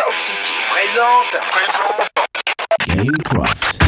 Sound City présente. Gamecraft.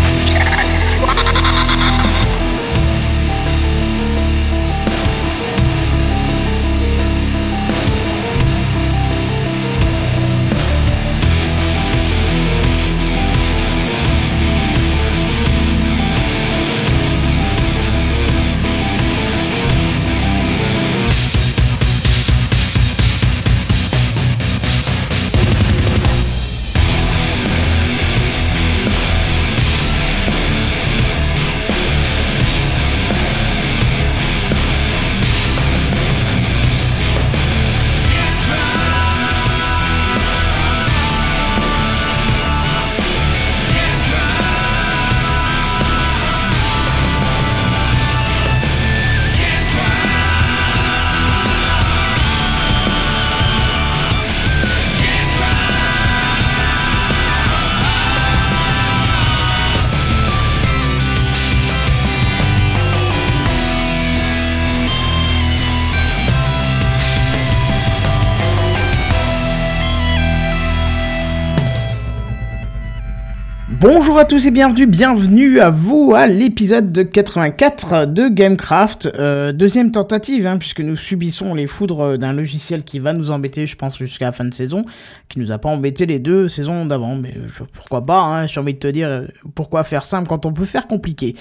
À tous et bienvenue, bienvenue à vous à l'épisode 84 de Gamecraft, euh, deuxième tentative, hein, puisque nous subissons les foudres d'un logiciel qui va nous embêter, je pense, jusqu'à la fin de saison, qui nous a pas embêté les deux saisons d'avant, mais je- pourquoi pas, hein, j'ai envie de te dire, euh, pourquoi faire simple quand on peut faire compliqué.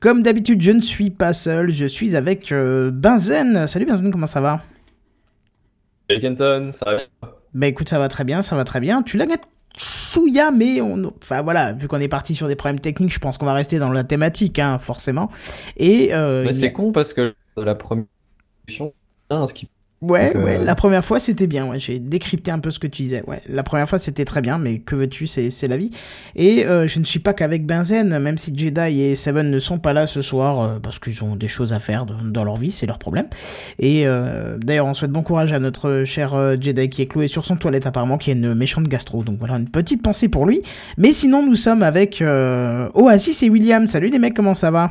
Comme d'habitude, je ne suis pas seul, je suis avec euh, Benzen. Salut Benzen, comment ça va? Salut Kenton, ça va? Bah écoute, ça va très bien, ça va très bien. Tu l'as Souya, mais on, enfin voilà, vu qu'on est parti sur des problèmes techniques, je pense qu'on va rester dans la thématique, hein, forcément. Et euh, a- c'est con parce que la première ce qui... ouais, donc, euh, ouais, la première fois c'était bien. Ouais, j'ai décrypté un peu ce que tu disais. Ouais, la première fois c'était très bien, mais que veux-tu, c'est c'est la vie. Et euh, je ne suis pas qu'avec Benzen, même si Jedi et Seven ne sont pas là ce soir euh, parce qu'ils ont des choses à faire de- dans leur vie, c'est leur problème. Et euh, d'ailleurs, on souhaite bon courage à notre cher euh, Jedi qui est cloué sur son toilette apparemment, qui est une méchante gastro. Donc voilà, une petite pensée pour lui. Mais sinon, nous sommes avec euh, Oasis et William. Salut les mecs, comment ça va?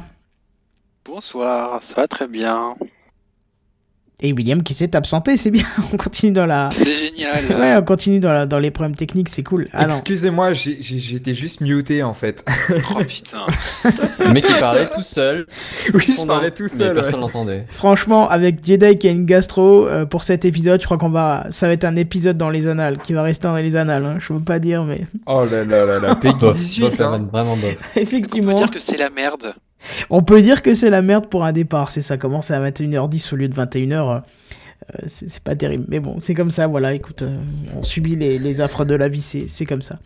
Bonsoir, ça va très bien. Et William qui s'est absenté, c'est bien. On continue dans la. C'est génial. Ouais, on continue dans, la- dans les problèmes techniques, c'est cool. Ah. Excusez-moi, j'étais juste muté en fait. Oh putain. Le mec qui parlait tout seul, oui, je parlais nom, tout mais seul. personne ouais. Franchement, avec Jedi qui a une gastro euh, pour cet épisode, je crois qu'on va, ça va être un épisode dans les annales, qui va rester dans les annales. Hein, je veux pas dire, mais Oh là là là là, Peggy Bof, 18. bof, la hein. vraiment bof. On effectivement, peut dire que c'est la merde. On peut dire que c'est la merde pour un départ. C'est ça, commence à 21h10 au lieu de 21h. euh, c'est pas terrible, mais bon, c'est comme ça. Voilà, écoute, euh, on subit les, affres de la vie, c'est comme ça.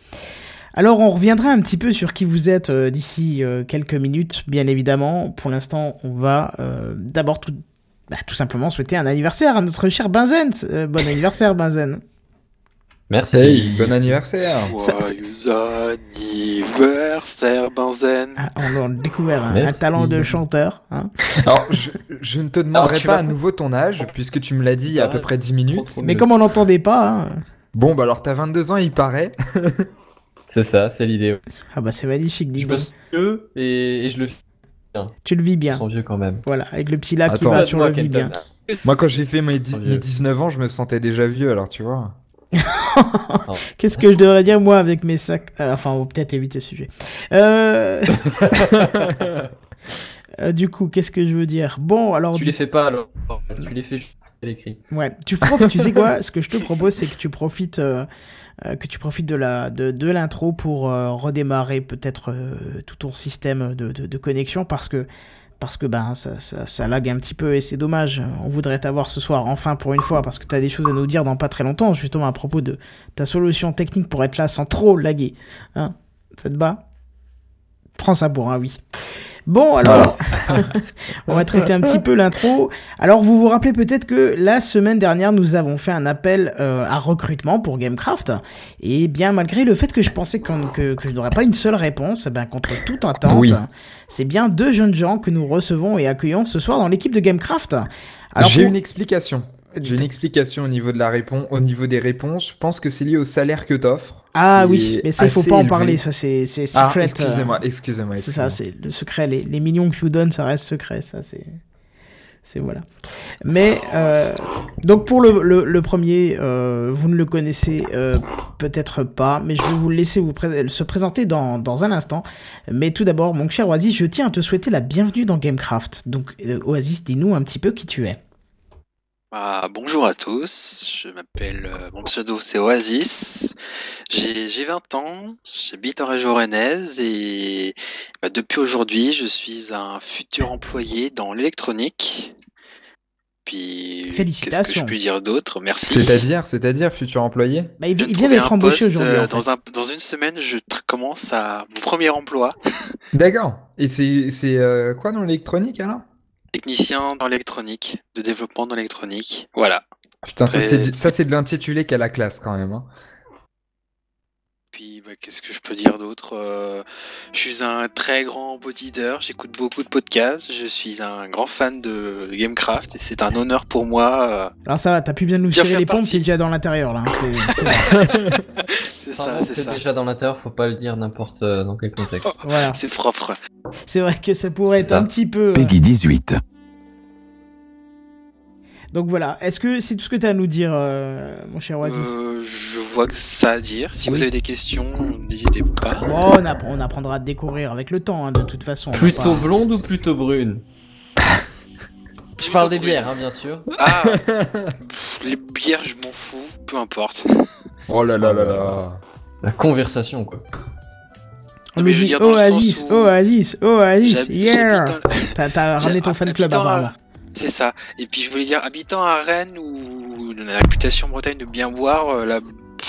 Alors, on reviendra un petit peu sur qui vous êtes euh, d'ici quelques minutes, bien évidemment. Pour l'instant, on va d'abord tout, bah, tout simplement souhaiter un anniversaire à notre cher Benzen. Bon anniversaire, Benzen. Merci. Hey, bon anniversaire. Joyeux anniversaire, Benzen. Ah, on a découvert un, un talent de chanteur. Hein. Alors, je, je ne te demanderai Alors, pas vas- à nouveau ton âge, puisque tu me l'as dit il y a à peu près 10 Trop, minutes. Mais comme on n'entendait pas, hein, Bon, bah alors t'as 22 ans, il paraît. C'est ça, c'est l'idée. ah bah c'est magnifique, dis Je me sens vieux et, et je le fais. Tu le vis Je bien. me sens vieux quand même. Voilà, avec le petit lac qui Attends. va sur le Moi, vis bien. Moi, quand j'ai fait mes, mes 19 ans, je me sentais déjà vieux, alors tu vois. Qu'est-ce que je devrais dire moi avec mes sacs Euh, Enfin, on va peut-être éviter ce sujet. Euh... euh, du coup, qu'est-ce que je veux dire? Bon, alors... Tu les fais pas alors. Tu les fais juste à l'écrit. Ouais, tu profites, tu sais quoi? Ce que je te propose, c'est que tu profites, euh, que tu profites de la de, de l'intro pour euh, redémarrer peut-être euh, tout ton système de, de, de connexion parce que parce que ben ça, ça, ça lag un petit peu et c'est dommage. On voudrait t'avoir ce soir enfin pour une fois parce que t'as des choses à nous dire dans pas très longtemps justement à propos de ta solution technique pour être là sans trop laguer. Hein Ça te bat? Prends ça pour un oui. Bon, alors, on va traiter un petit peu l'intro. Alors, vous vous rappelez peut-être que la semaine dernière, nous avons fait un appel euh, à recrutement pour Gamecraft. Et bien, malgré le fait que je pensais que, que je n'aurais pas une seule réponse, ben, contre toute attente, Oui. c'est bien deux jeunes gens que nous recevons et accueillons ce soir dans l'équipe de Gamecraft. Alors, J'ai pour- une explication. J'ai une explication au niveau de la réponse, au niveau des réponses. Je pense que c'est lié au salaire que t'offres. Ah oui, mais ça, il faut pas en parler, ça, c'est Ah, secret. euh, excusez-moi, excusez-moi. C'est ça, c'est le secret. Les, les millions que je vous donne, ça reste secret. Ça, c'est. C'est voilà. Mais, euh, donc pour le, le, le premier, euh, vous ne le connaissez euh, peut-être pas, mais je vais vous laisser vous pré- se présenter dans, dans un instant. Mais tout d'abord, mon cher Oasis, je tiens à te souhaiter la bienvenue dans Gamecraft. Donc, Oasis, dis-nous un petit peu qui tu es. Ah, bonjour à tous, je m'appelle, euh, mon pseudo c'est Oasis, j'ai j'ai 20 ans, j'habite en région rennaise et bah, depuis aujourd'hui je suis un futur employé dans l'électronique. Puis qu'est-ce que Félicitations. je peux dire d'autre? Merci. C'est-à-dire, c'est-à-dire, futur employé? Bah, il, vient d'être embauché aujourd'hui. euh, en fait. dans, un, dans une semaine, je commence à mon premier emploi, D'accord. Et c'est c'est euh, quoi dans l'électronique alors? Technicien dans l'électronique, de développement dans l'électronique. Voilà. Putain, ça c'est ça c'est de l'intitulé qu'à la classe quand même. hein. Puis bah, qu'est-ce que je peux dire d'autre Euh, Je suis un très grand bodybuilder, j'écoute beaucoup de podcasts, je suis un grand fan de Gamecraft et c'est un honneur pour moi. euh, Alors ça va, t'as plus bien nous tirer les pompes, t'es déjà dans l'intérieur là. hein. C'est- ça, c'est t'es ça. déjà dans l'intérieur, faut pas le dire n'importe euh, dans quel contexte. voilà. C'est propre. C'est vrai que ça pourrait être Ça. un petit peu. euh, Peggy 18. Donc voilà, est-ce que c'est tout ce que t'as à nous dire, euh, mon cher Oasis Euh, je vois que ça à dire. Si Oui. vous avez des questions, n'hésitez pas. Bon, on, app- on apprendra à te découvrir avec le temps, hein, de toute façon. Plutôt pas- blonde ou plutôt brune? Je parle des bières, hein, bien sûr. Ah, pff, les bières, je m'en fous, peu importe. Oh là là là là. La conversation, quoi. On Mais nous je veux dit dire dans le Oasis, sens où- Oasis, Oasis, yeah T'as ramené ton fan club à- apparemment. C'est ça. Et puis je voulais dire, habitant à Rennes où on a la réputation en Bretagne de bien boire, euh, là,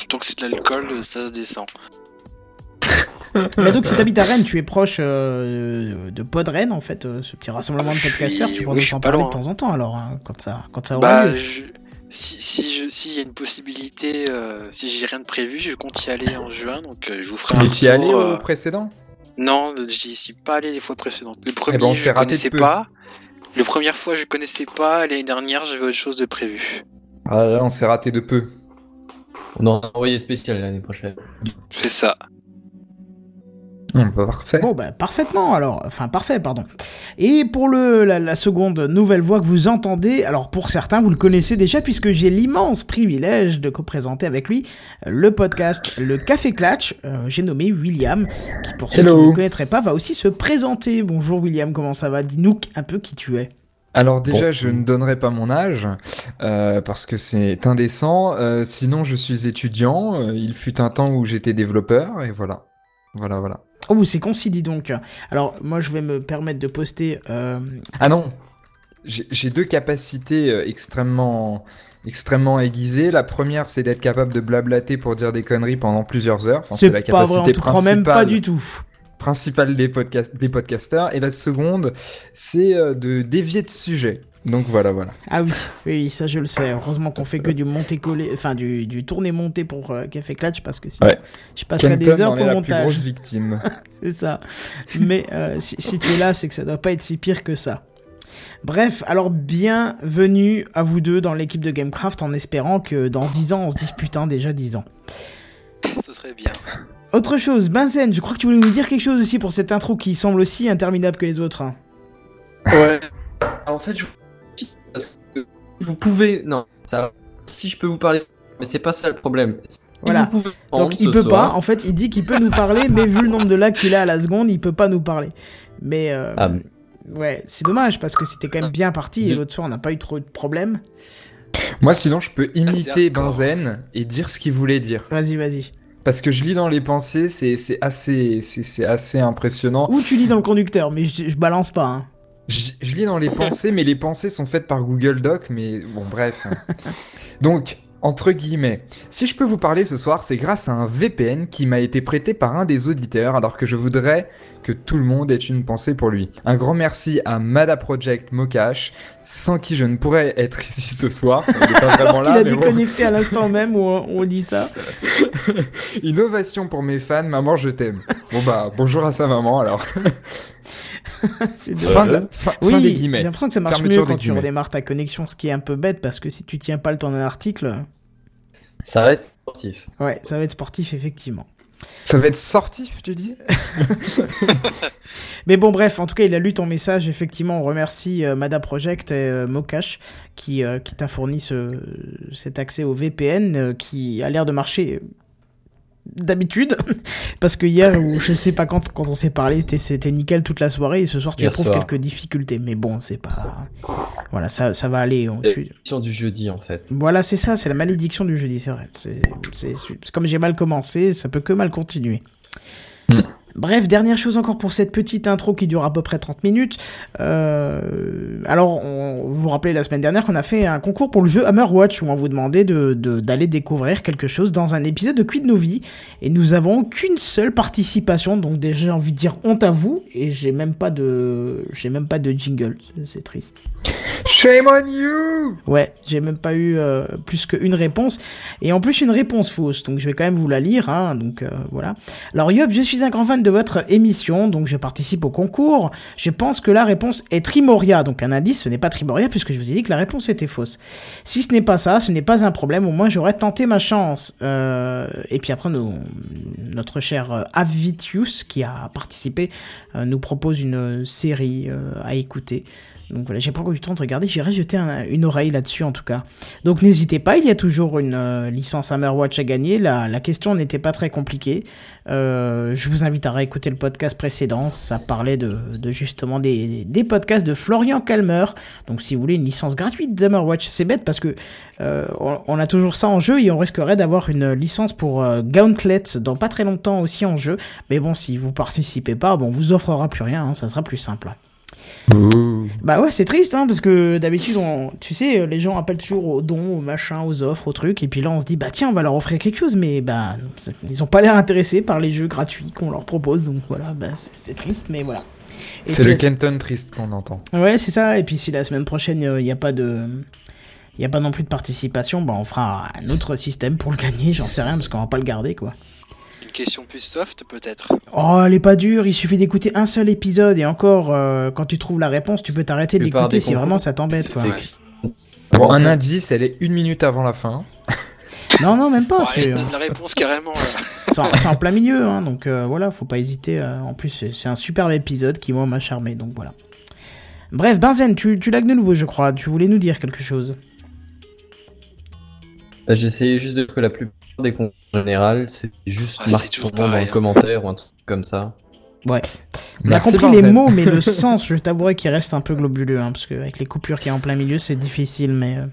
tant que c'est de l'alcool, ça se descend. Mais donc si t'habites à Rennes, tu es proche euh, de Pod Rennes en fait, euh, ce petit rassemblement de Je suis- podcasters, tu pourrais oui, nous en suis parler de temps en temps alors, hein, quand ça, quand ça aura Bah, lieu. je- si si je s'il y a une possibilité, euh, si j'ai rien de prévu, je compte y aller en juin, donc euh, je vous ferai un Mais t'y es allé au précédent? Non, j'y suis pas allé les fois précédentes. Le premier, ben, on je s'est raté de connaissais peu. pas. Le première fois, je connaissais pas. L'année dernière, j'avais autre chose de prévu. Ah là, on s'est raté de peu. On aura un envoyé spécial l'année prochaine. C'est ça. Bah, parfait. Bon, bah, parfaitement, alors. Enfin, parfait, pardon. Et pour le, la, la seconde nouvelle voix que vous entendez, alors pour certains, vous le connaissez déjà, puisque j'ai l'immense privilège de co-présenter avec lui euh, le podcast Le Café Clatch. Euh, j'ai nommé William, qui, pour ceux Hello. qui ne le connaîtraient pas, va aussi se présenter. Bonjour William, comment ça va? Dis-nous un peu qui tu es. Alors déjà, Bon. je ne donnerai pas mon âge euh, parce que c'est indécent. Euh, sinon, je suis étudiant. Il fut un temps où j'étais développeur et voilà. Voilà, voilà. Oh, c'est concis, dis donc. Alors, moi, je vais me permettre de poster... euh, Ah non, j'ai deux capacités euh, extrêmement, extrêmement aiguisées. La première, c'est d'être capable de blablater pour dire des conneries pendant plusieurs heures. Enfin, c'est la pas vrai, on capacité te croit même pas principale- du tout. principale des podcasters. Et la seconde, c'est euh, de dévier de sujet. Donc voilà, voilà. Ah oui, oui, ça je le sais. Heureusement qu'on fait que du monté-collé, enfin du, du tourné-monté pour euh, Café Clutch parce que sinon Ouais. je passerai Kenton des heures en pour est le la plus montage. grosse victime. C'est ça. Mais euh, si, si tu es là, c'est que ça doit pas être si pire que ça. Bref, alors bienvenue à vous deux dans l'équipe de Gamecraft en espérant que dans 10 ans on se dise putain déjà 10 ans. Ce serait bien. Autre chose, Benzen, je crois que tu voulais nous dire quelque chose aussi pour cette intro qui semble aussi interminable que les autres. hein. Ouais. En fait, je vous pouvez. Non, ça. Si je peux vous parler, mais c'est pas ça le problème. Voilà. Donc il peut soir- pas, en fait il dit qu'il peut nous parler, mais vu le nombre de lags qu'il a à la seconde, il peut pas nous parler. Mais euh, Ah, ouais, c'est dommage parce que c'était quand même bien parti et l'autre soir on n'a pas eu trop de problèmes. Moi, sinon, je peux imiter hardcore. Benzen et dire ce qu'il voulait dire. Vas-y, vas-y. Parce que je lis dans les pensées, c'est c'est assez, c'est c'est assez impressionnant. Ou tu lis dans le conducteur, mais je, je balance pas. Hein. Je, je lis dans les pensées, mais les pensées sont faites par Google Doc, mais bon, bref. Donc, entre guillemets, si je peux vous parler ce soir, c'est grâce à un VPN qui m'a été prêté par un des auditeurs, alors que je voudrais que tout le monde ait une pensée pour lui. Un grand merci à Mada Project Mokash, sans qui je ne pourrais être ici ce soir. Il n'est pas vraiment Alors là, qu'il a mais bon. déconnecté à l'instant même où on dit ça. Innovation pour mes fans, maman, je t'aime. Bon bah, bonjour à sa maman alors. C'est de- Fin, de- fin- Oui, fin des j'ai guillemets. l'impression que ça marche Fermeture mieux quand tu redémarres ta connexion, ce qui est un peu bête parce que si tu tiens pas le temps d'un article, Ça va être sportif. ouais, ça va être sportif effectivement. Ça va être sortif, tu dis Mais bon, bref, en tout cas, il a lu ton message. Effectivement, on remercie euh, Mada Project et euh, Mokash qui, euh, qui t'a fourni ce, cet accès au VPN euh, qui a l'air de marcher d'habitude. Parce que hier, ou je sais pas quand, quand on s'est parlé, c'était- nickel toute la soirée. Et ce soir, tu Hier éprouves soir. quelques difficultés. Mais bon, c'est pas. Voilà, ça, ça va aller. on- C'est tu- l'émission du jeudi en fait. Voilà, c'est ça, c'est la malédiction du jeudi, c'est vrai. C'est- comme j'ai mal commencé, ça peut que mal continuer. Mm. Bref, dernière chose encore pour cette petite intro qui dure à peu près 30 minutes. Euh, alors, on, vous vous rappelez la semaine dernière qu'on a fait un concours pour le jeu Hammer Watch où on vous demandait de, de- d'aller découvrir quelque chose dans un épisode de Quid Novi. Et nous avons qu'une seule participation, donc déjà j'ai envie de dire honte à vous. Et j'ai même pas de, j'ai même pas de jingle, c'est triste. Shame on you Ouais, j'ai même pas eu euh, plus qu'une réponse. Et en plus, une réponse fausse. Donc, je vais quand même vous la lire. Hein, donc, euh, voilà. Alors, Yop, je suis un grand fan de votre émission. Donc, je participe au concours. Je pense que la réponse est Trimoria. Donc, un indice, ce n'est pas Trimoria, puisque je vous ai dit que la réponse était fausse. Si ce n'est pas ça, ce n'est pas un problème. Au moins, j'aurais tenté ma chance. Euh, et puis après, notre cher euh, Avitius, qui a participé, euh, nous propose une série à écouter. Donc voilà, j'ai pas encore eu le temps de regarder, j'irai jeter un- une oreille là-dessus en tout cas. Donc n'hésitez pas, il y a toujours une euh, licence Hammerwatch à gagner. La, question n'était pas très compliquée. Euh, je vous invite à réécouter le podcast précédent. Ça parlait de, justement des, podcasts de Florian Calmer. Donc si vous voulez une licence gratuite d'Hammerwatch, c'est bête parce que euh, on, a toujours ça en jeu et on risquerait d'avoir une licence pour euh, Gauntlet dans pas très longtemps aussi en jeu. Mais bon, si vous participez pas, bon, on vous offrira plus rien, hein, ça sera plus simple. Bah ouais, c'est triste, hein, parce que d'habitude, on... tu sais, les gens appellent toujours aux dons, aux machins, aux offres, aux trucs, et puis là, on se dit, bah tiens, on va leur offrir quelque chose, mais bah, ils ont pas l'air intéressés par les jeux gratuits qu'on leur propose, donc voilà, bah, c'est- triste, mais voilà. Et C'est si le la- Kenton triste qu'on entend. Ouais, c'est ça, et puis si la semaine prochaine, il n'y a pas de... Il a pas non plus de participation, bah on fera un autre système pour le gagner, j'en sais rien, parce qu'on va pas le garder, quoi. Une question plus soft, peut-être. Oh, elle est pas dure, il suffit d'écouter un seul épisode, et encore, euh, quand tu trouves la réponse, tu peux t'arrêter de La l'écouter si vraiment ça t'embête, quoi. Ouais. Bon, un indice, elle est une minute avant la fin. Non, non, même pas, Bon, c'est... allez, euh, la réponse carrément. C'est en, plein milieu, hein, donc euh, voilà, faut pas hésiter. euh, en plus, c'est un superbe épisode qui, moi, m'a charmé, donc voilà. Bref, Benzen, tu, tu lags de nouveau, je crois. Tu voulais nous dire quelque chose. Bah, essayé juste de que la plupart des concours en général, c'est juste Ah, c'est marquer toujours ton nom dans le hein. commentaire ou un truc comme ça. Ouais. On a compris les mots, mais le sens, je t'avouerai qu'il reste un peu globuleux, hein, parce qu'avec les coupures qu'il y a en plein milieu, c'est difficile, mais... euh,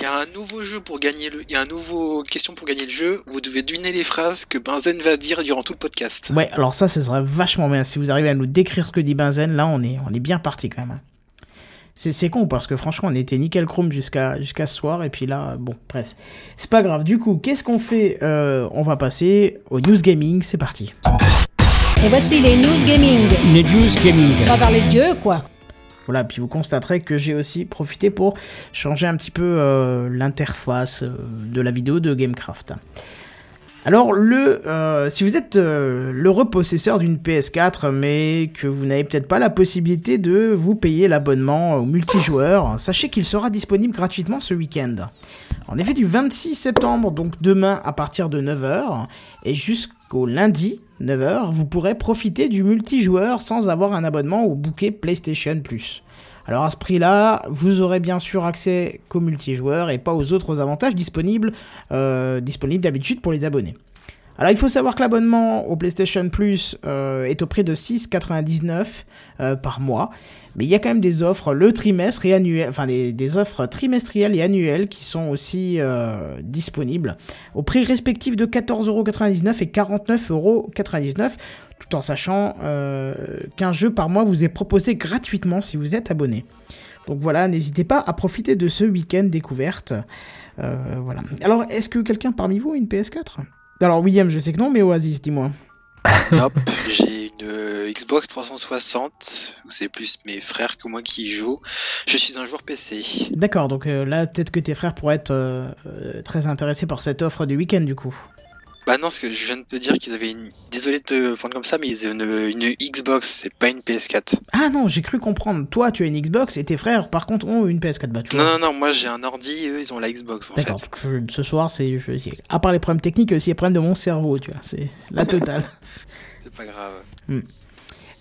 Il y a un nouveau jeu pour gagner le. Il y a un nouveau question pour gagner le jeu. Vous devez deviner les phrases que Benzen va dire durant tout le podcast. Ouais, alors ça, ce serait vachement bien. Si vous arrivez à nous décrire ce que dit Benzen, là, on est, on est bien parti quand même. hein. C'est c'est con parce que franchement, on était nickel chrome jusqu'à jusqu'à ce soir. Et puis là, bon, bref. C'est pas grave. Du coup, qu'est-ce qu'on fait Euh, On va passer au news gaming. C'est parti. Et voici les news gaming. Les news gaming. On va parler de jeu, quoi. Voilà, puis vous constaterez que j'ai aussi profité pour changer un petit peu euh, l'interface euh, de la vidéo de Gamecraft. Alors, euh, si vous êtes l'heureux possesseur d'une PS4, mais que vous n'avez peut-être pas la possibilité de vous payer l'abonnement au multijoueur, sachez qu'il sera disponible gratuitement ce week-end. En effet, du 26 septembre, donc demain à partir de 9h, et jusqu'au lundi 9h, vous pourrez profiter du multijoueur sans avoir un abonnement au bouquet PlayStation Plus. Alors à ce prix-là, vous aurez bien sûr accès qu'au multijoueur et pas aux autres avantages disponibles, euh, disponibles d'habitude pour les abonnés. Alors il faut savoir que l'abonnement au PlayStation Plus euh, est au prix de 6,99 euh, par mois, mais il y a quand même des offres le trimestre et annuel, enfin des, offres trimestrielles et annuelles qui sont aussi euh, disponibles au prix respectif de 14,99€ et 49,99€, tout en sachant qu'un jeu par mois vous est proposé gratuitement si vous êtes abonné. Donc voilà, n'hésitez pas à profiter de ce week-end découverte. Voilà. Alors, est-ce que quelqu'un parmi vous a une PS4 Alors, William, je sais que non, mais Oasis, dis-moi. Hop, j'ai une euh, Xbox 360, où c'est plus mes frères que moi qui y jouent. Je suis un joueur PC. D'accord, donc euh, là, peut-être que tes frères pourraient être euh, euh, très intéressés par cette offre du week-end, du coup. Bah non, parce que je viens de te dire qu'ils avaient une... Désolé de te prendre comme ça, mais ils avaient une, une Xbox, c'est pas une PS4. Ah non, j'ai cru comprendre. Toi, tu as une Xbox et tes frères, par contre, ont une PS4. Bah, tu vois. Non, non, non, moi j'ai un ordi, eux ils ont la Xbox en fait. D'accord, je- ce soir, c'est. je- À part les problèmes techniques, il y a aussi les problèmes de mon cerveau, tu vois. C'est la totale. C'est pas grave.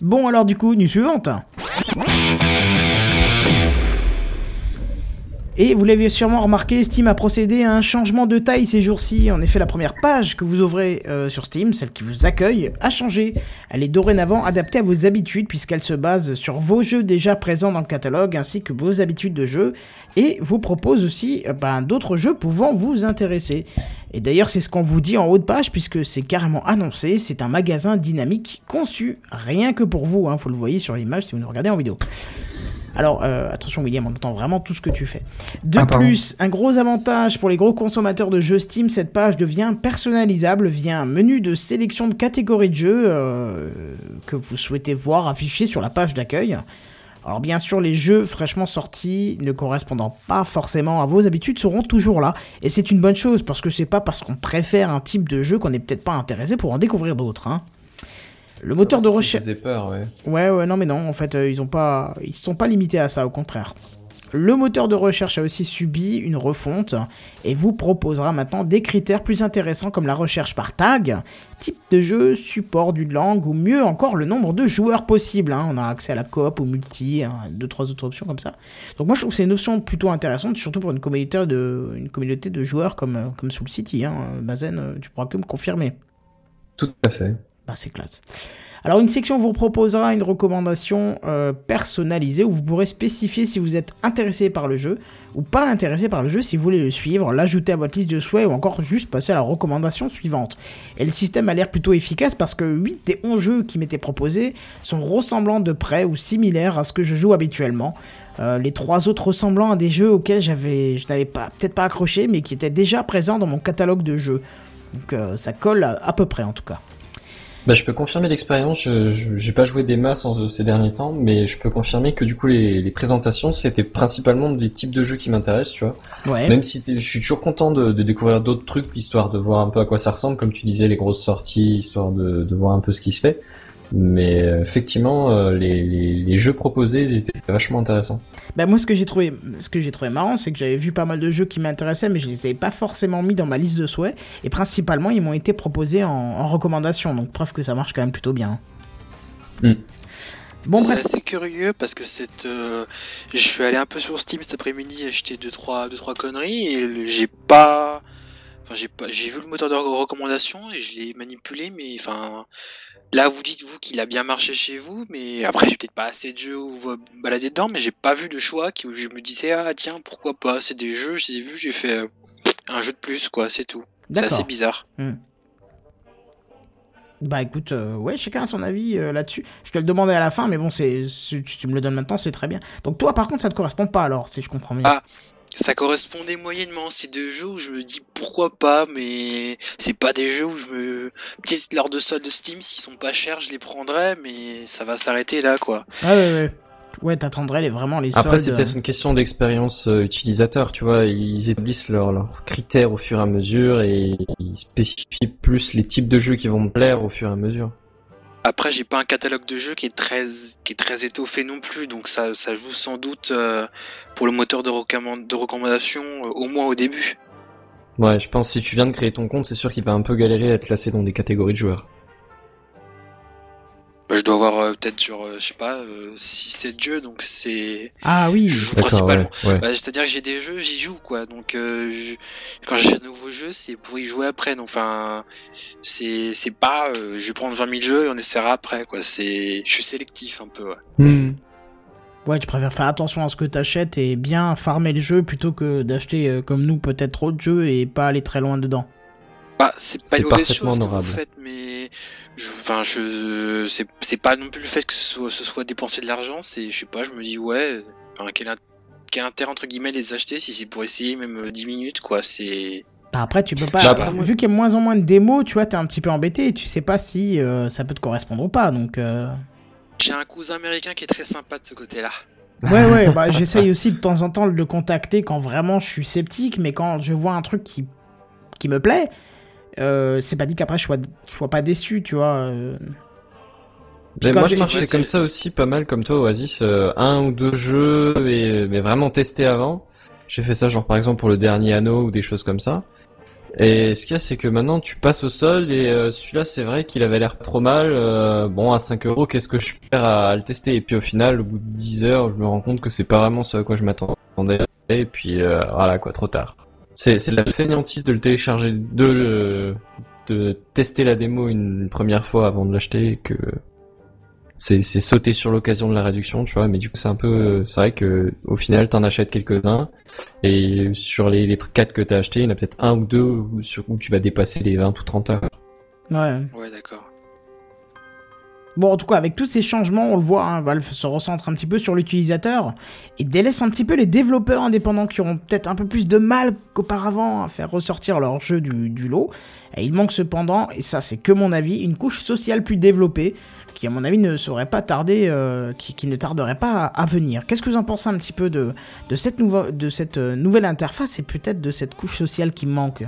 Bon, alors, du coup, nuit suivante. Et vous l'avez sûrement remarqué, Steam a procédé à un changement de taille ces jours-ci. En effet, la première page que vous ouvrez euh, sur Steam, celle qui vous accueille, a changé. Elle est dorénavant adaptée à vos habitudes puisqu'elle se base sur vos jeux déjà présents dans le catalogue ainsi que vos habitudes de jeu et vous propose aussi euh, ben, d'autres jeux pouvant vous intéresser. Et d'ailleurs, c'est ce qu'on vous dit en haut de page puisque c'est carrément annoncé. C'est un magasin dynamique conçu rien que pour vous. Hein, vous le voyez sur l'image si vous nous regardez en vidéo. Alors, euh, attention William, on entend vraiment tout ce que tu fais. De Ah, plus, un gros avantage pour les gros consommateurs de jeux Steam, cette page devient personnalisable via un menu de sélection de catégories de jeux euh, que vous souhaitez voir affiché sur la page d'accueil. Alors bien sûr, les jeux fraîchement sortis ne correspondant pas forcément à vos habitudes seront toujours là. Et c'est une bonne chose, parce que c'est pas parce qu'on préfère un type de jeu qu'on n'est peut-être pas intéressé pour en découvrir d'autres. Hein. Le moteur de recherche... faisait peur, ouais. Ouais, ouais, non, mais non, en fait, euh, ils ont pas, ils sont pas limités à ça, au contraire. Le moteur de recherche a aussi subi une refonte et vous proposera maintenant des critères plus intéressants comme la recherche par tag, type de jeu, support d'une langue ou mieux encore le nombre de joueurs possibles. hein. On a accès à la coop, au multi, hein, deux trois autres options comme ça. Donc moi je trouve que c'est une option plutôt intéressante, surtout pour une communauté de, une communauté de joueurs comme, euh, comme Soul City. Hein. Bazen, euh, tu pourras que me confirmer. Tout à fait. Bah, c'est classe. Alors une section vous proposera une recommandation euh, personnalisée où vous pourrez spécifier si vous êtes intéressé par le jeu ou pas intéressé par le jeu si vous voulez le suivre, l'ajouter à votre liste de souhaits ou encore juste passer à la recommandation suivante. Et le système a l'air plutôt efficace parce que 8 des 11 jeux qui m'étaient proposés sont ressemblants de près ou similaires à ce que je joue habituellement. Euh, les trois autres ressemblant à des jeux auxquels j'avais, je n'avais pas, peut-être pas accroché mais qui étaient déjà présents dans mon catalogue de jeux. Donc euh, ça colle à- à peu près en tout cas. Bah, je peux confirmer l'expérience. Je, j'ai pas joué des masses en, ces derniers temps, mais je peux confirmer que du coup les, les présentations c'était principalement des types de jeux qui m'intéressent, tu vois. Ouais. Même si je suis toujours content de, de découvrir d'autres trucs, histoire de voir un peu à quoi ça ressemble, comme tu disais, les grosses sorties, histoire de, de voir un peu ce qui se fait. Mais euh, effectivement, euh, les, les, les jeux proposés ils étaient vachement intéressants. Bah moi ce que j'ai trouvé ce que j'ai trouvé marrant c'est que j'avais vu pas mal de jeux qui m'intéressaient mais je les avais pas forcément mis dans ma liste de souhaits et principalement ils m'ont été proposés en, en recommandation donc preuve que ça marche quand même plutôt bien. Hmm. Bon c'est assez curieux parce que cette, euh, je suis allé un peu sur Steam cet après-midi acheter deux trois, deux trois conneries et j'ai pas, enfin j'ai pas, j'ai vu le moteur de recommandation et je l'ai manipulé mais enfin là vous dites vous qu'il a bien marché chez vous mais après j'ai peut-être pas assez de jeux où vous baladez dedans mais j'ai pas vu de choix qui où je me disais ah tiens pourquoi pas c'est des jeux j'ai vu j'ai fait euh, un jeu de plus quoi c'est tout c'est assez bizarre Bah écoute, euh, ouais, chacun a son avis euh, là-dessus. Je te le demandais à la fin, mais bon, c'est, c'est- tu tu me le donnes maintenant, c'est très bien. Donc toi, par contre, ça te correspond pas alors, si je comprends bien. Ah. Ça correspondait moyennement. C'est deux jeux où je me dis pourquoi pas, mais c'est pas des jeux où je me. Peut-être lors de soldes de Steam, s'ils sont pas chers, je les prendrais, mais ça va s'arrêter là, quoi. Ah ouais, ouais. Ouais, t'attendrais les, vraiment les Après, c'est soldes. peut-être une question d'expérience euh, utilisateur, tu vois. Ils établissent leurs leurs critères au fur et à mesure et ils spécifient plus les types de jeux qui vont me plaire au fur et à mesure. Après, j'ai pas un catalogue de jeux qui est très, étoffé non plus, donc ça, ça joue sans doute euh, pour le moteur de, recommand- de recommandation, euh, au moins au début. Ouais, je pense que si tu viens de créer ton compte, c'est sûr qu'il va un peu galérer à être classé dans des catégories de joueurs. Bah, je dois avoir euh, peut-être sur, euh, je sais pas, 6-7 jeux, donc c'est. Ah oui. Je joue principalement. ouais, ouais. Bah, C'est-à-dire que j'ai des jeux, j'y joue quoi. Donc euh, je- quand j'achète un nouveau jeu, c'est pour y jouer après. Donc enfin, c'est c'est pas, euh, je vais prendre 20 000 jeux et on essaiera après quoi. C'est, je suis sélectif un peu. Ouais. Hmm. Ouais, tu préfères faire attention à ce que t'achètes et bien farmer le jeu plutôt que d'acheter euh, comme nous peut-être trop de jeux et pas aller très loin dedans. Bah, c'est pas une mauvaise parfaitement chose que vous honorable. faites, mais je, enfin je, c'est c'est pas non plus le fait que ce soit, ce soit dépenser de l'argent. C'est, je sais pas, je me dis ouais, enfin, quel, int- quel intérêt entre guillemets les acheter si c'est pour essayer même euh, 10 minutes quoi. C'est Bah après, tu peux pas. Bah, après, vu qu'il y a de moins en moins de démos, tu vois, t'es un petit peu embêté et tu sais pas si euh, ça peut te correspondre ou pas. Donc, euh, J'ai un cousin américain qui est très sympa de ce côté-là. ouais, ouais, bah j'essaye aussi de temps en temps de le contacter quand vraiment je suis sceptique, mais quand je vois un truc qui, qui me plaît, euh, c'est pas dit qu'après je sois, je sois pas déçu, tu vois. euh. Mais moi, je marchais comme ça aussi, pas mal comme toi, Oasis. euh, un ou deux jeux, et, mais vraiment testé avant. J'ai fait ça, genre par exemple pour le dernier anneau ou des choses comme ça. Et ce qu'il y a, c'est que maintenant tu passes au sol et euh, celui-là, c'est vrai qu'il avait l'air trop mal. euh, bon, à 5 euros, qu'est-ce que je perds à, à le tester? Et puis au final, au bout de 10 heures, je me rends compte que c'est pas vraiment ce à quoi je m'attendais. et puis euh, voilà quoi, trop tard. C'est c'est la fainéantise de le télécharger, de le de tester la démo une première fois avant de l'acheter que c'est c'est sauter sur l'occasion de la réduction, tu vois. Mais du coup, c'est un peu, c'est vrai que au final, t'en achètes quelques-uns et sur les les quatre que t'as acheté, il y en a peut-être un ou deux où, sur où tu vas dépasser les 20 ou 30 heures. Ouais. Ouais, d'accord. Bon, en tout cas, avec tous ces changements, on le voit, hein, Valve se recentre un petit peu sur l'utilisateur et délaisse un petit peu les développeurs indépendants qui auront peut-être un peu plus de mal qu'auparavant à faire ressortir leur jeu du, lot. Et il manque cependant, et ça c'est que mon avis, une couche sociale plus développée qui à mon avis ne saurait pas tarder, euh, qui, ne tarderait pas à, venir. Qu'est-ce que vous en pensez un petit peu de cette euh, nouvelle interface et peut-être de cette couche sociale qui manque?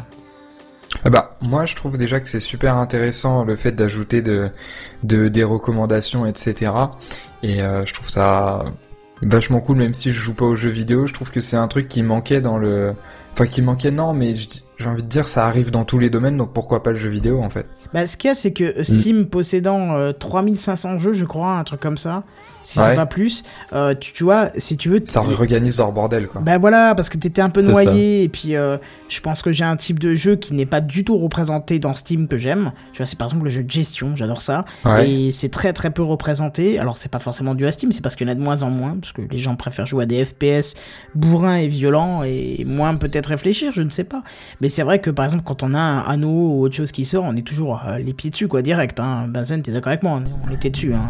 Ah bah, moi, je trouve déjà que c'est super intéressant le fait d'ajouter de, de, des recommandations, etc. Et euh, je trouve ça vachement cool, même si je joue pas aux jeux vidéo. Je trouve que c'est un truc qui manquait dans le. Enfin, qui manquait, non, mais j'ai envie de dire, ça arrive dans tous les domaines, donc pourquoi pas le jeu vidéo en fait? Bah, ce qu'il y a, c'est que Steam possédant euh, 3500 jeux, je crois, un truc comme ça, si c'est Ouais. pas plus, euh, tu, tu vois, si tu veux... Ça réorganise leur bordel, quoi. Bah voilà, parce que t'étais un peu C'est noyé, et puis euh, je pense que j'ai un type de jeu qui n'est pas du tout représenté dans Steam que j'aime. Tu vois, c'est par exemple le jeu de gestion, j'adore ça. Ouais. Et c'est très très peu représenté. Alors c'est pas forcément dû à Steam, c'est parce qu'il y en a de moins en moins, parce que les gens préfèrent jouer à des FPS bourrins et violents, et moins peut-être réfléchir, je ne sais pas. Mais c'est vrai que par exemple quand on a un anneau ou autre chose qui sort, on est toujours euh, les pieds dessus, quoi, direct. Hein. Benzen, t'es d'accord avec moi, on on était dessus. Hein.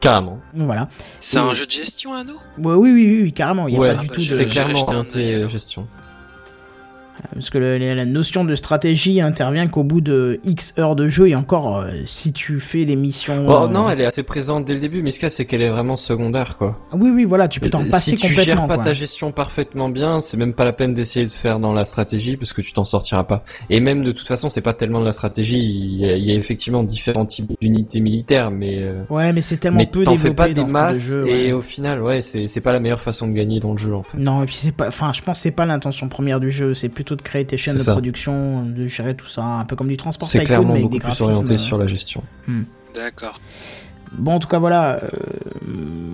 Carrément. Voilà. C'est un jeu de gestion, Anno? Ouais, oui, oui, oui, oui, carrément, il n'y a ouais, pas du bah, tout de... je- c'est clairement un gestion. Parce que le- la notion de stratégie intervient qu'au bout de X heures de jeu et encore euh, si tu fais les missions. Oh euh, non, elle est assez présente dès le début, mais ce cas c'est qu'elle est vraiment secondaire quoi. Oui, oui, voilà, tu peux t'en Euh, passer si tu complètement. gères pas quoi. ta gestion parfaitement bien, c'est même pas la peine d'essayer de faire dans la stratégie parce que tu t'en sortiras pas. Et même de toute façon, c'est pas tellement de la stratégie. Il y a, il y a effectivement différents types d'unités militaires, mais euh, Ouais, mais c'est tellement mais peu t'en fais développé pas dans des type masses jeu, et au final, ouais, c'est c'est pas la meilleure façon de gagner dans le jeu en fait. Non, et puis c'est pas. Enfin, je pense que c'est pas l'intention première du jeu. C'est plutôt de créer tes chaînes de production, de gérer tout ça, un peu comme du transport C'est clairement mais avec beaucoup des plus orienté euh, sur la gestion. D'accord. Bon, en tout cas, voilà. euh,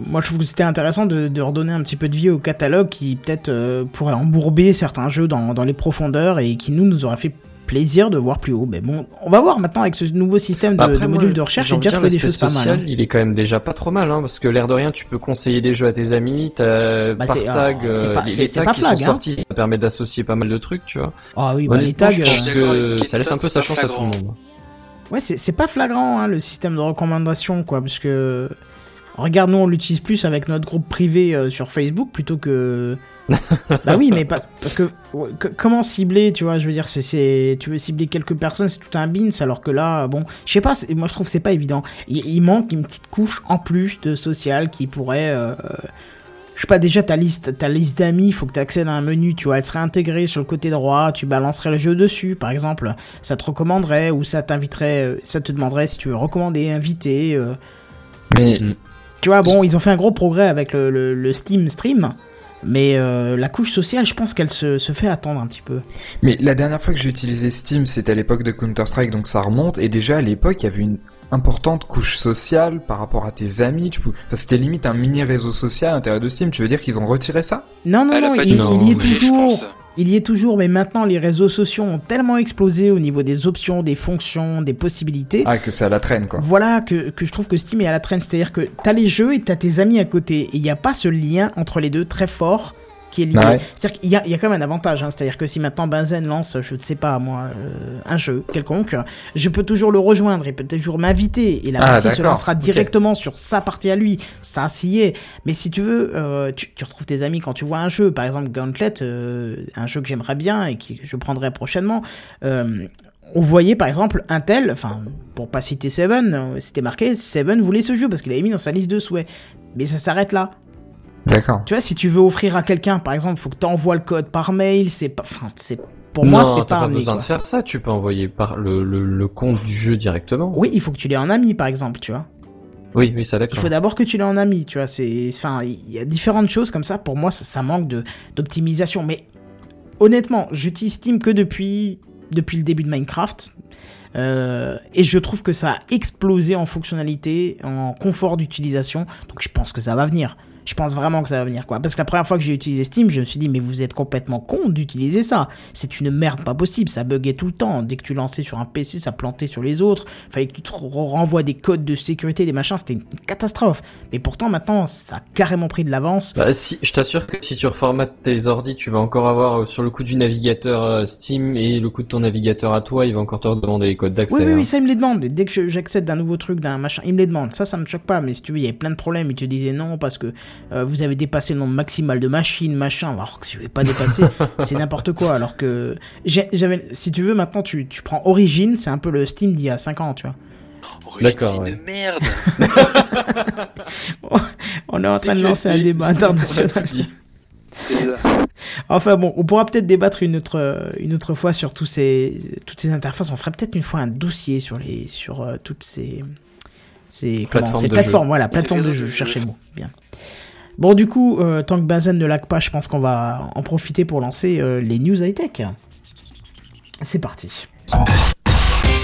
moi, je trouve que c'était intéressant de, de redonner un petit peu de vie au catalogue qui, peut-être, euh, pourrait embourber certains jeux dans, dans les profondeurs et qui, nous, nous aurait fait plaisir de voir plus haut. Mais bon, on va voir maintenant avec ce nouveau système de, de moi, modules de recherche. j'ai déjà de trouvé des choses pas mal. hein. Il est quand même déjà pas trop mal, hein, parce que l'air de rien, tu peux conseiller des jeux à tes amis, t'as Bah, par tag, euh, pas- les, tags pas qui flag, sont hein. sortis, ça permet d'associer pas mal de trucs, tu vois. Ah oui, bah, les tags. je euh, pense d'accord que ça laisse un peu sa chance à tout le flagrant. monde. Ouais, c'est c'est pas flagrant, hein, le système de recommandation, quoi, parce que... Regarde, nous, on l'utilise plus avec notre groupe privé euh, sur Facebook plutôt que... bah oui, mais pas... Parce que... comment cibler, tu vois, je veux dire, c'est-. Tu veux cibler quelques personnes, c'est tout un bins, alors que là, bon... Je sais pas, moi, je trouve que c'est pas évident. Il, il manque une petite couche en plus de social qui pourrait... euh, Je sais pas, déjà ta liste, ta liste d'amis, faut que tu accèdes à un menu, tu vois, elle serait intégrée sur le côté droit, tu balancerais le jeu dessus, par exemple, ça te recommanderait ou ça t'inviterait, euh, ça te demanderait si tu veux recommander, inviter. euh. Mais. Tu vois, bon, ils ont fait un gros progrès avec le, le- le Steam Stream, mais euh, la couche sociale, je pense qu'elle se, se fait attendre un petit peu. Mais la dernière fois que j'ai utilisé Steam, c'était à l'époque de Counter-Strike, donc ça remonte. Et déjà à l'époque, il y avait une importante couche sociale par rapport à tes amis. Tu peux... enfin, c'était limite un mini réseau social à l'intérieur de Steam. Tu veux dire qu'ils ont retiré ça? Non, non, non, il, dû il y est toujours. Il y est toujours, mais maintenant les réseaux sociaux ont tellement explosé au niveau des options, des fonctions, des possibilités. Ah, que c'est à la traîne, quoi. Voilà que, que je trouve que Steam est à la traîne, c'est-à-dire que t'as les jeux et t'as tes amis à côté, et il n'y a pas ce lien entre les deux très fort qui est lié. Ouais. C'est-à-dire qu'il y a, il y a quand même un avantage, hein, c'est-à-dire que si maintenant Benzen lance, je ne sais pas moi, euh, un jeu quelconque, je peux toujours le rejoindre, il peut toujours m'inviter, et la Ah, partie se lancera directement sur sa partie à lui, ça s'y est. Mais si tu veux, euh, tu, tu retrouves tes amis quand tu vois un jeu, par exemple Gauntlet, euh, un jeu que j'aimerais bien et que je prendrai prochainement. on voyait par exemple un tel, enfin pour pas citer Seven, c'était marqué Seven voulait ce jeu parce qu'il avait mis dans sa liste de souhaits. Mais ça s'arrête là. D'accord. Tu vois, si tu veux offrir à quelqu'un, par exemple, faut que tu envoies le code par mail, c'est pas, enfin, c'est, pour moi, non, c'est t'as pas pas amené, besoin quoi. de faire ça. Tu peux envoyer par le, le, le compte du jeu directement. Oui, il faut que tu l'aies en ami, par exemple, tu vois. Oui, oui, ça Il d'accord. faut d'abord que tu l'aies en ami, tu vois. C'est, enfin, il y a différentes choses comme ça. Pour moi, ça, ça manque de, d'optimisation. Mais honnêtement, j'utilise Steam que depuis, depuis le début de Minecraft. Euh, et je trouve que ça a explosé en fonctionnalité, en confort d'utilisation. Donc je pense que ça va venir. Je pense vraiment que ça va venir, quoi. Parce que la première fois que j'ai utilisé Steam, je me suis dit, mais vous êtes complètement con d'utiliser ça. C'est une merde pas possible, ça buguait tout le temps. Dès que tu lançais sur un PC, ça plantait sur les autres. Fallait que tu te renvoies des codes de sécurité, des machins, c'était une catastrophe. Mais pourtant, maintenant, ça a carrément pris de l'avance. Bah, si, je t'assure que si tu reformates tes ordi, tu vas encore avoir euh, sur le coup du navigateur euh, Steam et le coup de ton navigateur à toi, il va encore te demander les codes d'accès. Oui, oui, hein. oui, ça il me les demande. Dès que j'accède d'un nouveau truc, d'un machin, il me les demande. Ça, ça me choque pas. Mais si tu veux, il y avait plein de problèmes. Ils te disaient non parce que euh, vous avez dépassé le nombre maximal de machines, machin. Alors que si je vais pas dépasser, c'est n'importe quoi. Alors que j'avais, si tu veux, maintenant tu, tu prends Origin, c'est un peu le Steam d'il y a 5 ans, tu vois. D'accord, ouais. merde. On est en train de lancer un débat international. Enfin bon, on pourra peut-être débattre une autre, une autre fois sur tous ces, toutes ces interfaces. On ferait peut-être une fois un dossier sur les, sur euh, toutes ces, ces, comment, Plateformes ces de plateformes. jeu. Voilà, plateformes de jeu. Je cherchais jeu. le mot. Bien. Bon, du coup, euh, tant que Benzen ne lag pas, je pense qu'on va en profiter pour lancer euh, les news high tech. C'est parti.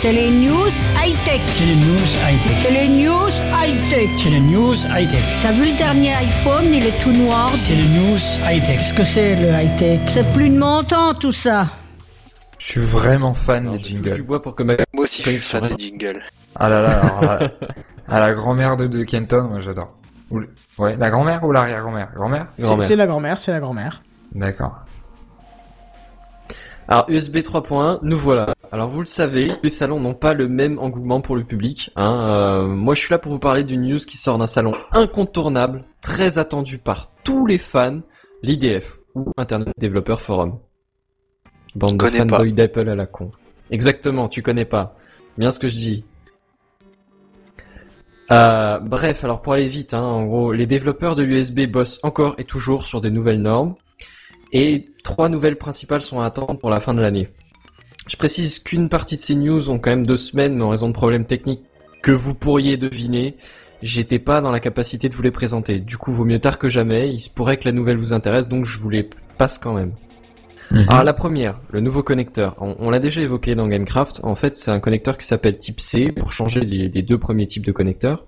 C'est les news high-tech. C'est les news high-tech. C'est les news high-tech. C'est les news high-tech. T'as vu le dernier iPhone, il est tout noir. C'est les news high-tech. Qu'est-ce que c'est le high-tech? C'est plus de mon temps tout ça. Je suis vraiment fan Alors, des je jingles. bois pour que ma Moi aussi, je suis fan des jingles. Ah là là, alors là, à la grand-mère de, de Kenton, moi j'adore. Ouais, la grand-mère ou l'arrière-grand-mère? Grand-mère? C'est grand-mère. c'est la grand-mère, c'est la grand-mère. D'accord. Alors USB 3.1, nous voilà. Alors vous le savez, les salons n'ont pas le même engouement pour le public. Hein. Euh, moi je suis là pour vous parler d'une news qui sort d'un salon incontournable, très attendu par tous les fans, l'IDF ou Internet Developer Forum. Bande de fanboys d'Apple à la con. Exactement, tu connais pas. Bien ce que je dis. Euh, bref, alors pour aller vite, hein, en gros, les développeurs de l'USB bossent encore et toujours sur des nouvelles normes. Et trois nouvelles principales sont à attendre pour la fin de l'année. Je précise qu'une partie de ces news ont quand même deux semaines, mais en raison de problèmes techniques que vous pourriez deviner, j'étais pas dans la capacité de vous les présenter. Du coup, vaut mieux tard que jamais. Il se pourrait que la nouvelle vous intéresse, donc je vous les passe quand même. Mhm. Alors la première, le nouveau connecteur. On, on l'a déjà évoqué dans Gamecraft. En fait, c'est un connecteur qui s'appelle Type C pour changer les, les deux premiers types de connecteurs.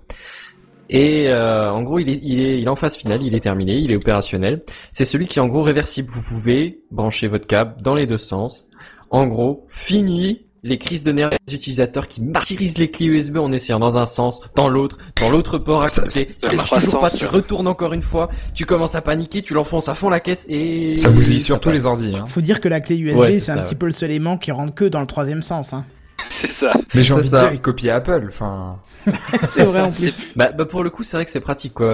Et euh, en gros, il est, il, est, il est en phase finale, il est terminé, il est opérationnel. C'est celui qui est en gros réversible. Vous pouvez brancher votre câble dans les deux sens. En gros, fini les crises de nerfs des utilisateurs qui martyrisent les clés USB en essayant dans un sens, dans l'autre, dans l'autre port à Ça, côté. ça Ça marche marche toujours pas tu retournes encore une fois, tu commences à paniquer, tu l'enfonces à fond la caisse et... Ça bousille ça sur tous passe. les ordi. Hein. Faut dire que la clé USB, Ouais, c'est un ça, petit ouais. peu le seul élément qui rentre que dans le troisième sens. Hein. C'est ça. Mais j'ai envie de ça. dire, il copie Apple. Enfin, c'est vrai en plus. Bah, bah pour le coup, c'est vrai que c'est pratique quoi.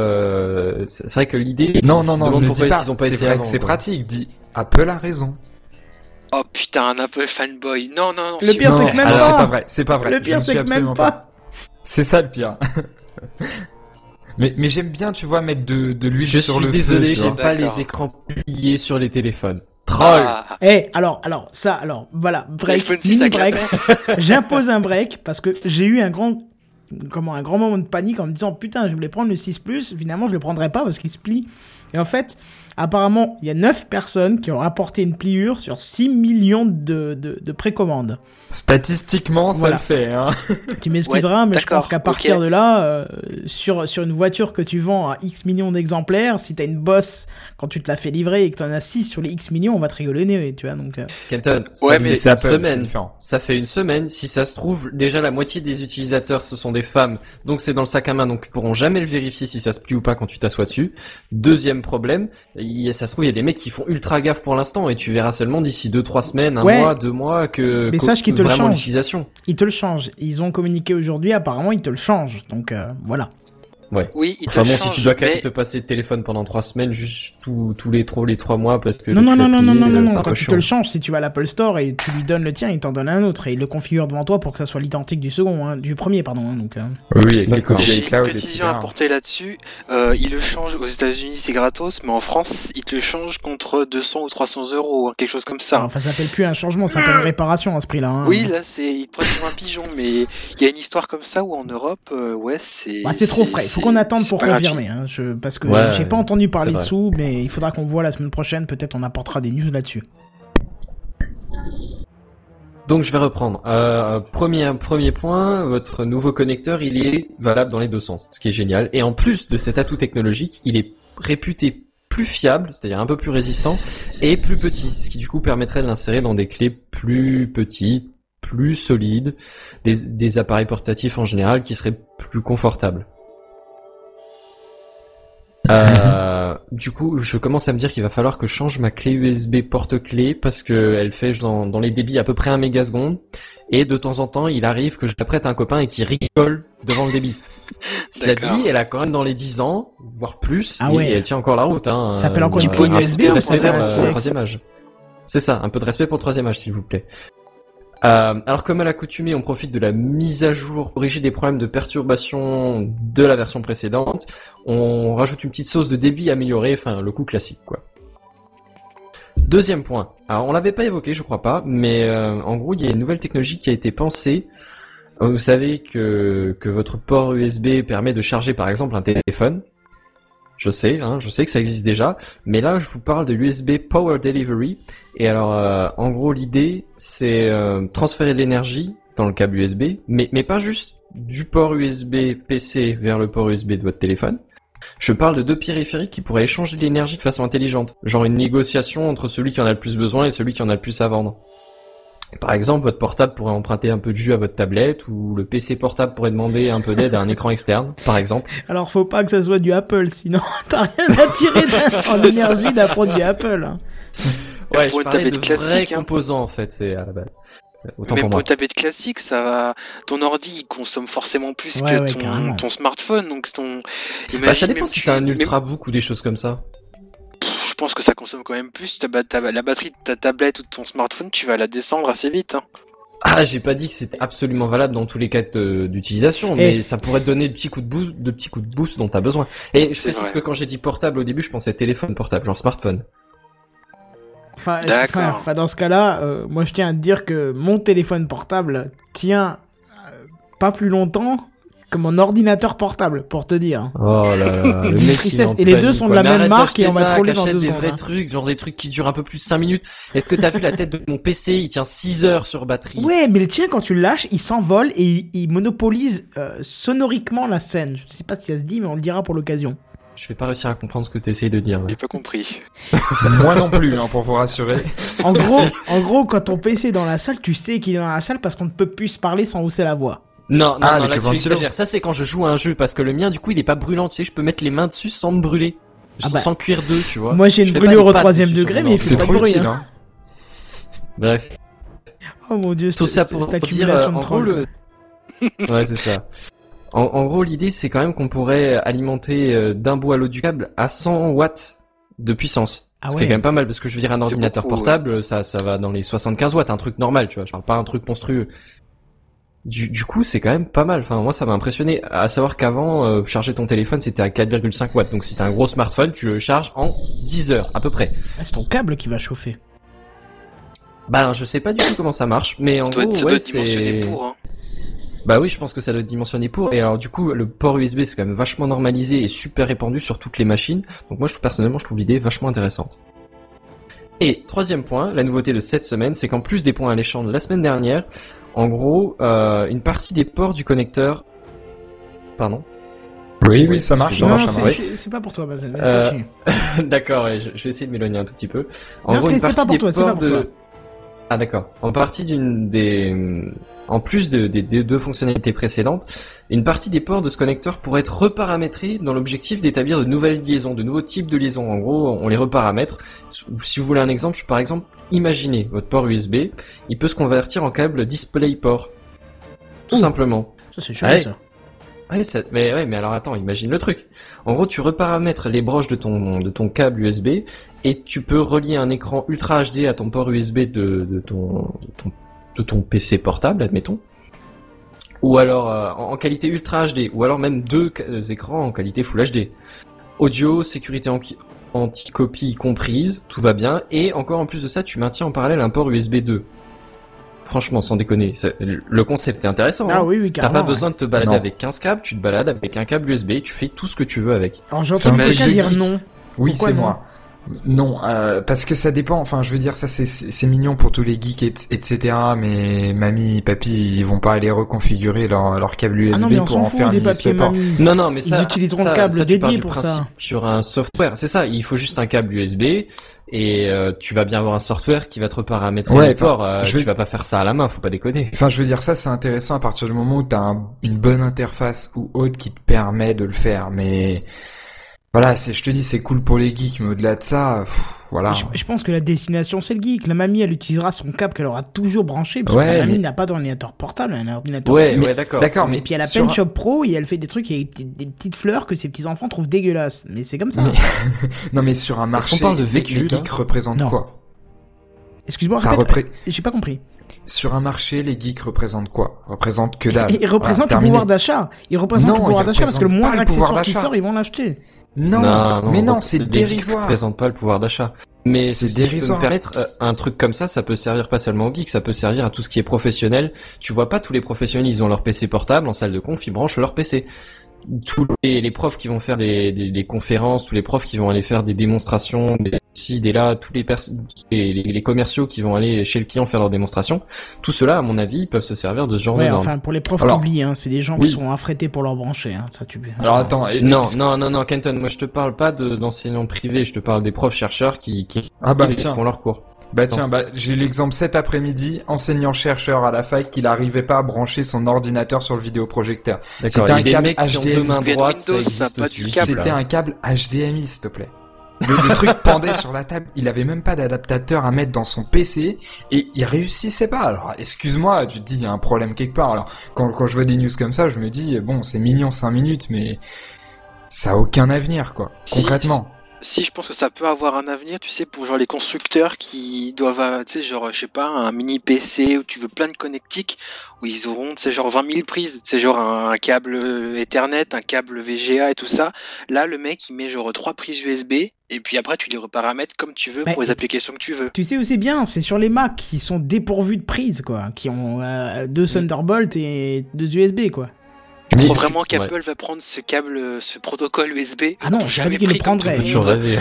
C'est vrai que l'idée. non, non, non, ne dis pas. ils ont pas C'est essayé vrai que c'est pratique. Dis, Apple a raison. Oh putain, un Apple fanboy. Non, non, non. Le pire, c'est Non, que même alors pas. c'est pas vrai. C'est pas vrai. Le Je pire, c'est suis que même pas. C'est ça le pire. mais mais j'aime bien, tu vois, mettre de, de l'huile Je sur suis le désolé, feu. tu j'aime vois. pas les écrans pliés sur les téléphones. Troll. Ah, Eh, alors, alors, ça, alors, voilà, break, L'iPhone 6 mini break. J'impose un break parce que j'ai eu un grand, comment, un grand moment de panique en me disant putain, je voulais prendre le 6 Plus, finalement je le prendrai pas parce qu'il se plie. Et en fait, apparemment, il y a 9 personnes qui ont rapporté une pliure sur 6 millions de, de, de précommandes. Statistiquement, ça Voilà. le fait. Hein. Tu m'excuseras, mais je pense qu'à partir de là, euh, sur, sur une voiture que tu vends à X millions d'exemplaires, si t'as une bosse quand tu te la fais livrer et que t'en as 6 sur les X millions, on va te rigoler le nez, tu vois, donc... euh, Kenton, Ouais, ça mais fait c'est une semaine. Ça fait une semaine. Si ça se trouve, déjà la moitié des utilisateurs ce sont des femmes, donc c'est dans le sac à main, donc ils pourront jamais le vérifier si ça se plie ou pas quand tu t'assois dessus. Deuxième problème, il y a- ça se trouve il y a des mecs qui font ultra gaffe pour l'instant et tu verras seulement d'ici deux trois semaines, un Ouais. mois, deux mois que Mais sache qu'ils te le changent. Ils te le changent. Ils ont communiqué aujourd'hui, apparemment, ils te le changent. Donc euh, voilà. Oui, il te Enfin bon, si change, tu dois quand même mais- te passer le téléphone pendant trois semaines, juste tous tous les trois les trois mois parce que Non, non, non, non, non, non, euh, non, c'est un Quand tu te chiant. le changes, si tu vas à l'Apple Store et tu lui donnes le tien, il t'en donne un autre et il le configure devant toi pour que ça soit l'identique du second, hein, du premier, pardon. hein, donc. euh. Oui, D'accord. J'ai une précision etc. à apporter là-dessus. Euh, il le change aux États-Unis, c'est gratos, mais en France, il te le change contre 200 ou 300 euros, hein, quelque chose comme ça. Alors, Enfin, ça s'appelle plus un changement, ça s'appelle une réparation à ce prix-là. hein. Oui, là, c'est il te prend pour un pigeon, mais il y a une histoire comme ça où en Europe, euh, ouais, c'est. Bah, c'est trop frais. Faut qu'on attende pour confirmer. Hein, je... Parce que Ouais, j'ai pas entendu parler dessous, mais il faudra qu'on voit la semaine prochaine. Peut-être on apportera des news là-dessus. Donc je vais reprendre. Euh, premier premier point, votre nouveau connecteur, il est valable dans les deux sens, ce qui est génial. Et en plus de cet atout technologique, il est réputé plus fiable, c'est-à-dire un peu plus résistant, et plus petit, ce qui du coup permettrait de l'insérer dans des clés plus petites, plus solides, des, des appareils portatifs en général qui seraient plus confortables. Euh, du coup, je commence à me dire qu'il va falloir que je change ma clé USB porte-clé parce que elle fait dans, dans les débits à peu près un mégaseconde et de temps en temps, il arrive que je la prête à un copain et qu'il rigole devant le débit. Cela dit, elle a quand même dans les 10 ans, voire plus, Ah et, ouais. et elle tient encore la route. Hein, Ça s'appelle encore Euh, une peu USB de ou respect pour, troisième euh, âge? troisième âge. C'est ça, un peu de respect pour le troisième âge, s'il vous plaît. Euh, alors comme à l'accoutumée, on profite de la mise à jour, corriger des problèmes de perturbation de la version précédente. On rajoute une petite sauce de débit améliorée, enfin le coup classique quoi. Deuxième point. Alors on l'avait pas évoqué, je crois pas, mais euh, en gros il y a une nouvelle technologie qui a été pensée. Euh, Vous savez que que votre port USB permet de charger par exemple un téléphone. Je sais, hein, je sais que ça existe déjà, mais là je vous parle de l'USB Power Delivery. Et alors, euh, en gros, l'idée, c'est euh, transférer de l'énergie dans le câble USB, mais, mais pas juste du port USB PC vers le port USB de votre téléphone. Je parle de deux périphériques qui pourraient échanger l'énergie de façon intelligente, genre une négociation entre celui qui en a le plus besoin et celui qui en a le plus à vendre. Par exemple, votre portable pourrait emprunter un peu de jus à votre tablette, ou le PC portable pourrait demander un peu d'aide à un écran externe, par exemple. Alors faut pas que ça soit du Apple, sinon t'as rien à tirer d'un- en énergie d'un produit Apple. hein. Ouais, je parlais de vrais classique, hein. composants, en fait, c'est à la base. Autant Mais pour pour tablette classique, ça va. Ton ordi, il consomme forcément plus Ouais, que ouais, ton, ton smartphone, donc ton. Bah, ça dépend si tu- t'as un ultrabook ou des choses comme ça. Pense que ça consomme quand même plus. Ta, la batterie de ta tablette ou de ton smartphone, tu vas la descendre assez vite. Hein. Ah, j'ai pas dit que c'était absolument valable dans tous les cas d'utilisation, mais ça pourrait te donner de petits coups de boost, de petits coups de boost dont t'as besoin. Et je précise vrai. que quand j'ai dit portable au début, je pensais téléphone portable, genre smartphone. Enfin, D'accord. enfin, enfin, dans ce cas-là, euh, moi je tiens à te dire que mon téléphone portable tient euh, pas plus longtemps que mon ordinateur portable, pour te dire. Oh là là, C'est tristesse. Et les deux sont de la même marque et on va troller dans deux des vrais hein. trucs, genre des trucs qui durent un peu plus de 5 minutes. Est-ce que t'as vu la tête de mon PC, il tient 6 heures sur batterie. Ouais, mais le tien, quand tu le lâches, il s'envole et il, monopolise euh, sonoriquement la scène. Je sais pas si ça se dit, mais on le dira pour l'occasion. Je vais pas réussir à comprendre ce que t'essayes de dire. J'ai pas compris. Moi non plus, hein, pour vous rassurer. En gros, en gros, quand ton PC est dans la salle, tu sais qu'il est dans la salle parce qu'on ne peut plus se parler sans hausser la voix. Non, non, Ah, non, avec là, le tu ventilo. exagères. Ça, c'est quand je joue à un jeu, parce que le mien, du coup, il est pas brûlant, tu sais, je peux mettre les mains dessus sans me brûler. Ah Sans, bah. sans cuire d'eux, tu vois. Moi, j'ai une brûlure au troisième degré, mais il fait C'est pas trop de bruit. utile. hein. Hein. Bref. Oh mon dieu, Tout cette- ça pour dire, euh, en gros, le... ouais, c'est ça. En, en gros, l'idée, c'est quand même qu'on pourrait alimenter euh, d'un bout à l'autre du câble à 100 watts de puissance. Ah Ce qui est ouais. quand même pas mal, parce que je veux dire, un ordinateur beaucoup, portable, ça, ça va dans les 75 watts, un truc normal, tu vois. Je parle pas un truc monstrueux. Du, du coup, c'est quand même pas mal. Enfin, moi, ça m'a impressionné. À savoir qu'avant, euh, charger ton téléphone, c'était à 4,5 watts. Donc, si t'as un gros smartphone, tu le charges en 10 heures, à peu près. Ah, c'est ton câble qui va chauffer. Ben, je sais pas du tout comment ça marche, mais en Ça gros, être- ça doit ouais, être dimensionné c'est... pour. Hein. Bah oui, je pense que ça doit être dimensionné pour. Et alors du coup, le port USB c'est quand même vachement normalisé et super répandu sur toutes les machines. Donc moi, je trouve personnellement, je trouve l'idée vachement intéressante. Et troisième point, la nouveauté de cette semaine, c'est qu'en plus des points alléchants de la semaine dernière, en gros, euh, une partie des ports du connecteur, pardon. Oui, oui, ça marche. Non, c'est pas pour toi. Vas-y, Euh. D'accord, je, je vais essayer de m'éloigner un tout petit peu. En Non, gros, c'est- une c'est pas partie pour des toi, c'est pas ports pour de... toi. Ah d'accord. En partie d'une des, en plus de- des des deux fonctionnalités précédentes, une partie des ports de ce connecteur pourrait être reparamétrée dans l'objectif d'établir de nouvelles liaisons, de nouveaux types de liaisons. En gros, on les reparamètre. Si vous voulez un exemple, par exemple, imaginez votre port USB, il peut se convertir en câble DisplayPort. Tout Ouh. simplement. Ça, c'est chouette, Ouais. ça. Ouais, mais alors attends, imagine le truc. En gros, tu reparamètres les broches de ton câble USB et tu peux relier un écran Ultra HD à ton port USB de, ton PC portable, admettons. Ou alors euh, en, qualité Ultra HD, ou alors même deux euh, écrans en qualité Full HD. Audio, sécurité anti-copie comprise, tout va bien. Et encore en plus de ça, tu maintiens en parallèle un port USB 2. Franchement, sans déconner, le concept est intéressant. hein. Ah oui, oui, T'as pas besoin de te balader Non. avec 15 câbles, tu te balades avec un câble USB, tu fais tout ce que tu veux avec. Alors, j'ai entendu un quelqu'un dire non. Oui, c'est non moi. Non, euh, parce que ça dépend. Enfin, je veux dire, ça c'est mignon pour tous les geeks, et- etc. Mais mamie, papy, ils vont pas aller reconfigurer leur leur câble USB Ah non, mais on pour en faire fout un des papiers. Non, non, mais Ils ça, utiliseront ça- le câble ça, dédié pour ça. Sur un software, c'est ça. Il faut juste un câble USB et euh, tu vas bien avoir un software qui va te reparamétrer Ouais, les ports. euh, je Tu vas pas faire ça à la main, faut pas déconner. Enfin, je veux dire, ça c'est intéressant à partir du moment où t'as un- une bonne interface ou autre qui te permet de le faire. Mais voilà, c'est, je te dis, c'est cool pour les geeks, mais au-delà de ça, pff, voilà. Je, je pense que la destination, c'est le geek. La mamie, elle utilisera son câble qu'elle aura toujours branché, parce Ouais, que la mamie mais- n'a pas d'ordinateur portable, elle a un ordinateur Ouais, ouais, d'accord. D'accord, Et mais puis elle a sur Penshop Pro et elle fait des trucs avec des, des petites fleurs que ses petits enfants trouvent dégueulasses. Mais c'est comme ça. Mais- Non, mais sur un marché, qu'on parle de les- vécu, les là geeks représentent Non. quoi? Excuse-moi, Ça repré- j'ai pas compris. Sur un marché, les geeks représentent quoi? Représentent que dalle. Ils ils représentent Voilà, le terminé. pouvoir d'achat. Ils représentent Non, le pouvoir d'achat parce que le pouvoir accessoire qui sort, ils vont l'acheter. Non, mais non, c'est dérisoire. représentent pas le pouvoir d'achat. Mais C'est si je peux dérisoire. me permettre, euh, un truc comme ça, ça peut servir pas seulement aux geeks, ça peut servir à tout ce qui est professionnel. Tu vois pas tous les professionnels, ils ont leur PC portable en salle de conf, ils branchent leur PC. Tous les, les profs qui vont faire des, des, des conférences, tous les profs qui vont aller faire des démonstrations, des ci, des là, tous les, pers- les, les, les commerciaux qui vont aller chez le client faire leurs démonstrations, tout cela, à mon avis, ils peuvent se servir de ce genre Ouais, de normes. enfin, pour les profs, t'oublies, hein, c'est des gens Oui. qui sont affrétés pour leur brancher, hein, ça tu Alors attends, et- Non, non, non, non, Kenton, moi je te parle pas de- d'enseignants privés, je te parle des profs chercheurs qui, qui, Ah bah qui font leur cours. Bah tiens, bah j'ai l'exemple cet après-midi, enseignant-chercheur à la fac, qu'il n'arrivait pas à brancher son ordinateur sur le vidéoprojecteur. D'accord, C'était un câble HDMI. C'était un câble HDMI, s'il te plaît. Le, le truc pendait sur la table, il avait même pas d'adaptateur à mettre dans son PC et il réussissait pas. Alors, excuse-moi, tu te dis il y a un problème quelque part. Alors, quand, quand je vois des news comme ça, je me dis bon, c'est mignon 5 minutes, mais ça a aucun avenir, quoi. Si, Concrètement. Si, je pense que ça peut avoir un avenir, tu sais, pour genre les constructeurs qui doivent, euh, tu sais, genre, je sais pas, un mini PC où tu veux plein de connectiques, où ils auront, tu sais, genre 20 000 prises, c'est genre un, un câble Ethernet, un câble VGA et tout ça. Là, le mec, il met genre trois prises USB, et puis après, tu les reparamètres comme tu veux pour les applications que tu veux. Tu sais où c'est bien, c'est sur les Mac qui sont dépourvus de prise, quoi, qui ont euh, deux Thunderbolt et deux USB, quoi. Je Mais crois vraiment qu'Apple va prendre ce câble, ce protocole USB. Ah non, jamais qu'il le prendrait.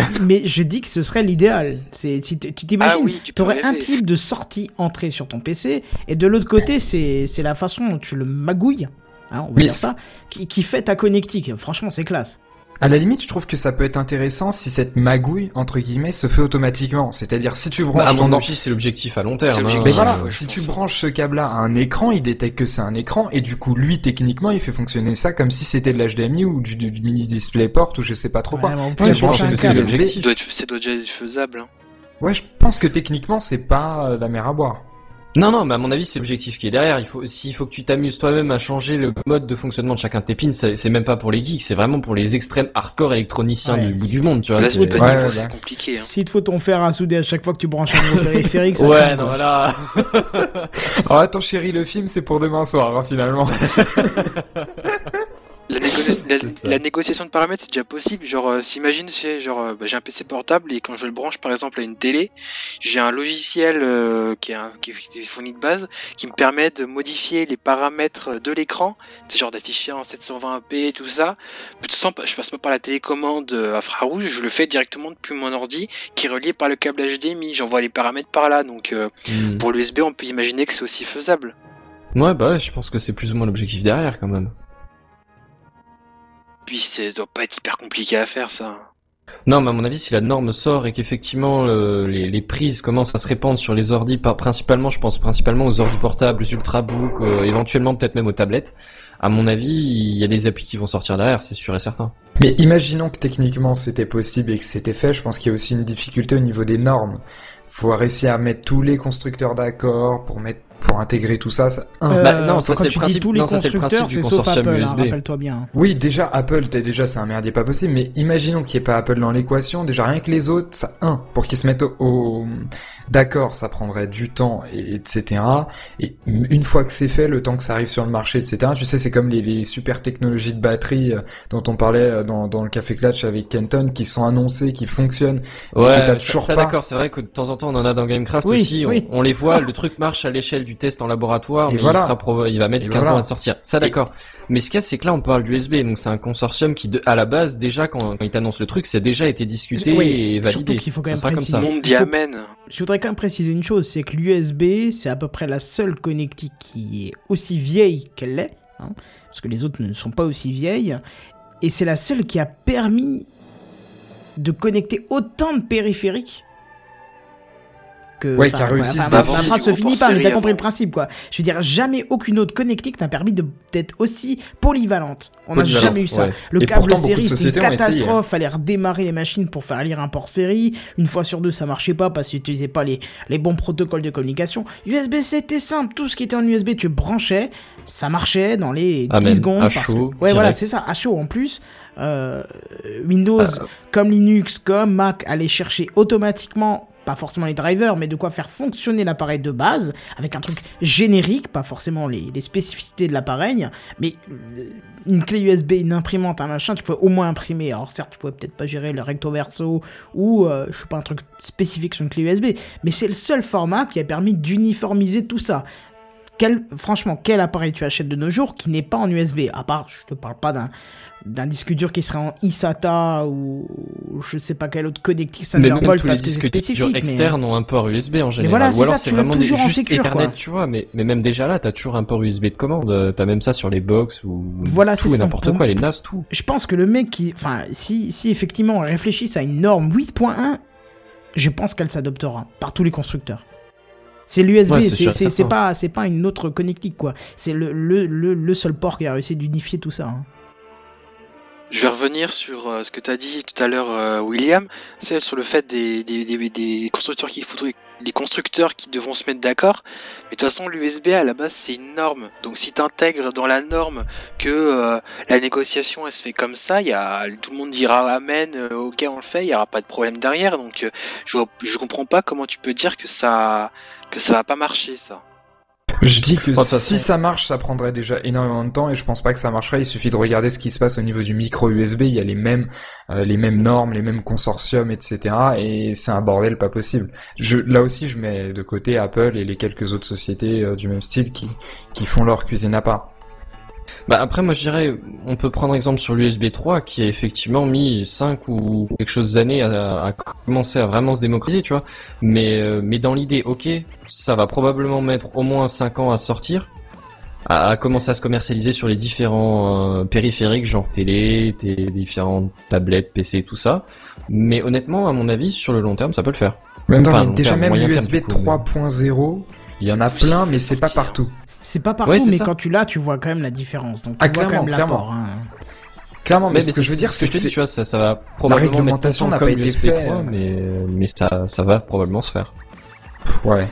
Mais je dis que ce serait l'idéal. C'est si t- tu t'imagines, Ah oui, tu peux t'aurais un type de sortie-entrée sur ton PC, et de l'autre côté, c'est la façon dont tu le magouilles, hein, on va Mais dire ça, qui, qui fait ta connectique. Franchement, c'est classe. À la limite, je trouve que ça peut être intéressant si cette magouille, entre guillemets, se fait automatiquement. C'est-à-dire, si tu branches Bah, à ton mon avis, c'est l'objectif à long terme. Hein. Mais voilà, ouais, si tu branches ce câble-là à un écran, il détecte que c'est un écran, et du coup, lui, techniquement, il fait fonctionner ça comme si c'était de l'HDMI ou du, du, du mini DisplayPort ou je sais pas trop quoi. Ouais, je pense que c'est l'objectif. ça doit déjà être faisable. hein. Ouais, je pense que techniquement, c'est pas euh, la mer à boire. Non, non, mais à mon avis, c'est l'objectif qui est derrière. Il faut, s'il faut que tu t'amuses toi-même à changer le mode de fonctionnement de chacun de tes pins, c'est c'est même pas pour les geeks, c'est vraiment pour les extrêmes hardcore électroniciens Ouais, du bout du monde, tu vois. C'est- Ouais, compliqué. hein. S'il te faut ton fer à souder à chaque fois que tu branches un nouveau périphérique, ça Ouais, non, voilà. Oh, attends, chérie, le film, c'est pour demain soir, hein, finalement. La, négo- la- C'est ça. la négociation de paramètres c'est déjà possible. Genre, euh, s'imagine, j'ai genre, euh, bah, j'ai un PC portable et quand je le branche par exemple à une télé, j'ai un logiciel euh, qui, est un- qui est qui est fourni de base qui me permet de modifier les paramètres de l'écran, c'est genre d'afficher en 720p tout ça. Sans, je passe pas par la télécommande infrarouge, je le fais directement depuis mon ordi qui est relié par le câble HDMI. J'envoie les paramètres par là, donc Hmm. pour l'USB on peut imaginer que c'est aussi faisable. Ouais, bah, je pense que c'est plus ou moins l'objectif derrière, quand même. Puis ça doit pas être hyper compliqué à faire ça. Non, mais à mon avis, si la norme sort et qu'effectivement euh, les, les prises commencent à se répandre sur les ordis, par- principalement, je pense principalement aux ordis portables, aux ultrabooks, euh, éventuellement peut-être même aux tablettes. À mon avis, il y a des applis qui vont sortir derrière, c'est sûr et certain. Mais imaginons que techniquement c'était possible et que c'était fait, je pense qu'il y a aussi une difficulté au niveau des normes. Faut réussir à mettre tous les constructeurs d'accord pour mettre pour intégrer tout ça. ça- un. Euh, Bah, non, ça, c'est le principe- tous les non, ça, c'est le principe du consortium Apple, hein, USB. rappelle-toi bien. Oui, déjà Apple, t'es déjà c'est un merdier pas possible, mais imaginons qu'il n'y ait pas Apple dans l'équation, déjà rien que les autres, ça un pour qu'ils se mettent au, au- d'accord, ça prendrait du temps et etc. Et une fois que c'est fait, le temps que ça arrive sur le marché, etc. Tu sais, c'est comme les, les super technologies de batterie euh, dont on parlait euh, dans, dans le café Clutch avec Kenton, qui sont annoncées, qui fonctionnent. Ouais, t'as ça, toujours ça, pas. d'accord, c'est vrai que de temps en temps on en a dans Gamecraft Oui, aussi, on, oui. on les voit, le truc marche à l'échelle du test en laboratoire, Et mais voilà. il, sera il va mettre Et 15 voilà. ans à sortir. Ça, d'accord. Mais ce qu'il y a, c'est que là, on parle d'USB, donc c'est un consortium qui, de- à la base, déjà, quand, quand il t'annonce le truc, c'est déjà été discuté Oui, et surtout validé. qu'il faut quand Ça même sera comme ça. le préciser. monde faut- Amen. Je voudrais quand même préciser une chose, c'est que l'USB, c'est à peu près la seule connectique qui est aussi vieille qu'elle l'est, hein, parce que les autres ne sont pas aussi vieilles, et c'est la seule qui a permis de connecter autant de périphériques que... Ouais, qui a réussi enfin, ma- défi. ma phrase se finit pas, mais t'as compris le principe, quoi. Je veux dire, jamais aucune autre connectique n'a permis de- d'être aussi polyvalente. On n'a jamais eu ça. ouais. Le Et câble pourtant, série, c'était une hein. catastrophe. Fallait redémarrer les machines pour faire lire un port série. Une fois sur deux, ça marchait pas parce que tu n'utilisais pas les, les bons protocoles de communication. USB, c'était simple. Tout ce qui était en USB, tu branchais. Ça marchait dans les 10 Amen. secondes. À parce que- chaud, Ouais, voilà, c'est ça. À chaud en plus. Euh, Windows, comme Linux, comme Mac, allait chercher automatiquement pas forcément les drivers, mais de quoi faire fonctionner l'appareil de base, avec un truc générique, pas forcément les, spécificités de l'appareil, mais euh, une clé USB, une imprimante, un machin, tu pouvais au moins imprimer. Alors certes, tu pouvais peut-être pas gérer le recto verso ou, euh, je sais pas, un truc spécifique sur une clé USB, mais c'est le seul format qui a permis d'uniformiser tout ça. Quel, franchement, quel appareil tu achètes de nos jours qui n'est pas en USB À part, je te parle pas d'un d'un disque dur qui serait en eSATA ou je sais pas quel autre connectique Mais Thunderbolt les parce que c'est spécifique. mais- externes ont un port USB en général. voilà, c'est Ou alors vraiment des, juste sécure, Ethernet, quoi. tu vois. Mais, mais même déjà là, t'as toujours un port USB de commande. Euh, T'as même ça sur les box ou Voilà, tout et n'importe quoi, les NAS, tout. je pense que le mec qui. Enfin, si, si effectivement on réfléchisse à une norme 8.1, je pense qu'elle s'adoptera par tous les constructeurs. C'est l'USB, Ouais, c'est pas, une autre connectique, quoi. C'est le, le, le, le seul port qui a réussi d'unifier tout ça. hein. Je vais revenir sur euh, ce que tu as dit tout à l'heure, euh, William, c'est sur le fait des, des, des, des constructeurs qui faudrait, des constructeurs qui devront se mettre d'accord. Mais de toute façon, l'USB à la base c'est une norme. Donc si tu intègres dans la norme que euh, la négociation elle se fait comme ça, il y a, tout le monde dira amen, ok on le fait, il y aura pas de problème derrière. Donc euh, je, je comprends pas comment tu peux dire que ça que ça va pas marcher ça. Je dis que si ça marche, ça prendrait déjà énormément de temps et je pense pas que ça marcherait. Il suffit de regarder ce qui se passe au niveau du micro USB. Il y a les mêmes, euh, les mêmes normes, les mêmes consortiums, etc. Et c'est un bordel pas possible. Je, là aussi, je mets de côté Apple et les quelques autres sociétés euh, du même style qui, qui font leur cuisine à part. Bah après moi je dirais on peut prendre exemple sur l'USB 3 qui a effectivement mis 5 ou quelque chose d'années à, à commencer à vraiment se démocratiser tu vois. Mais euh, mais dans l'idée ok ça va probablement mettre au moins 5 ans à sortir à, à commencer à se commercialiser sur les différents euh, périphériques genre télé, tes différentes tablettes, PC tout ça. Mais honnêtement à mon avis sur le long terme ça peut le faire. Même Enfin, déjà terme, même l'USB du coup, mais- 3.0, il y en a plein, mais c'est pas partout. C'est pas partout, Ouais, mais ça. quand tu l'as, tu vois quand même la différence. Donc tu Ah, vois quand clairement, même clairement. l'apport. hein. Clairement, mais, mais, ce que je veux dire, ce c'est que tu vois ça, ça va probablement mettre réglementation n'a comme pas été l'USB faite, 3 euh. mais mais ça ça va probablement se faire ouais.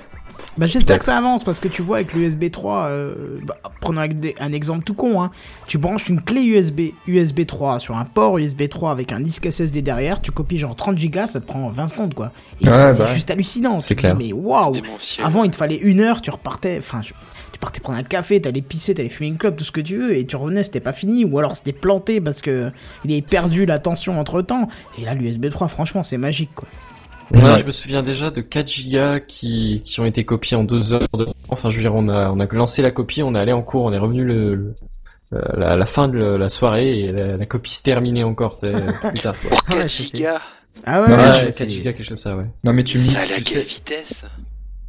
Bah, j'espère que ça avance parce que tu vois avec l'USB 3, euh, bah, prenons un exemple tout con, hein. tu branches une clé USB, USB 3 sur un port USB 3 avec un disque SSD derrière, tu copies genre 30 gigas, ça te prend 20 secondes quoi. Et Ouais, c'est- bah juste hallucinant. C'est clair. dis, mais waouh. Avant il te fallait une heure, tu repartais, enfin je- tu partais prendre un café, t'allais pisser, t'allais fumer une clope, tout ce que tu veux, et tu revenais, c'était pas fini, ou alors c'était planté parce que il avait perdu la tension entre temps. Et là l'USB 3, franchement c'est magique quoi. Ouais, Ouais. je me souviens déjà de 4 gigas qui, qui ont été copiés en 2 heures de Enfin, je veux dire, on a, on a lancé la copie, on est allé en cours, on est revenu le, le- la, la fin de la soirée et la, la copie se terminait encore, tu sais, plus tard, quoi. Pour Ouais, 4 c'était- gigas, Ah ouais, ouais, mais c'est- Ouais, 4 gigas, quelque chose comme ça, ouais. Non, mais tu mixes, allait à tu quelle sais, vitesse?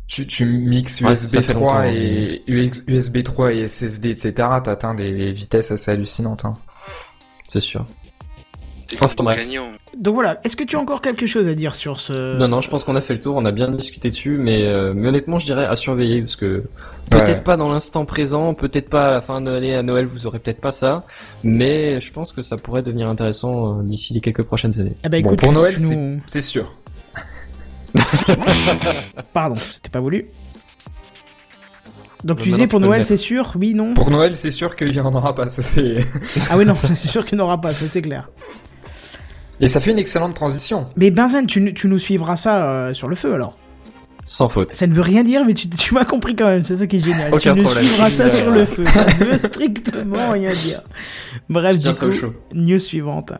Tu, tu mixes USB ça fait 3 longtemps, et UX USB 3 et SSD, etc. T'atteins des vitesses assez hallucinantes. Hein. C'est sûr. Enfin, bref. gagnant. Donc voilà, est-ce que tu as encore quelque chose à dire sur ce... Non, non, je pense qu'on a fait le tour, on a bien discuté dessus, mais, euh, mais honnêtement, je dirais à surveiller, parce que peut-être Ouais. pas dans l'instant présent, peut-être pas à la fin de l'année, à Noël, vous aurez peut-être pas ça, mais je pense que ça pourrait devenir intéressant euh, d'ici les quelques prochaines années. Ah bah Bon, pour tu- Noël, tu nous- C'est sûr. Pardon, c'était pas voulu. Donc tu disais pour Noël c'est sûr Oui, non Pour Noël, c'est sûr qu'il y en aura pas. Ça, c'est... Ah oui, non, ça, c'est sûr qu'il n'y en aura pas, ça c'est clair. Et ça fait une excellente transition. Mais Benzen, tu, tu nous suivras ça euh, sur le feu alors Sans faute. Ça ne veut rien dire, mais tu, tu m'as compris quand même, c'est ça qui est génial. Aucun tu nous problème. suivras ça sur le feu, ça ne veut strictement rien dire. Bref, du coup, news suivante.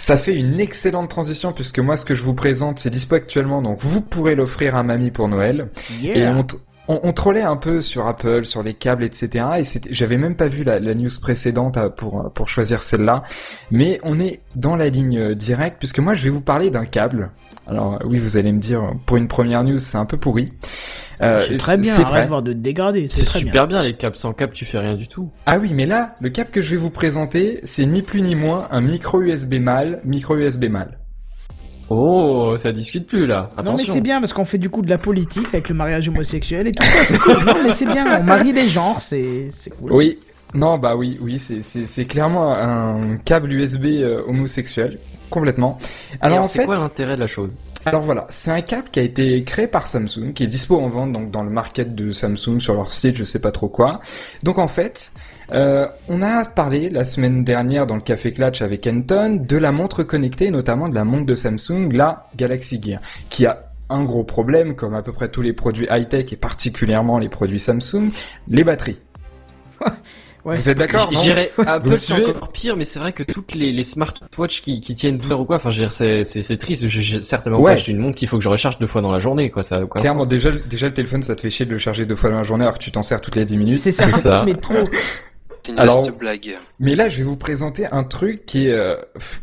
Ça fait une excellente transition puisque moi ce que je vous présente c'est dispo actuellement donc vous pourrez l'offrir à mamie pour Noël. Et Yeah. on, t- on, on trollait un peu sur Apple, sur les câbles, etc. Et c'était- j'avais même pas vu la, la news précédente euh, pour, pour choisir celle-là. Mais on est dans la ligne euh, directe, puisque moi je vais vous parler d'un câble. Alors euh, oui, vous allez me dire, pour une première news, c'est un peu pourri. Euh, c'est très bien, C'est arrête de voir de te dégrader. C'est très bien. super bien. les câbles. Sans câble, tu fais rien du tout. Ah oui, mais là, le câble que je vais vous présenter, c'est ni plus ni moins un micro USB mâle, micro USB mâle. Oh, ça discute plus là. Non mais Attention. c'est bien parce qu'on fait du coup de la politique avec le mariage homosexuel et tout ça, c'est cool. Non mais c'est bien, on marie les genres, c'est c'est cool. Oui. Non, bah oui, oui, c'est- c'est c'est clairement un câble USB euh, homosexuel, complètement. Alors en c'est fait, quoi l'intérêt de la chose? Alors voilà, c'est un câble qui a été créé par Samsung, qui est dispo en vente donc dans le market de Samsung sur leur site, je sais pas trop quoi. Donc en fait, euh, on a parlé la semaine dernière dans le Café Clutch avec Anton de la montre connectée, notamment de la montre de Samsung, la Galaxy Gear, qui a un gros problème, comme à peu près tous les produits high-tech et particulièrement les produits Samsung, les batteries. Ouais. Vous êtes d'accord J'irais Apple, c'est encore pire, mais c'est vrai que toutes les, les smartwatches qui, qui tiennent deux heures ou quoi, enfin, c'est, c'est, triste. J'ai j'ai certainement Ouais. pas acheté une montre qu'il faut que je recharge deux fois dans la journée, quoi. Ça Clairement, déjà, déjà le téléphone, ça te fait chier de le charger deux fois dans la journée alors que tu t'en sers toutes les 10 minutes. C'est ça, C'est ça. mais trop. C'est une Alors- vaste blague. Mais là, je vais vous présenter un truc qui est euh,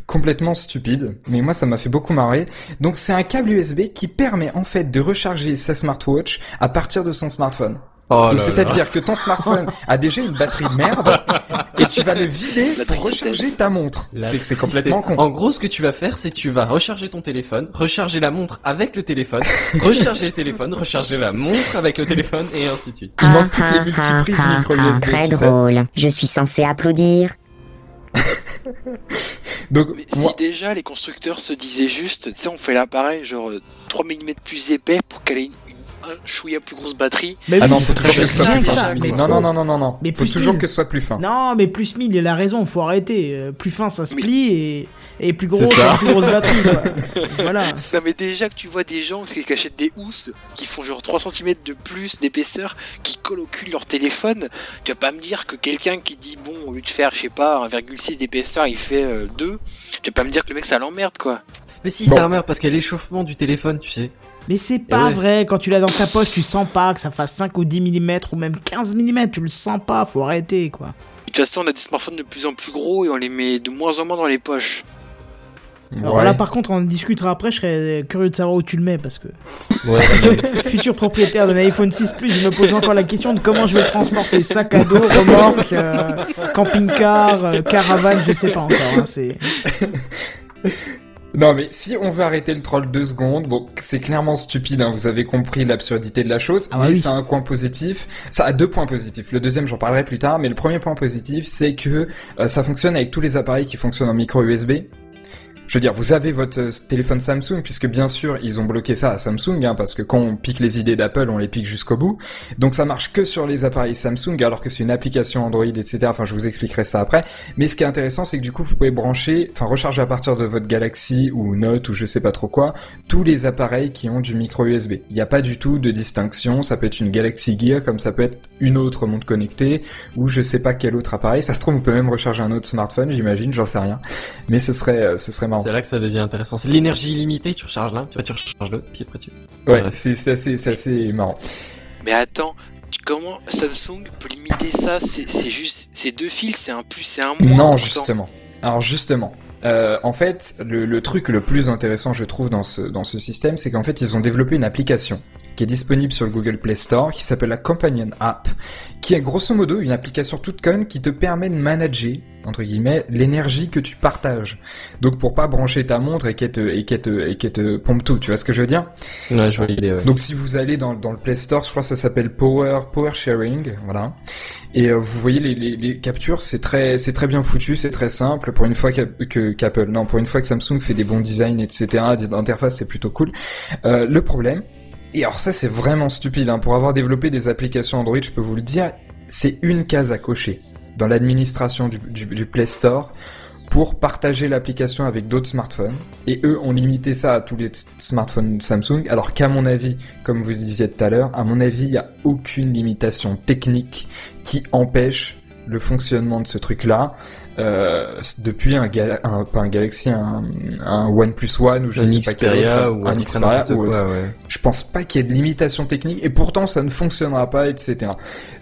complètement stupide, mais moi, ça m'a fait beaucoup marrer. Donc, c'est un câble USB qui permet en fait de recharger sa smartwatch à partir de son smartphone. Oh c'est-à-dire que ton smartphone a déjà une batterie de merde et tu vas le vider pour recharger ta montre. C'est que c'est tristesse. complètement con. En gros, ce que tu vas faire, c'est que tu vas recharger ton téléphone, recharger la montre avec le téléphone, recharger le téléphone, recharger la montre avec le téléphone, et ainsi de suite. Il manque plus que les multiprises micro USB. Très tu sais. drôle. Je suis censé applaudir. Donc, Mais moi, si déjà les constructeurs se disaient juste, tu sais, on fait l'appareil genre euh, 3 mm plus épais pour qu'elle ait une- un chouïa plus grosse batterie. Mais ah non, faut toujours que ce soit rien plus fin. ça, mais Non, non, non, non, non, non. Mais Faut plus toujours mille. que ce soit plus fin. Non, mais plus 1000, il a raison, faut arrêter. Euh, Plus fin, ça se plie et, et plus gros, plus grosse batterie. Quoi. voilà. Non mais déjà que tu vois des gens qui achètent des housses qui font genre 3 cm de plus d'épaisseur, qui collent au cul leur téléphone, tu vas pas me dire que quelqu'un qui dit bon au lieu de faire je sais pas 1,6 d'épaisseur il fait euh, 2, tu vas pas me dire que le mec ça l'emmerde quoi. Mais si, Bon. ça merde parce qu'il y a l'échauffement du téléphone, tu sais. Mais c'est pas ouais. vrai, quand tu l'as dans ta poche, tu sens pas que ça fasse 5 ou 10 mm ou même 15 mm, tu le sens pas, faut arrêter quoi. De toute façon on a des smartphones de plus en plus gros et on les met de moins en moins dans les poches. Alors Ouais. là, par contre, on en discutera après, je serais curieux de savoir où tu le mets parce que. Ouais. Futur propriétaire d'un iPhone 6 Plus, je me pose encore la question de comment je vais transporter. Sac à dos, remorque, euh, camping-car, euh, caravane, je sais pas encore. hein, c'est... Non mais si on veut arrêter le troll deux secondes, bon c'est clairement stupide, hein, vous avez compris l'absurdité de la chose, Ah bah mais oui. ça a un point positif, ça a deux points positifs. Le deuxième j'en parlerai plus tard, mais le premier point positif c'est que euh, ça fonctionne avec tous les appareils qui fonctionnent en micro USB. Je veux dire, vous avez votre euh, téléphone Samsung, puisque bien sûr, ils ont bloqué ça à Samsung, hein, parce que quand on pique les idées d'Apple, on les pique jusqu'au bout. Donc ça marche que sur les appareils Samsung, alors que c'est une application Android, etc. Enfin, je vous expliquerai ça après. Mais ce qui est intéressant, c'est que du coup, vous pouvez brancher, enfin, recharger à partir de votre Galaxy ou Note ou je sais pas trop quoi, tous les appareils qui ont du micro USB. Il n'y a pas du tout de distinction. Ça peut être une Galaxy Gear, comme ça peut être une autre montre connectée, ou je sais pas quel autre appareil. Ça se trouve, on peut même recharger un autre smartphone, j'imagine, j'en sais rien. Mais ce serait, euh, ce serait marrant. C'est là que ça devient intéressant. C'est l'énergie illimitée, tu recharges l'un, tu recharges l'autre, puis après tu. Ouais, c'est assez, c'est assez marrant. Mais attends, comment Samsung peut limiter ça? C'est juste, c'est deux fils, c'est un plus, c'est un moins. Non, justement. Alors justement, euh, en fait, le, le truc le plus intéressant, je trouve, dans ce, dans ce système, c'est qu'en fait, ils ont développé une application qui est disponible sur le Google Play Store, qui s'appelle la Companion App, qui est grosso modo une application toute conne qui te permet de manager, entre guillemets, l'énergie que tu partages. Donc pour pas brancher ta montre et qu'elle te, et qu'elle te, et qu'elle te pompe tout, tu vois ce que je veux dire? Ouais, je vois l'idée, ouais. donc si vous allez dans, dans le Play Store, je crois que ça s'appelle Power Power Sharing, voilà. Et euh, vous voyez les, les, les captures, c'est très c'est très bien foutu, c'est très simple. Pour une fois que qu'Apple, non, pour une fois que Samsung fait des bons designs, etc. D'interface, c'est plutôt cool. Euh, le problème, et alors ça c'est vraiment stupide, hein, pour avoir développé des applications Android, je peux vous le dire, c'est une case à cocher dans l'administration du, Play Store pour partager l'application avec d'autres smartphones. Et eux ont limité ça à tous les smartphones Samsung, alors qu'à mon avis, comme vous disiez tout à l'heure, à mon avis, il n'y a aucune limitation technique qui empêche le fonctionnement de ce truc-là euh, depuis un, Gal- un pas un Galaxy, un, un OnePlus One ou je un sais pas quel Xperia autre, ou un Xperia ou quoi, ouais. je pense pas qu'il y ait de limitation technique et pourtant ça ne fonctionnera pas, etc.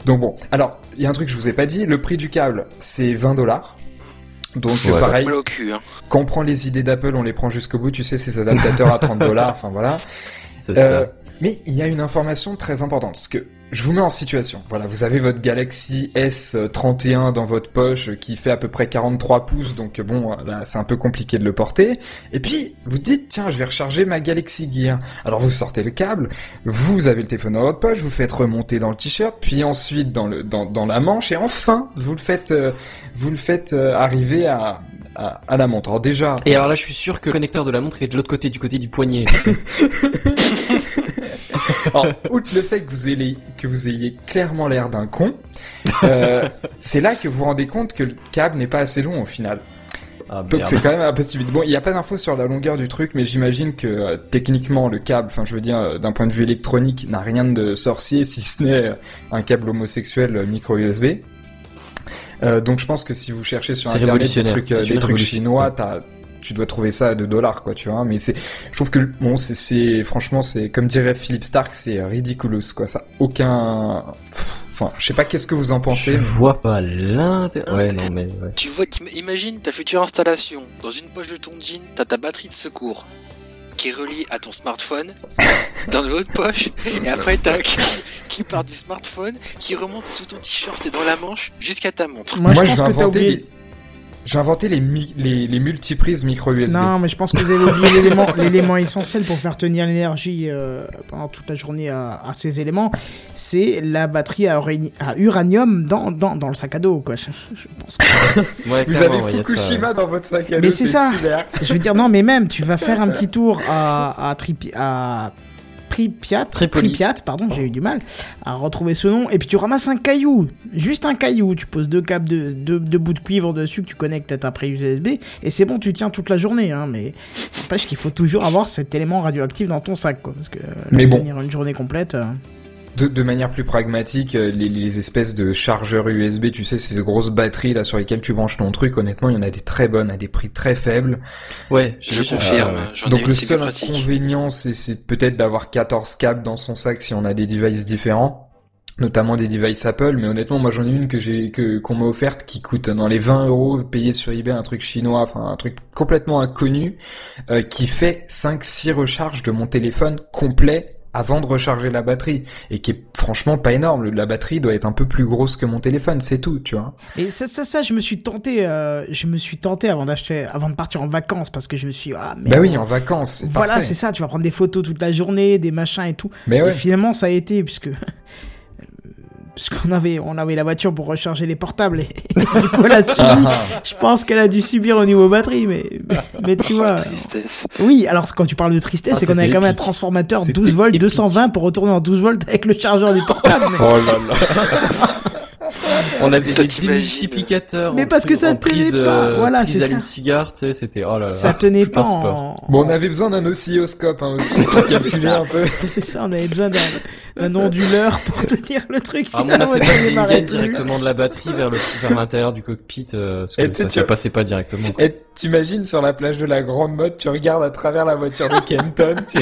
Donc bon, alors il y a un truc que je vous ai pas dit, le prix du câble c'est 20 dollars. Donc Ouais. euh, pareil, cul, hein. quand on prend les idées d'Apple, on les prend jusqu'au bout, tu sais, ces adaptateurs à 30 dollars, enfin voilà. C'est Euh, ça. Mais il y a une information très importante, parce que je vous mets en situation. Voilà, vous avez votre Galaxy S31 dans votre poche qui fait à peu près 43 pouces, donc bon, là c'est un peu compliqué de le porter. Et puis vous dites, tiens, je vais recharger ma Galaxy Gear. Alors vous sortez le câble, vous avez le téléphone dans votre poche, vous faites remonter dans le t-shirt, puis ensuite dans le dans, dans la manche, et enfin vous le faites euh, vous le faites euh, arriver à, à à la montre. Alors déjà, Et alors là, je suis sûr que le connecteur de la montre est de l'autre côté, du côté du poignet. Alors, outre le fait que vous ayez, que vous ayez clairement l'air d'un con, euh, c'est là que vous vous rendez compte que le câble n'est pas assez long au final. Ah, Donc c'est quand même un peu stupide. Bon, il n'y a pas d'infos sur la longueur du truc, mais j'imagine que euh, techniquement le câble, enfin je veux dire euh, d'un point de vue électronique, n'a rien de sorcier si ce n'est un câble homosexuel micro USB. Euh, donc je pense que si vous cherchez sur internet des trucs, euh, des trucs chinois, t'as tu dois trouver ça à 2 dollars quoi tu vois. Mais c'est je trouve que bon c'est franchement c'est comme dirait Philippe Stark c'est ridiculous quoi. Ça aucun enfin je sais pas qu'est-ce que vous en Je pensez vois pas l'intérêt. Ouais, non, mais ouais. Tu vois, imagine ta future installation. Dans une poche de ton jean, t'as ta batterie de secours qui est reliée à ton smartphone dans l'autre poche. Et après, t'as un câble qui part du smartphone, qui remonte sous ton t-shirt et dans la manche jusqu'à ta montre. Moi, Moi, je je pense vais que t'as inventer oublié. J'ai inventé les, mi- les, les multiprises micro USB. Non, mais je pense que vous avez oublié l'élément, l'élément essentiel pour faire tenir l'énergie euh, pendant toute la journée à, à ces éléments. C'est la batterie à, urani- à uranium dans, dans, dans le sac à dos, quoi. Je, je pense que- Ouais, Vous avez ça, Fukushima dans votre sac à dos, Mais c'est ça. super. je veux dire, non, mais même, tu vas faire un petit tour à, à, Tripi- à Pripyat. Pripyat, pardon, j'ai eu du mal à retrouver ce nom, et puis tu ramasses un caillou, juste un caillou, tu poses deux câbles de deux, deux bouts de cuivre dessus que tu connectes à ta prise USB, et c'est bon, tu tiens toute la journée, hein, mais n'empêche qu'il faut toujours avoir cet élément radioactif dans ton sac, quoi, parce que euh, Mais bon. tenir une journée complète... euh, De, de manière plus pragmatique, euh, les, les espèces de chargeurs USB, tu sais, ces grosses batteries là sur lesquelles tu branches ton truc, honnêtement, il y en a des très bonnes à des prix très faibles. Ouais, Je ça. confirme, Euh, ai Donc le seul inconvénient, c'est c'est peut-être d'avoir 14 câbles dans son sac si on a des devices différents, notamment des devices Apple. Mais honnêtement, moi j'en ai une que j'ai que qu'on m'a offerte qui coûte dans les 20 euros payé sur eBay, un truc chinois, enfin un truc complètement inconnu, euh, qui fait 5-6 recharges de mon téléphone complet avant de recharger la batterie et qui est franchement pas énorme. La batterie doit être un peu plus grosse que mon téléphone, c'est tout, tu vois. Et ça, ça, ça, je me suis tenté, euh, je me suis tenté avant d'acheter, avant de partir en vacances, parce que je me suis, ah, mais Bah oui, en vacances, Voilà, c'est ça, tu vas prendre des photos toute la journée, des machins et tout. Mais Et ouais. finalement, ça a été, puisque. Puisqu'on avait, on avait la voiture pour recharger les portables. Et, et du coup, elle a subi. Ah, ah. Je pense qu'elle a dû subir au niveau batterie, mais, mais, mais tu vois. Tristesse. Oui, alors quand tu parles de tristesse, Ah, c'est qu'on avait quand même un transformateur C'était 12 volts épique. 220 pour retourner en 12 volts avec le chargeur du portable. mais- Oh là là. On avait des démultiplicateurs. Mais en parce que ça tenait pas. euh, Voilà, prise c'est ça. allume-cigare, tu sais, c'était, oh là là. Ça tenait tout pas un sport. en... Bon, on avait besoin d'un oscilloscope hein, aussi pour calculer un peu. C'est ça, on avait besoin d'un d'un onduleur pour tenir le truc. Ah, on a fait passer une gaine directement de la batterie vers le, vers l'intérieur du cockpit, euh, parce Et que tu- ça, passait pas directement. Et t'imagines sur la plage de la Grande Motte, tu regardes à travers la voiture de Kenton, tu...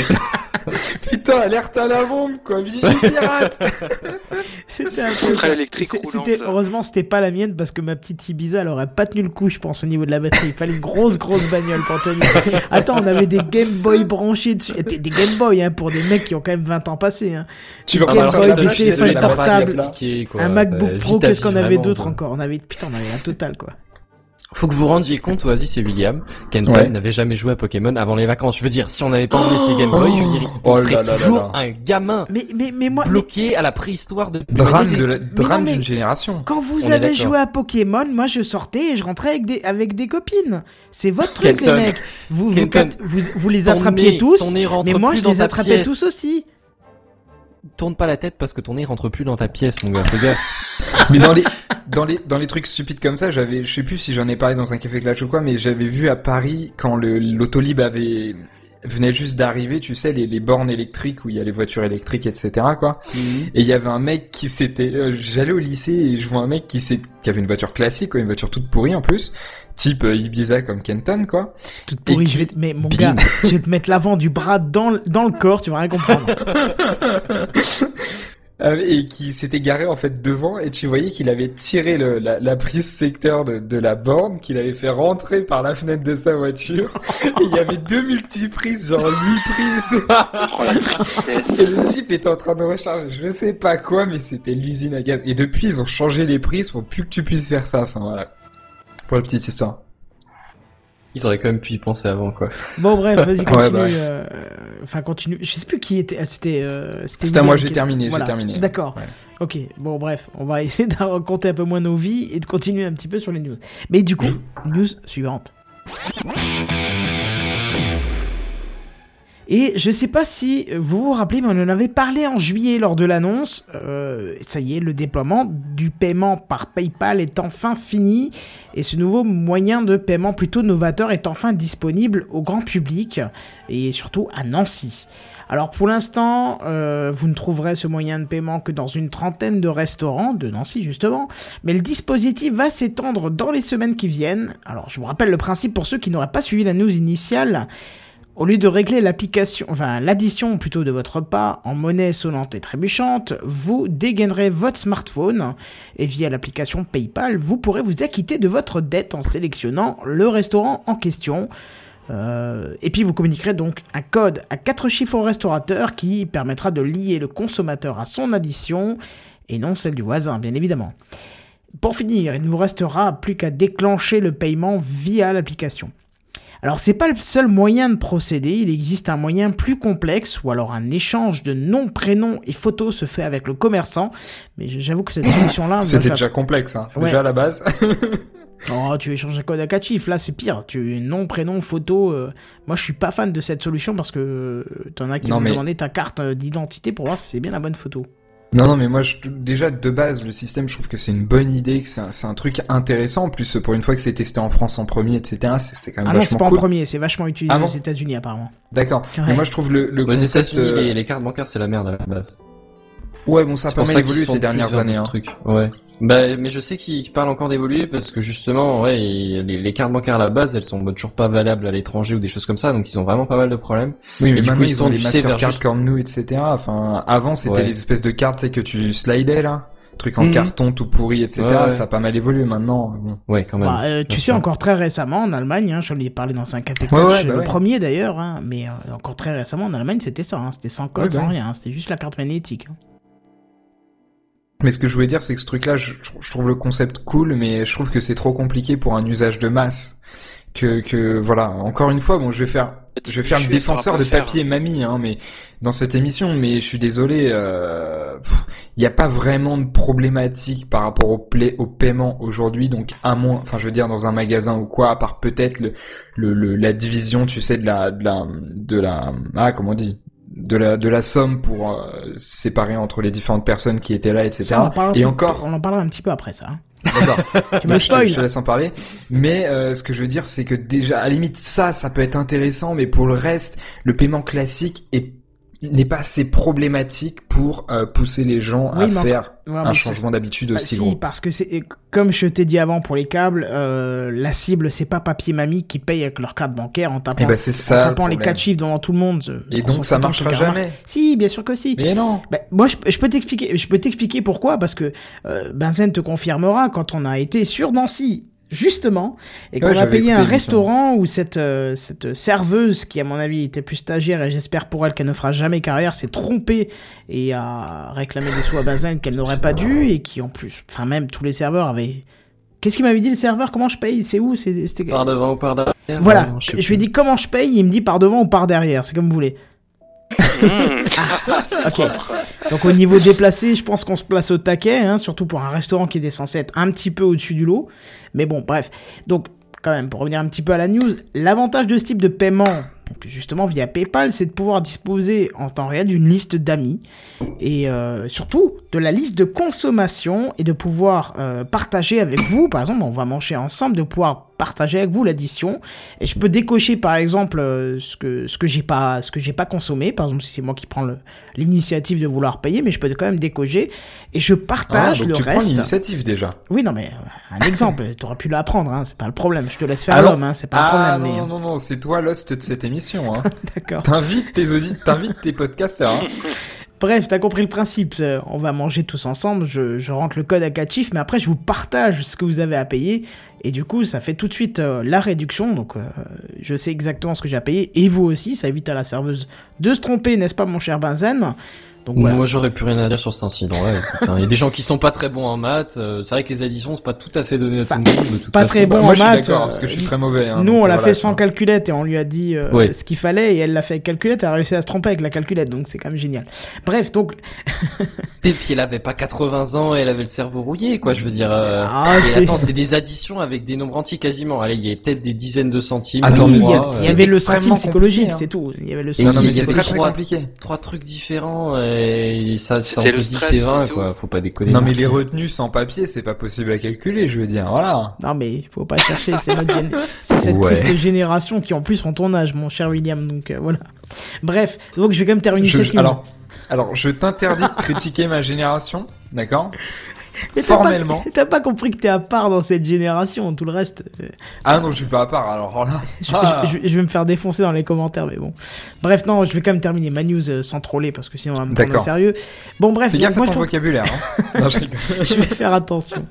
Putain, alerte à la bombe, quoi, vigile pirate C'était un peu électrique c'était- Heureusement, c'était pas la mienne parce que ma petite Ibiza, elle aurait pas tenu le coup, je pense, au niveau de la batterie. Il fallait une grosse, grosse bagnole pour tenir. Attends, on avait des Game Boy branchés dessus. Des des Game Boy, hein, pour des mecs qui ont quand même 20 ans passés. Hein. Tu vas Game pas Boy, des téléphones portables, un MacBook Pro, qu'est-ce qu'on avait d'autre encore? On avait, putain, on avait la totale, quoi. Faut que vous rendiez compte, Oasis et William, Kenton Ouais. n'avait jamais joué à Pokémon avant les vacances. Je veux dire, si on n'avait pas emmené ses Game Boy, je veux dire, il Oh là serait là là toujours là. un gamin Mais, mais, mais moi, mais bloqué à la préhistoire de Drame de la... drame d'une génération. quand vous On avez joué à Pokémon, moi je sortais et je rentrais avec des, avec des copines. C'est votre truc, Kenton. les mecs. Vous, vous, vous, vous les attrapiez tous, mais moi je les attrapais pièce. tous aussi. Tourne pas la tête parce que ton nez rentre plus dans ta pièce, mon gars. Fais gaffe. Mais dans les, dans les, dans les trucs stupides comme ça, j'avais, je sais plus si j'en ai parlé dans un café clash ou quoi, mais j'avais vu à Paris quand le, l'autolib avait, venait juste d'arriver, tu sais, les, les bornes électriques où il y a les voitures électriques, etc. quoi. Et il y avait un mec qui s'était, euh, j'allais au lycée et je vois un mec qui s'est, qui avait une voiture classique, quoi, une voiture toute pourrie en plus, type euh, Ibiza comme Kenton, quoi. Toute pourrie, Et je vais qui- te... Mais mon Bim. gars, je vais te mettre l'avant du bras dans, le- dans le corps, tu vas rien comprendre. Euh, et qui s'était garé en fait devant. Et tu voyais qu'il avait tiré le, la, la prise secteur de, de la borne qu'il avait fait rentrer par la fenêtre de sa voiture. Et il y avait deux multiprises genre huit prises. Oh et le type était en train de recharger. Je sais pas quoi mais c'était l'usine à gaz. Et depuis ils ont changé les prises pour plus que tu puisses faire ça. Enfin voilà. Pour la petite histoire Ils auraient quand même pu y penser avant, quoi. Bon, bref, vas-y, continue. Ouais, bah ouais. euh, Enfin, continue. Je sais plus qui était. ah, C'était. euh, C'était à moi, j'ai qui- terminé, j'ai terminé. D'accord. Ouais. Ok, bon, bref, on va essayer de raconter un peu moins nos vies et de continuer un petit peu sur les news. Mais du coup, news suivante. Et je sais pas si vous vous rappelez, mais on en avait parlé en juillet lors de l'annonce. Euh, ça y est, le déploiement du paiement par PayPal est enfin fini et ce nouveau moyen de paiement plutôt novateur est enfin disponible au grand public et surtout à Nancy. Alors pour l'instant, euh, vous ne trouverez ce moyen de paiement que dans une trentaine de restaurants de Nancy justement, mais le dispositif va s'étendre dans les semaines qui viennent. Alors je vous rappelle le principe pour ceux qui n'auraient pas suivi la news initiale. Au lieu de régler l'application, enfin l'addition plutôt de votre repas en monnaie sonnante et trébuchante, vous dégainerez votre smartphone et via l'application PayPal, vous pourrez vous acquitter de votre dette en sélectionnant le restaurant en question. Euh, et puis vous communiquerez donc un code à 4 chiffres au restaurateur qui permettra de lier le consommateur à son addition et non celle du voisin, bien évidemment. Pour finir, il ne vous restera plus qu'à déclencher le paiement via l'application. Alors c'est pas le seul moyen de procéder, il existe un moyen plus complexe ou alors un échange de nom, prénom et photos se fait avec le commerçant, mais j'avoue que cette solution-là... c'était déjà complexe hein Ouais. déjà à la base Oh, tu échanges un code à 4 chiffres, là c'est pire. Tu nom, prénom, photo. euh, Moi je suis pas fan de cette solution parce que euh, t'en as qui Non, vont mais- demander ta carte euh, d'identité pour voir si c'est bien la bonne photo. Non, non, mais moi, je, déjà, de base, le système, je trouve que c'est une bonne idée, que c'est un, truc intéressant. En plus, pour une fois que c'est testé en France en premier, etc., c'était quand même Ah non, c'est vachement pas en cool. premier, c'est vachement utilisé Ah aux États-Unis apparemment. D'accord. Ouais. Mais moi, je trouve le, le Aux concept... États-Unis, euh, les, les cartes bancaires, c'est la merde à la base. Ouais, bon, ça a C'est pas pour mal évolué ces dernières années. Hein. truc. Ouais. Bah, mais je sais qu'ils parlent encore d'évoluer parce que justement, ouais, les, les cartes bancaires à la base, elles sont toujours pas valables à l'étranger ou des choses comme ça, donc ils ont vraiment pas mal de problèmes. Oui, mais Et du maintenant, coup, ils, ils ont sont, les tu sais, vers Mastercard juste- comme nous, etc. Enfin, avant, c'était Ouais. les espèces de cartes, tu sais, que tu slidais, là. Truc en Mhm. carton tout pourri, etc. Ouais, ouais. Ça a pas mal évolué maintenant. Bon. Ouais, quand même. Bah, euh, tu sais, encore très récemment en Allemagne, hein, j'en ai parlé dans un café Ouais, bah le ouais. premier d'ailleurs, hein, mais euh, encore très récemment en Allemagne c'était ça, hein, c'était sans code, Ouais, bah sans ouais. rien, hein, c'était juste la carte magnétique. Mais ce que je voulais dire, c'est que ce truc-là, je, je trouve le concept cool, mais je trouve que c'est trop compliqué pour un usage de masse. Que, que voilà, encore une fois, bon, je vais faire, je vais faire le Je défenseur de papy et mamie, hein, mais dans cette émission, mais je suis désolé, euh, il n'y a pas vraiment de problématique par rapport au, play, au paiement aujourd'hui, donc à moins, enfin, je veux dire dans un magasin ou quoi, à part peut-être le, le, le- la division, tu sais, de la, de la, de la, ah, comment on dit, de la, de la somme pour euh, séparer entre les différentes personnes qui étaient là, etc. Ça, on en parlera Et encore, on en parlera un petit peu après ça. hein. D'accord. Tu me Bah, je, je te laisse en parler. Mais euh, ce que je veux dire, c'est que déjà, à la limite, ça, ça peut être intéressant, mais pour le reste, le paiement classique est n'est pas assez problématique pour euh, pousser les gens Oui, à faire Ouais, un changement d'habitude Bah, aussi si, gros. parce que c'est comme je t'ai dit avant pour les câbles, euh, la cible c'est pas papier mamie qui paye avec leur carte bancaire en tapant, Et ben en ça. le tapant les quatre chiffres devant tout le monde. Et donc ça marchera jamais. Si, bien sûr que si. Mais non. Bah, moi, je, je peux t'expliquer, je peux t'expliquer pourquoi, parce que euh, Benzen te confirmera quand on a été sur Nancy, justement, et qu'on Ouais, a j'avais payé écouté un restaurant où cette euh, cette serveuse, qui à mon avis était plus stagiaire, et j'espère pour elle qu'elle ne fera jamais carrière, s'est trompée et a réclamé des sous à Benzen qu'elle n'aurait pas dû, et qui en plus, enfin même tous les serveurs avaient. Qu'est-ce qu'il m'avait dit le serveur? Comment je paye? C'est où? C'est c'était Par devant ou par derrière? Voilà, non, sais je lui ai dit comment je paye, il me dit par devant ou par derrière, c'est comme vous voulez. Ok. Donc au niveau déplacé, je pense qu'on se place au taquet, hein, surtout pour un restaurant qui est censé être un petit peu au-dessus du lot. Mais bon, bref. Donc quand même, pour revenir un petit peu à la news, l'avantage de ce type de paiement, donc justement via PayPal, c'est de pouvoir disposer en temps réel d'une liste d'amis et euh, surtout de la liste de consommation et de pouvoir euh, partager avec vous. Par exemple, on va manger ensemble, de pouvoir partager avec vous l'addition. Et je peux décocher, par exemple, euh, ce que ce que j'ai pas ce que j'ai pas consommé. Par exemple, si c'est moi qui prends le- l'initiative de vouloir payer, mais je peux quand même décocher et je Ah, partage donc le tu prends reste. l'initiative déjà. Oui, non, mais euh, un exemple. T'aurais pu l'apprendre, hein, c'est pas le problème. Je te laisse faire Alors- l'homme, hein, c'est pas ah, le problème. non, mais, non, non, non, c'est toi l'host de cette émission. Hein. D'accord. T'invites tes t'invites tes podcasters. Bref, t'as compris le principe. euh, On va manger tous ensemble. Je, je rentre le code à 4 chiffres, mais après, je vous partage ce que vous avez à payer. Et du coup, ça fait tout de suite euh, la réduction. Donc, euh, je sais exactement ce que j'ai à payer. Et vous aussi, ça évite à la serveuse de se tromper, n'est-ce pas, mon cher Benzen? Donc, voilà. Moi, j'aurais plus rien à dire sur cet incident-là. écoute, hein. Il y a des gens qui sont pas très bons en maths. euh, c'est vrai que les additions, c'est pas tout à fait donné à tout le monde. De toute pas façon. très bon Bah, en moi, je suis maths, euh, parce que je suis très mauvais. hein, Nous, donc, on l'a voilà, fait ça- sans calculette et on lui a dit euh, Ouais. ce qu'il fallait et elle l'a fait avec calculette. Elle a réussi à se tromper avec la calculette, donc c'est quand même génial. Bref, donc Et puis elle avait pas 80 ans et elle avait le cerveau rouillé, quoi. Je veux dire. euh, Ah, et attends, c'est des additions avec des nombres entiers quasiment. Allez, il y avait peut-être des dizaines de centimes. Attends, Oui, il y, c'est- c'est avait le centime psychologique, compliqué, hein. c'est tout. Il y avait le Non, mais il y c'est avait très compliqué. trois trucs différents et ça C'était entre le 10 stress, et 20 c'est quoi, faut pas déconner. Non, mais les retenues sans papier, c'est pas possible à calculer, je veux dire. Voilà. Non mais faut pas chercher, c'est notre gén- c'est cette Ouais. triste génération qui en plus font ton âge, mon cher William. Donc euh, voilà. Bref, donc je vais quand même terminer Je- cette je- news. alors, alors, je t'interdis de critiquer ma génération, d'accord? Mais pas- Formellement. T'as pas compris que t'es à part dans cette génération, tout le reste. Ah non, je suis pas à part. Alors là, je, ah. je- je- je vais me faire défoncer dans les commentaires, mais bon. Bref, non, je vais quand même terminer ma news euh, sans troller parce que sinon on va me prendre au sérieux. Bon, bref, fais gaffe moi à je ton trouve vocabulaire. Hein. non, je vais faire attention.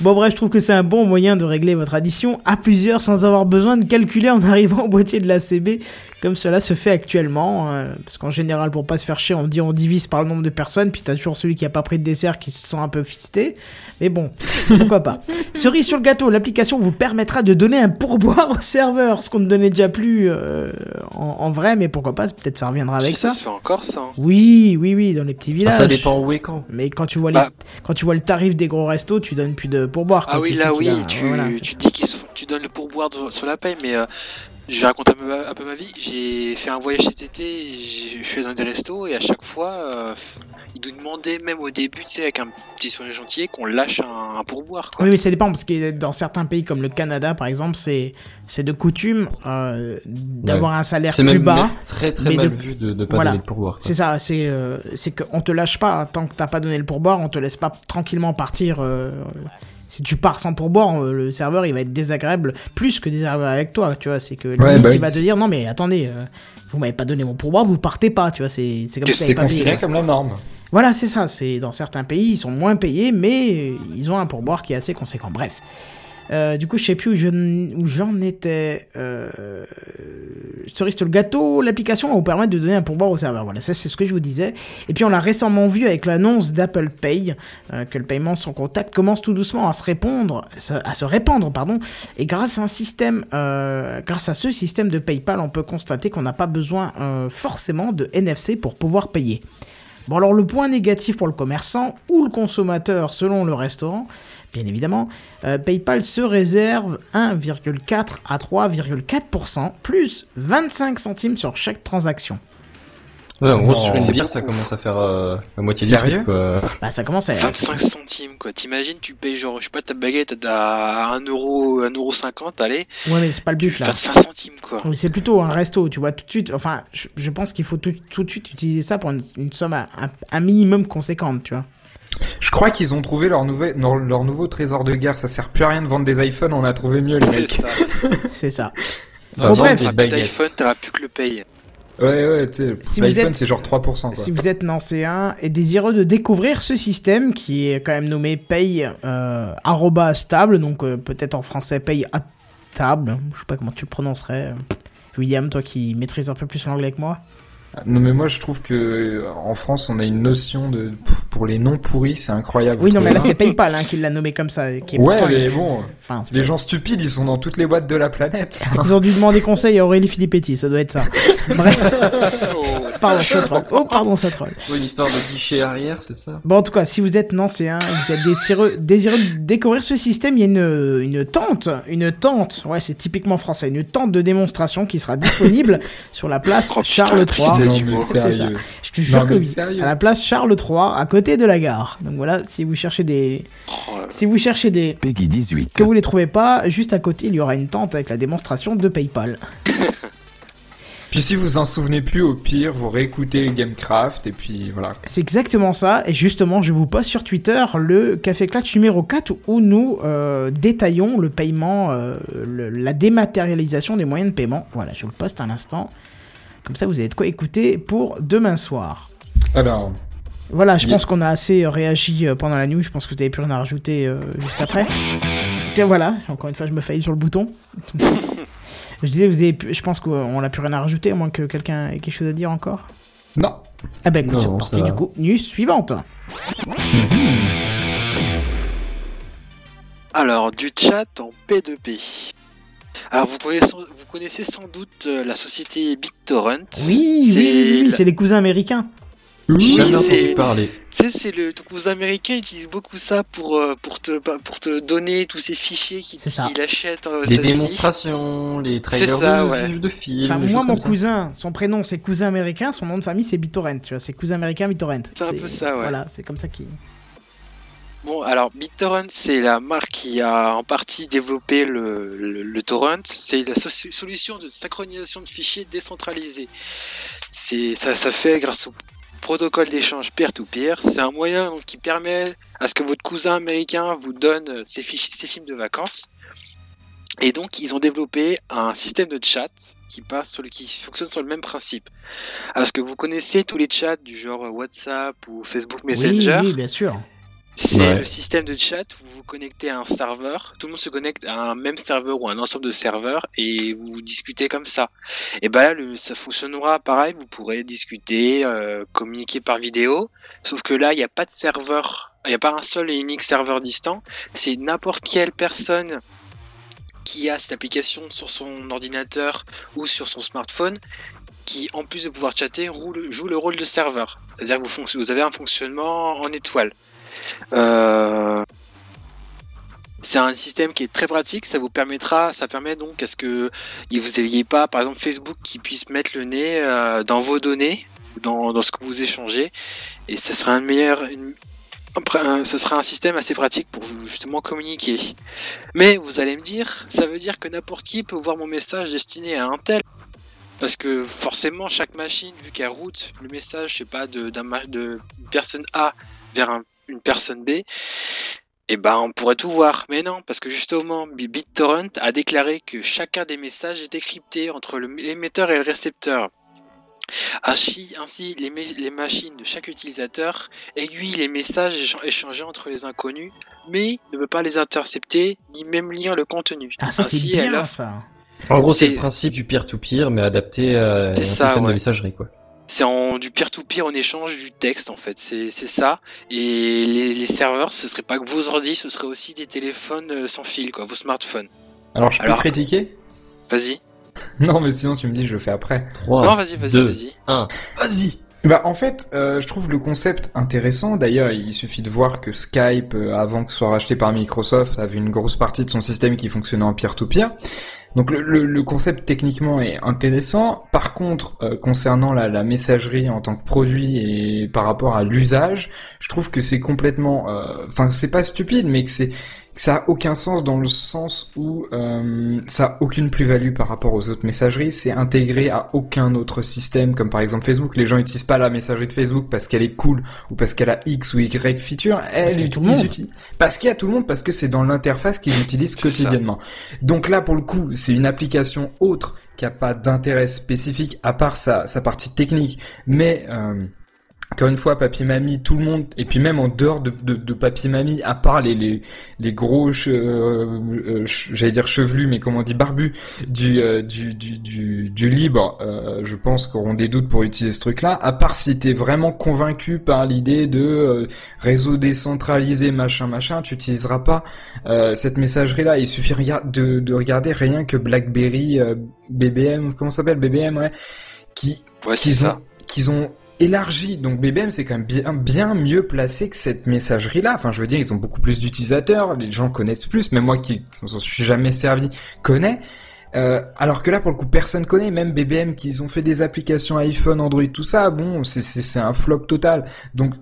Bon bref, je trouve que c'est un bon moyen de régler votre addition à plusieurs sans avoir besoin de calculer en arrivant au boîtier de la CB comme cela se fait actuellement. euh, parce qu'en général, pour pas se faire chier, on dit on divise par le nombre de personnes, puis t'as toujours celui qui a pas pris de dessert qui se sent un peu fisté. Mais bon, pourquoi pas. Cerise sur le gâteau, l'application vous permettra de donner un pourboire au serveur, ce qu'on ne donnait déjà plus euh, en, en vrai, mais pourquoi pas, peut-être ça reviendra avec ça ça. se fait encore ça. hein. Oui, oui, oui, dans les petits Ah, villages. ça dépend où et quand. Mais quand tu vois les, Bah. quand tu vois le tarif des gros restos, tu donnes plus de pourboire. quoi. Ah oui, là oui, a- tu, voilà, dis que tu donnes le pourboire de- sur la paye, mais euh, je vais raconter un peu, ma- un peu ma vie. J'ai fait un voyage cet été, j'ai- je suis dans des restos et à chaque fois, euh, nous demandaient même au début, tu sais, avec un petit sourire gentil, qu'on lâche un, un pourboire. Quoi. Oui, mais ça dépend parce que dans certains pays comme le Canada, par exemple, c'est c'est de coutume euh, d'avoir un salaire C'est plus même, bas. même très très mais mal de- vu de ne pas voilà. donner le pourboire. quoi. C'est ça, c'est euh, c'est qu'on te lâche pas tant que t'as pas donné le pourboire, on te laisse pas tranquillement partir. euh, si tu pars sans pourboire, euh, le serveur il va être désagréable plus que désagréable avec toi, tu vois. C'est que Ouais, bah il va te dire non mais attendez, euh, vous m'avez pas donné mon pourboire, vous partez pas, tu vois. C'est c'est comme Que ça. c'est considéré comme la norme. Voilà, c'est ça. C'est dans certains pays, ils sont moins payés, mais ils ont un pourboire qui est assez conséquent. Bref. Euh, du coup, je sais plus où j'en étais. Euh... Cerise sur le gâteau, l'application va vous permettre de donner un pourboire au serveur. Voilà, ça c'est ce que je vous disais. Et puis on l'a récemment vu avec l'annonce d'Apple Pay, euh, que le paiement sans contact commence tout doucement à se répondre, à se répandre, pardon. Et grâce à un système, euh, grâce à ce système de PayPal, on peut constater qu'on n'a pas besoin forcément de NFC pour pouvoir payer. Bon alors le point négatif pour le commerçant ou le consommateur selon le restaurant, bien évidemment, euh, PayPal se réserve 1,4 à 3,4% plus 25 centimes sur chaque transaction. Ouais, en gros, sur une c'est bière, ça commence à faire euh, la moitié Sérieux du truc, quoi. Bah ça commence à... 25 centimes quoi. T'imagines, tu payes genre, je sais pas, ta baguette à 1 euro, 1 euro 50, allez, Ouais mais c'est pas le but là. 25 centimes quoi. C'est plutôt un resto, tu vois, tout de suite, enfin, je, je pense qu'il faut tout, tout de suite utiliser ça pour une, une somme à- un, un minimum conséquente, tu vois. Je crois qu'ils ont trouvé leur, nouvel, leur, leur nouveau trésor de guerre. Ça sert plus à rien de vendre des iPhones, on a trouvé mieux les mecs. ça. C'est ça. Ah, Bon, vendre bref. des T'auras plus que le paye. Ouais, ouais, tu sais, Si l'iPhone êtes- c'est genre 3%. Quoi. Si vous êtes nancéen et désireux de découvrir ce système qui est quand même nommé paye euh, arroba stable, donc euh, peut-être en français paye à table, je sais pas comment tu le prononcerais. William, toi qui maîtrises un peu plus l'anglais que moi. Non mais moi je trouve que euh, en France on a une notion de pour les noms pourris c'est incroyable. Oui, non, mais là c'est PayPal hein, qui l'a nommé comme ça. Qui est Ouais, pourtant mais bon. Enfin, Les gens stupides ils sont dans toutes les boîtes de la planète. ils ont dû demander conseil à Aurélie Filippetti, ça doit être ça. Bref, Oh, pardon, ça troll. Oh, pardon, ça troll. Ouais, une histoire de guichet arrière, c'est ça? Bon, en tout cas, si vous êtes nancéen et que vous êtes désireux, désireux de découvrir ce système, il y a une, une tente, une tente, ouais, c'est typiquement français, une tente de démonstration qui sera disponible sur la place Oh, Charles III. C'est ça. Je te jure Non, que sérieux. À la place Charles III, à côté de la gare. Donc voilà, si vous cherchez des, Oh, si vous cherchez des, Peggy 18. que vous les trouvez pas, juste à côté, il y aura une tente avec la démonstration de PayPal. Puis si vous en souvenez plus, au pire, vous réécoutez Gamecraft et puis voilà. C'est exactement ça. Et justement, je vous poste sur Twitter le Café Clutch numéro 4 où nous euh, détaillons le paiement, euh, le- la dématérialisation des moyens de paiement. Voilà, je vous le poste à l'instant. Comme ça, vous avez de quoi écouter pour demain soir. Alors, Voilà, je pense qu'on a assez euh, réagi euh, pendant la news. Je pense que vous n'avez plus rien à rajouter euh, juste après. Tiens, voilà, encore une fois, je me faillis sur le bouton. je disais, vous avez, pu- je pense qu'on n'a plus rien à rajouter, à moins que quelqu'un ait quelque chose à dire encore. non. Ah ben écoute, c'est parti du coup. News suivante. Alors, du chat en P2P. Alors, vous connaissez, vous connaissez sans doute euh, la société BitTorrent. Oui, oui, C'est oui, oui, la- les cousins américains. Oui, c'est- entendu parler. Tu sais, c'est le ton cousin américain utilise beaucoup ça pour, euh, pour, te, pour te donner tous ces fichiers qu'il qu'il achète aux Les démonstrations, les trailers ça, de, ouais. de films, Enfin, moi, mon ça. cousin, son prénom c'est cousin américain, son nom de famille c'est BitTorrent. Tu vois, c'est cousin américain BitTorrent. C'est un peu ça, ouais. Voilà, c'est comme ça qu'il. Bon, alors BitTorrent, c'est la marque qui a en partie développé le, le, le torrent. C'est la so- solution de synchronisation de fichiers décentralisés. C'est ça, ça fait grâce au protocole d'échange peer-to-peer. C'est un moyen donc, qui permet à ce que votre cousin américain vous donne ses, fichiers, ses films de vacances. Et donc, ils ont développé un système de chat qui passe sur le, qui fonctionne sur le même principe. Alors, est-ce que vous connaissez tous les chats du genre WhatsApp ou Facebook Messenger? Oui, oui, bien sûr. C'est Ouais. le système de chat où vous vous connectez à un serveur, tout le monde se connecte à un même serveur ou un ensemble de serveurs et vous discutez comme ça. Et ben là, le- ça fonctionnera pareil, vous pourrez discuter, euh, communiquer par vidéo, sauf que là, il n'y a pas de serveur, il n'y a pas un seul et unique serveur distant, c'est n'importe quelle personne qui a cette application sur son ordinateur ou sur son smartphone qui, en plus de pouvoir chatter, roule- joue le rôle de serveur. C'est-à-dire que vous avez un fonctionnement en étoile. Euh, C'est un système qui est très pratique, ça vous permettra, ça permet donc à ce que vous n'ayez pas, par exemple, Facebook qui puisse mettre le nez euh, dans vos données, dans, ce que vous échangez, et ça sera un meilleur, ce sera un système assez pratique pour justement communiquer. Mais vous allez me dire, ça veut dire que n'importe qui peut voir mon message destiné à un tel. Parce que forcément, chaque machine, vu qu'elle route le message, je sais pas, de, d'un ma- de une personne A vers un- une personne B, eh ben, on pourrait tout voir. Mais non, parce que justement, Bi- BitTorrent a déclaré que chacun des messages est décrypté entre l'émetteur et le récepteur. Ainsi, ainsi les, ma- les machines de chaque utilisateur aiguillent les messages écha- échangés entre les inconnus, mais ne peut pas les intercepter ni même lire le contenu. Ah, ça Ainsi, bien ça. En gros, c'est le principe du peer-to-peer, mais adapté à un ça, système de messagerie, quoi. C'est en du peer-to-peer en échange du texte en fait, c'est c'est ça. Et les, les serveurs, ce serait pas que vos ordi, ce serait aussi des téléphones euh, sans fil, quoi, vos smartphones. Alors, je peux Alors- critiquer? Vas-y. Non, mais sinon, tu me dis, je le fais après. 3, non, vas-y, vas-y, 2, vas-y. 1. Vas-y Bah en fait, euh, je trouve le concept intéressant. D'ailleurs, il suffit de voir que Skype, euh, avant que ce soit racheté par Microsoft, avait une grosse partie de son système qui fonctionnait en peer-to-peer. Donc le, concept techniquement est intéressant. Par contre, euh, concernant la, messagerie en tant que produit et par rapport à l'usage, je trouve que c'est complètement, euh, enfin c'est pas stupide, mais que c'est ça a aucun sens dans le sens où euh, ça a aucune plus-value par rapport aux autres messageries. C'est intégré à aucun autre système, comme par exemple Facebook. Les gens n'utilisent pas la messagerie de Facebook parce qu'elle est cool ou parce qu'elle a X ou Y feature. Elle le utilise parce qu'il y a tout le monde, parce que c'est dans l'interface qu'ils utilisent ça. quotidiennement. Donc là, pour le coup, c'est une application autre qui a pas d'intérêt spécifique à part sa, sa partie technique, mais euh, encore une fois, papy mamie, tout le monde, et puis même en dehors de, de, de papy mamie, à part les les, les gros, che- euh, euh, che- j'allais dire chevelus, mais comment on dit barbu du euh, du, du du du libre, euh, je pense qu'auront des doutes pour utiliser ce truc-là. À part si t'es vraiment convaincu par l'idée de réseau décentralisé, machin machin, tu utiliseras pas cette messagerie-là. Il suffit de de regarder rien que BlackBerry, BBM, comment ça s'appelle? BBM, ouais, qui Ouais, ça. qu'ils ont élargi. Donc BBM, c'est quand même bien, bien mieux placé que cette messagerie-là. Enfin, je veux dire, ils ont beaucoup plus d'utilisateurs, les gens connaissent plus. Même moi qui ne suis jamais servi, connais. Euh, alors que là, pour le coup, personne connaît. Même BBM, qu'ils ont fait des applications iPhone, Android, tout ça. Bon, c'est un flop total. Donc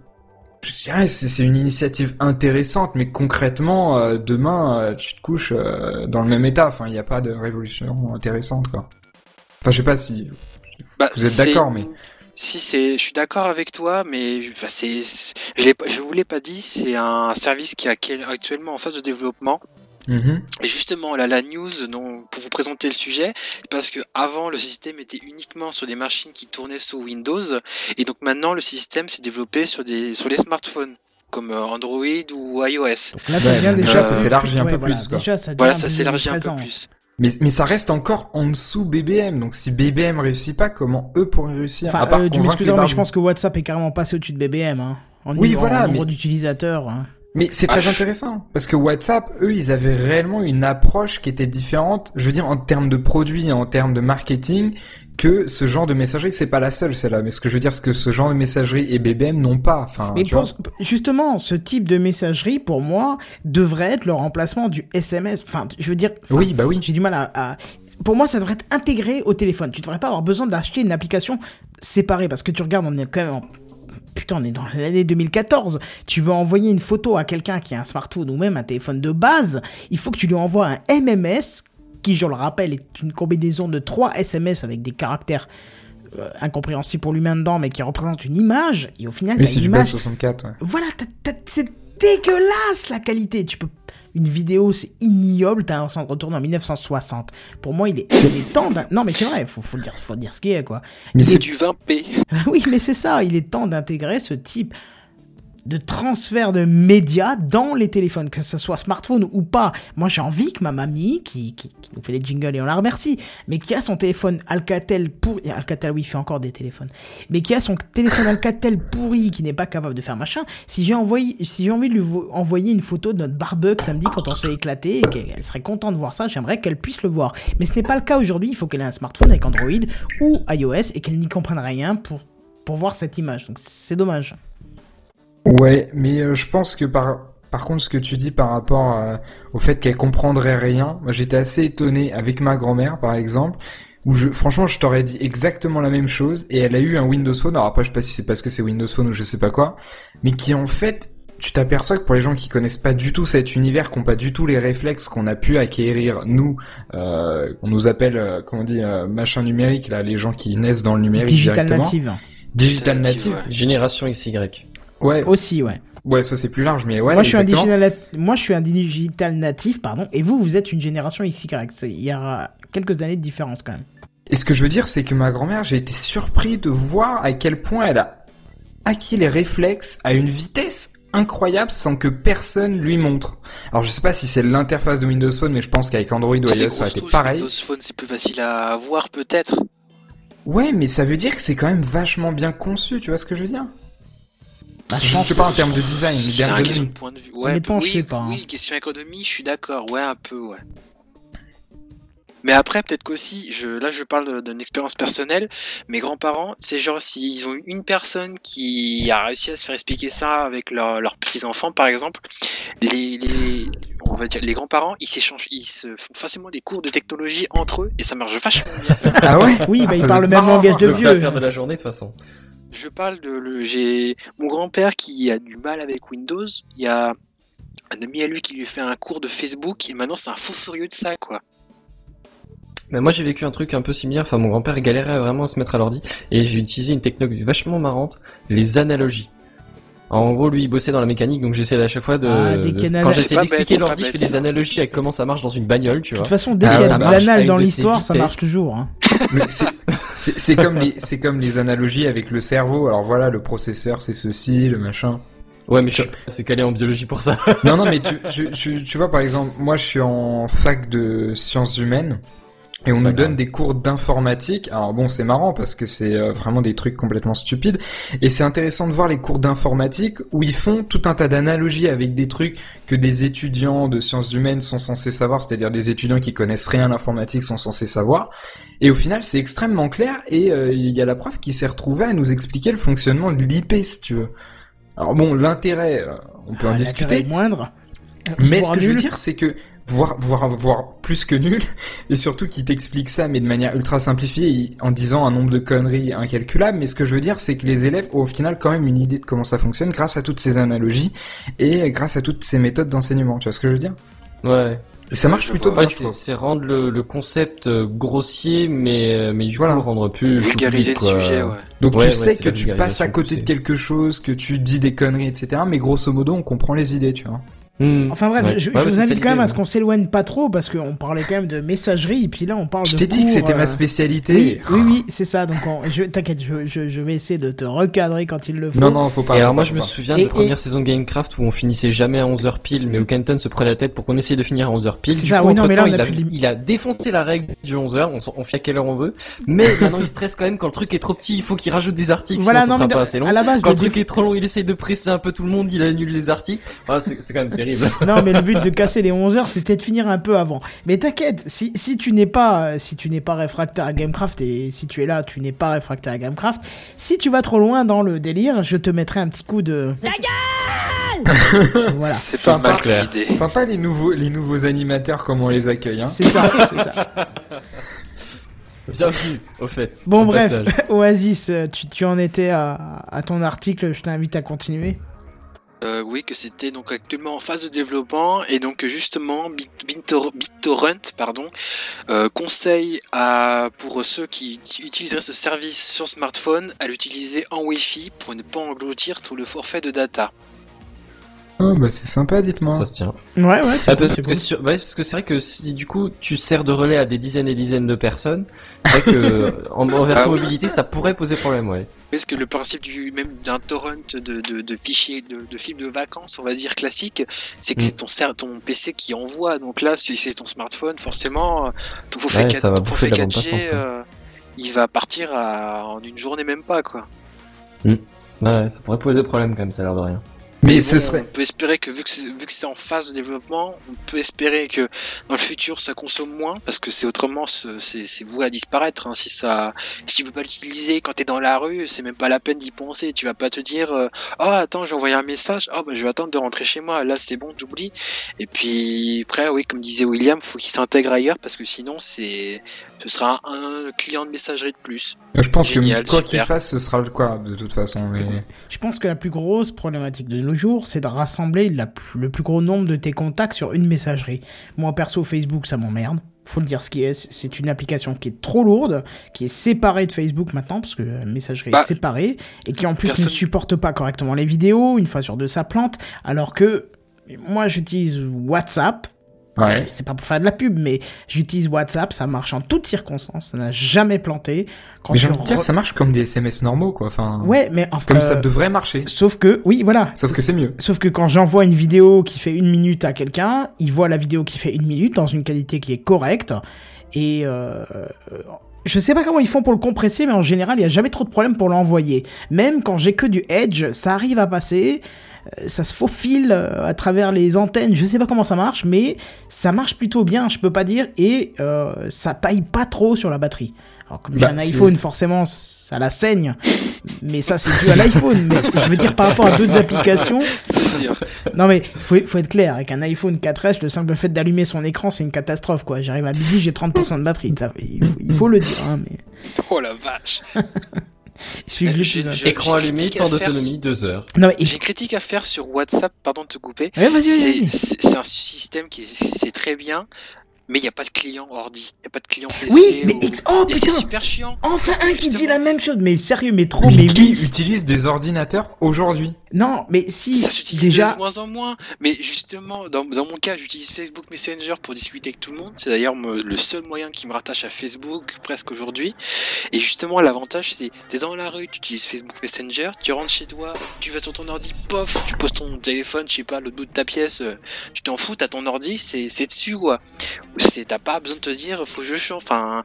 je dirais c'est une initiative intéressante, mais concrètement, euh, demain, euh, tu te couches dans le même état. Enfin, il n'y a pas de révolution intéressante, quoi. Enfin, je sais pas si Bah, vous êtes d'accord, mais Si c'est, je suis d'accord avec toi, mais bah, c'est, je je vous l'ai pas dit, c'est un service qui est actuel- actuellement en phase de développement. Mhm. Et justement, là, la news dont, pour vous présenter le sujet, parce que avant le système était uniquement sur des machines qui tournaient sous Windows, et donc maintenant le système s'est développé sur des, sur les smartphones, comme euh, Android ou iOS. Donc là, ça Ouais, donc déjà ça s'élargit un peu voilà, plus, quoi. Déjà, ça Voilà, ça s'élargit un peu plus. Mais mais ça reste encore en dessous BBM. Donc si BBM réussit pas, comment eux pourraient réussir? Enfin, À part euh, tu m'excuseras, mais je pense que WhatsApp est carrément passé au-dessus de BBM. Hein, en Oui, voilà, en nombre mais- d'utilisateurs. hein. Mais c'est Ah, très intéressant parce que WhatsApp, eux, ils avaient réellement une approche qui était différente. Je veux dire en termes de produits, en termes de marketing, que ce genre de messagerie. C'est pas la seule, celle-là. Mais ce que je veux dire, c'est que ce genre de messagerie et BBM n'ont pas. Enfin, Mais vois. justement, ce type de messagerie, pour moi, devrait être le remplacement du SMS. Enfin, je veux dire, enfin, Oui, bah oui. j'ai du mal à, à- Pour moi, ça devrait être intégré au téléphone. Tu devrais pas avoir besoin d'acheter une application séparée parce que tu regardes, on est quand même en... Putain, on est dans l'année 2014. Tu veux envoyer une photo à quelqu'un qui a un smartphone ou même un téléphone de base, il faut que tu lui envoies un MMS qui, je le rappelle, est une combinaison de trois SMS avec des caractères euh, incompréhensibles pour l'humain dedans, mais qui représentent une image. Et au final, Oui, c'est une du image base 64. ouais. voilà, c'est dégueulasse la qualité. Tu peux une vidéo, c'est ignoble. T'as l'impression de retourner en 1960. Pour moi, il est, il est temps. d'in- Non, mais c'est vrai. Faut, faut le dire, faut dire ce qui est quoi. Mais c'est du 20p. oui, mais c'est ça. Il est temps d'intégrer ce type de transfert de médias dans les téléphones, que ce soit smartphone ou pas. Moi, j'ai envie que ma mamie, qui, nous fait les jingles et on la remercie, mais qui a son téléphone Alcatel pourri, Alcatel, oui, fait encore des téléphones, mais qui a son téléphone Alcatel pourri, qui n'est pas capable de faire machin, si j'ai si j'ai envie de lui vo- envoyer une photo de notre barbecue samedi quand on s'est éclaté et qu'elle serait contente de voir ça, j'aimerais qu'elle puisse le voir. Mais ce n'est pas le cas aujourd'hui, il faut qu'elle ait un smartphone avec Android ou iOS et qu'elle n'y comprenne rien pour, pour voir cette image. Donc c'est dommage. Ouais, mais euh, je pense que par par contre, ce que tu dis par rapport euh, au fait qu'elle comprendrait rien, moi j'étais assez étonné avec ma grand-mère par exemple, où je franchement je t'aurais dit exactement la même chose et elle a eu un Windows Phone. Alors après je sais pas si c'est parce que c'est Windows Phone ou je sais pas quoi, mais qui en fait tu t'aperçois que pour les gens qui connaissent pas du tout cet univers, qui ont pas du tout les réflexes qu'on a pu acquérir nous, euh, on nous appelle, euh, comment on dit, euh, machin numérique là, les gens qui naissent dans le numérique Digital directement. native. Digital Native, native. ouais. Génération XY. Ouais, Aussi, ouais. ouais, ça c'est plus large, mais ouais. moi, je suis un exactement. digital, moi, je suis un digital natif, pardon, et vous, vous êtes une génération XY. C'est- Il y a quelques années de différence quand même. Et ce que je veux dire, c'est que ma grand-mère, j'ai été surpris de voir à quel point elle a acquis les réflexes à une vitesse incroyable sans que personne lui montre. Alors je sais pas si c'est l'interface de Windows Phone, mais je pense qu'avec Android ou iOS ça aurait été pareil. Windows Phone, c'est plus facile à voir peut-être. Ouais, mais ça veut dire que c'est quand même vachement bien conçu, tu vois ce que je veux dire? Bah, je pense sais pas en termes de design, d'ergonomie. de point de vue. Ouais, oui, sais pas, hein. Oui, question économie, je suis d'accord. Ouais, un peu, ouais. Mais après, peut-être qu'aussi, je, là je parle d'une expérience personnelle, mes grands-parents, c'est genre s'ils ont eu une personne qui a réussi à se faire expliquer ça avec leur- leurs petits-enfants par exemple, les, les, on va dire, les grands-parents, ils s'échangent, ils se font facilement des cours de technologie entre eux et ça marche vachement bien. Ah ouais Oui, Ah, bah, ça ils parlent le même langage de Donc ça va vieux. faire de la journée de toute façon. Je parle de j'ai mon grand-père qui a du mal avec Windows. Il y a un ami à lui qui lui fait un cours de Facebook et maintenant c'est un fou furieux de ça quoi. Mais moi j'ai vécu un truc un peu similaire, enfin mon grand-père galérait vraiment à se mettre à l'ordi, et j'ai utilisé une technologie vachement marrante, les analogies. En gros, lui, il bossait dans la mécanique, donc j'essayais à chaque fois de... Ah, dès qu'il y a de- une Quand C'est pas d'expliquer bête, l'ordi, c'est je fais bête, des analogies avec comment ça marche dans une bagnole, tu De vois. toute façon, dès Ah, qu'il y ça a de marche l'anal avec dans de l'histoire, ça marche toujours. Hein. Mais c'est- c'est c'est comme les c'est comme les analogies avec le cerveau. Alors voilà, le processeur c'est ceci, le machin. Ouais, mais je suis pas assez calé en biologie pour ça. Non, non, mais tu, tu, tu, tu vois, par exemple, moi, je suis en fac de sciences humaines. Et on nous donne grave. des cours d'informatique. Alors bon, c'est marrant parce que c'est euh, vraiment des trucs complètement stupides. Et c'est intéressant de voir les cours d'informatique où ils font tout un tas d'analogies avec des trucs que des étudiants de sciences humaines sont censés savoir, c'est-à-dire des étudiants qui connaissent rien à l'informatique sont censés savoir. Et au final, c'est extrêmement clair et euh, il y a la prof qui s'est retrouvée à nous expliquer le fonctionnement de l'IP, si tu veux. Alors bon, l'intérêt, euh, on peut en Ah, l'intérêt discuter. est moindre. Mais ce que je veux dire, c'est que voir, voir, voir plus que nul, et surtout qui t'explique ça, mais de manière ultra simplifiée, en disant un nombre de conneries incalculables. Mais ce que je veux dire, c'est que les élèves ont au final quand même une idée de comment ça fonctionne grâce à toutes ces analogies et grâce à toutes ces méthodes d'enseignement. Tu vois ce que je veux dire? Ouais. Et ça marche plutôt bien. Ouais, c'est rendre le, le concept euh, grossier, mais euh, mais du Voilà. coup le rendre plus plus Vulgariser le sujet, ouais. Donc Ouais, tu ouais, sais que tu passes à côté de quelque chose, que tu dis des conneries, etc. Mais grosso modo, on comprend les idées, tu vois. Hmm. Enfin bref, Ouais. je, je vous invite quand même à ce qu'on s'éloigne pas trop parce qu'on parlait quand même de messagerie et puis là on parle Je de t'ai dit que c'était euh, ma spécialité. Oui, oui, oui, c'est ça. Donc on- je, t'inquiète, je, je, je vais essayer de te recadrer quand il le faut. Non, non, faut pas. Et alors moi je me souviens Et- de la première saison de Gamecraft où on finissait jamais à 11h pile mais où Kenton se prenait la tête pour qu'on essaye de finir à 11h pile. C'est Du ça, coup oui, non, mais là, entre-temps, on a il, a, plus de lim- il a défoncé la règle du 11h, on, on fait à quelle heure on veut. Mais maintenant il stresse quand même quand le truc est trop petit, il faut qu'il rajoute des articles Voilà, sinon non, ça sera pas assez long. Quand le truc est trop long, il essaye de presser un peu tout le monde, il annule les articles. C'est c'est quand même terrible. Non, mais le but de casser les 11 heures, c'était de finir un peu avant. Mais t'inquiète, si, si tu n'es pas, si tu n'es pas réfractaire à Gamecraft et si tu es là, tu n'es pas réfractaire à Gamecraft, si tu vas trop loin dans le délire, je te mettrai un petit coup de. La gueule Voilà. C'est pas Sympa. mal clair. comme idée. Sympa les nouveaux, les nouveaux animateurs, comment on les accueille. Hein. C'est ça, c'est ça. Bienvenue au fait. Bon, bref, passage. Oasis, tu, tu en étais à, à ton article, je t'invite à continuer. Euh, oui, que c'était donc actuellement en phase de développement et donc justement Bit- Bintor- BitTorrent pardon euh, conseille à pour ceux qui utiliseraient ce service sur smartphone à l'utiliser en Wi-Fi pour ne pas engloutir tout le forfait de data. Oh, bah c'est sympa, dites-moi. Ça se tient. Ouais, ouais, c'est Ah, parce, c'est que cool. sur- ouais, parce que c'est vrai que si du coup tu sers de relais à des dizaines et dizaines de personnes, c'est vrai que en, en version Ah oui. mobilité ça pourrait poser problème, ouais. Parce que le principe du même d'un torrent de, de, de fichiers de, de films de vacances, on va dire classique, c'est que Mm. c'est ton ton PC qui envoie. Donc là, si c'est ton smartphone, forcément, ton forfait, Ouais, 4, ça va ton bouffer forfait de la bande 4G, passante, quoi. euh, il va partir à- en une journée même pas quoi. Ouais, ça pourrait poser problème quand même, ça a l'air de rien. Mais ce serait. On peut espérer que vu que c'est, vu que c'est en phase de développement, on peut espérer que dans le futur ça consomme moins parce que c'est autrement c'est voué à disparaître. hein. Si ça, si tu peux pas l'utiliser quand t'es dans la rue, c'est même pas la peine d'y penser. Tu vas pas te dire euh, oh attends j'ai envoyé un message, oh bah je vais attendre de rentrer chez moi. Là c'est bon j'oublie. Et puis après oui comme disait William, faut qu'il s'intègre ailleurs parce que sinon c'est, ce sera un client de messagerie de plus. Je pense Génial, que quoi qu'il fasse, ce sera le quoi, de toute façon. Mais... Je pense que la plus grosse problématique de nos jours, c'est de rassembler la plus- le plus gros nombre de tes contacts sur une messagerie. Moi, perso, Facebook, ça m'emmerde. Faut le dire ce qui est. C'est une application qui est trop lourde, qui est séparée de Facebook maintenant, parce que la messagerie Bah, est séparée, et qui en plus personne- ne supporte pas correctement les vidéos, une fois sur deux ça plante, alors que moi j'utilise WhatsApp, Ouais. c'est pas pour faire de la pub, mais j'utilise WhatsApp, ça marche en toutes circonstances, ça n'a jamais planté. Quand Mais j'ai je envie de dire, re- ça marche comme des SMS normaux, quoi. Enfin, Ouais, mais enfin. comme ça euh, devrait marcher. Sauf que, oui, voilà, Sauf que c'est mieux. Sauf que quand j'envoie une vidéo qui fait une minute à quelqu'un, il voit la vidéo qui fait une minute dans une qualité qui est correcte. Et euh, je sais pas comment ils font pour le compresser, mais en général, il y a jamais trop de problème pour l'envoyer. Même quand j'ai que du Edge, ça arrive à passer. euh, Ça se faufile euh, à travers les antennes, je sais pas comment ça marche, mais ça marche plutôt bien, je peux pas dire, et euh, ça taille pas trop sur la batterie. Alors comme j'ai Bah, un c'est- iPhone, forcément, ça la saigne, mais ça c'est dû à l'iPhone. Mais je veux dire par rapport à d'autres applications, non mais faut, faut être clair, avec un iPhone 4S, le simple fait d'allumer son écran, c'est une catastrophe quoi. J'arrive à midi, j'ai 30% de batterie, ça, il, faut, il faut le dire. Hein, mais oh la vache. un- j'ai- Écran j'ai allumé, temps d'autonomie, 2 heures. Non mais J'ai une critique à faire sur WhatsApp, pardon de te couper. Ouais, vas-y, vas-y, C'est un système qui est, c'est très bien, mais il n'y a pas de client ordi, il n'y a pas de client PC. Oui, mais ou- ex- oh Et c'est putain, super chiant. enfin un qui dit la même chose. Mais sérieux, mais trop, Mais mais qui oui. utilise des ordinateurs aujourd'hui? Non, mais si Ça s'utilise déjà. de moins en moins, mais justement, dans, dans mon cas, j'utilise Facebook Messenger pour discuter avec tout le monde. C'est d'ailleurs le seul moyen qui me rattache à Facebook presque aujourd'hui. Et justement, l'avantage, c'est t'es dans la rue, tu utilises Facebook Messenger, tu rentres chez toi, tu vas sur ton ordi, pof, tu poses ton téléphone, je sais pas, l'autre bout de ta pièce, euh, tu t'en fous, t'as ton ordi, c'est dessus quoi. T'as pas besoin de te dire, faut que je change. Enfin,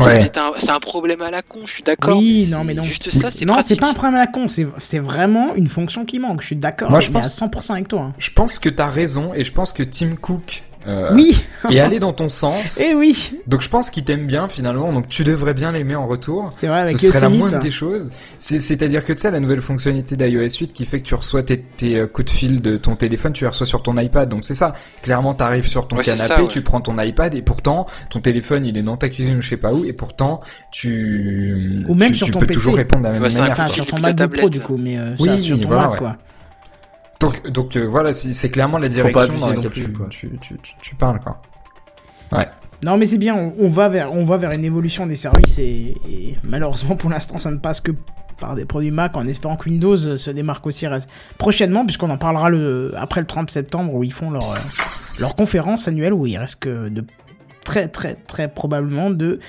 c'est un, c'est un problème à la con, je suis d'accord. Oui, non, mais non. Juste ça, c'est Non, c'est pas un problème à la con, c'est vraiment une fonction qui manque. Je suis d'accord, Moi, je mais pense- à 100% avec toi. hein. Je pense que t'as raison et je pense que Tim Cook euh, Oui, et aller dans ton sens. et oui, Donc je pense qu'il t'aime bien finalement, donc tu devrais bien l'aimer en retour. c'est vrai, avec Ce serait la moindre des choses. C'est- C'est-à-dire que tu sais, la nouvelle fonctionnalité d'iOS 8 qui fait que tu reçois tes, tes euh, coups de fil de ton téléphone, tu les reçois sur ton iPad. Donc c'est ça. Clairement, t'arrives sur ton Ouais, canapé, ça, ouais. tu prends ton iPad et pourtant, ton téléphone, il est dans ta cuisine ou je sais pas où et pourtant, tu, Ou même tu, sur tu ton peux PC. toujours répondre de la même Ouais, manière. Enfin, sur ton MacBook Pro, du coup, mais euh, Oui, ça, sur ton voilà, Mac, ouais. quoi. Donc, donc euh, voilà, c'est c'est clairement la pas direction dans abuser non laquelle plus, tu, quoi. tu, tu, tu- tu parles quoi. Non, mais c'est bien, on, on va vers, on va vers une évolution des services et, et malheureusement pour l'instant ça ne passe que par des produits Mac en espérant que Windows euh, se démarque aussi prochainement puisqu'on en parlera le, après le 30 septembre où ils font leur, euh, leur conférence annuelle où il reste que de très très très probablement de,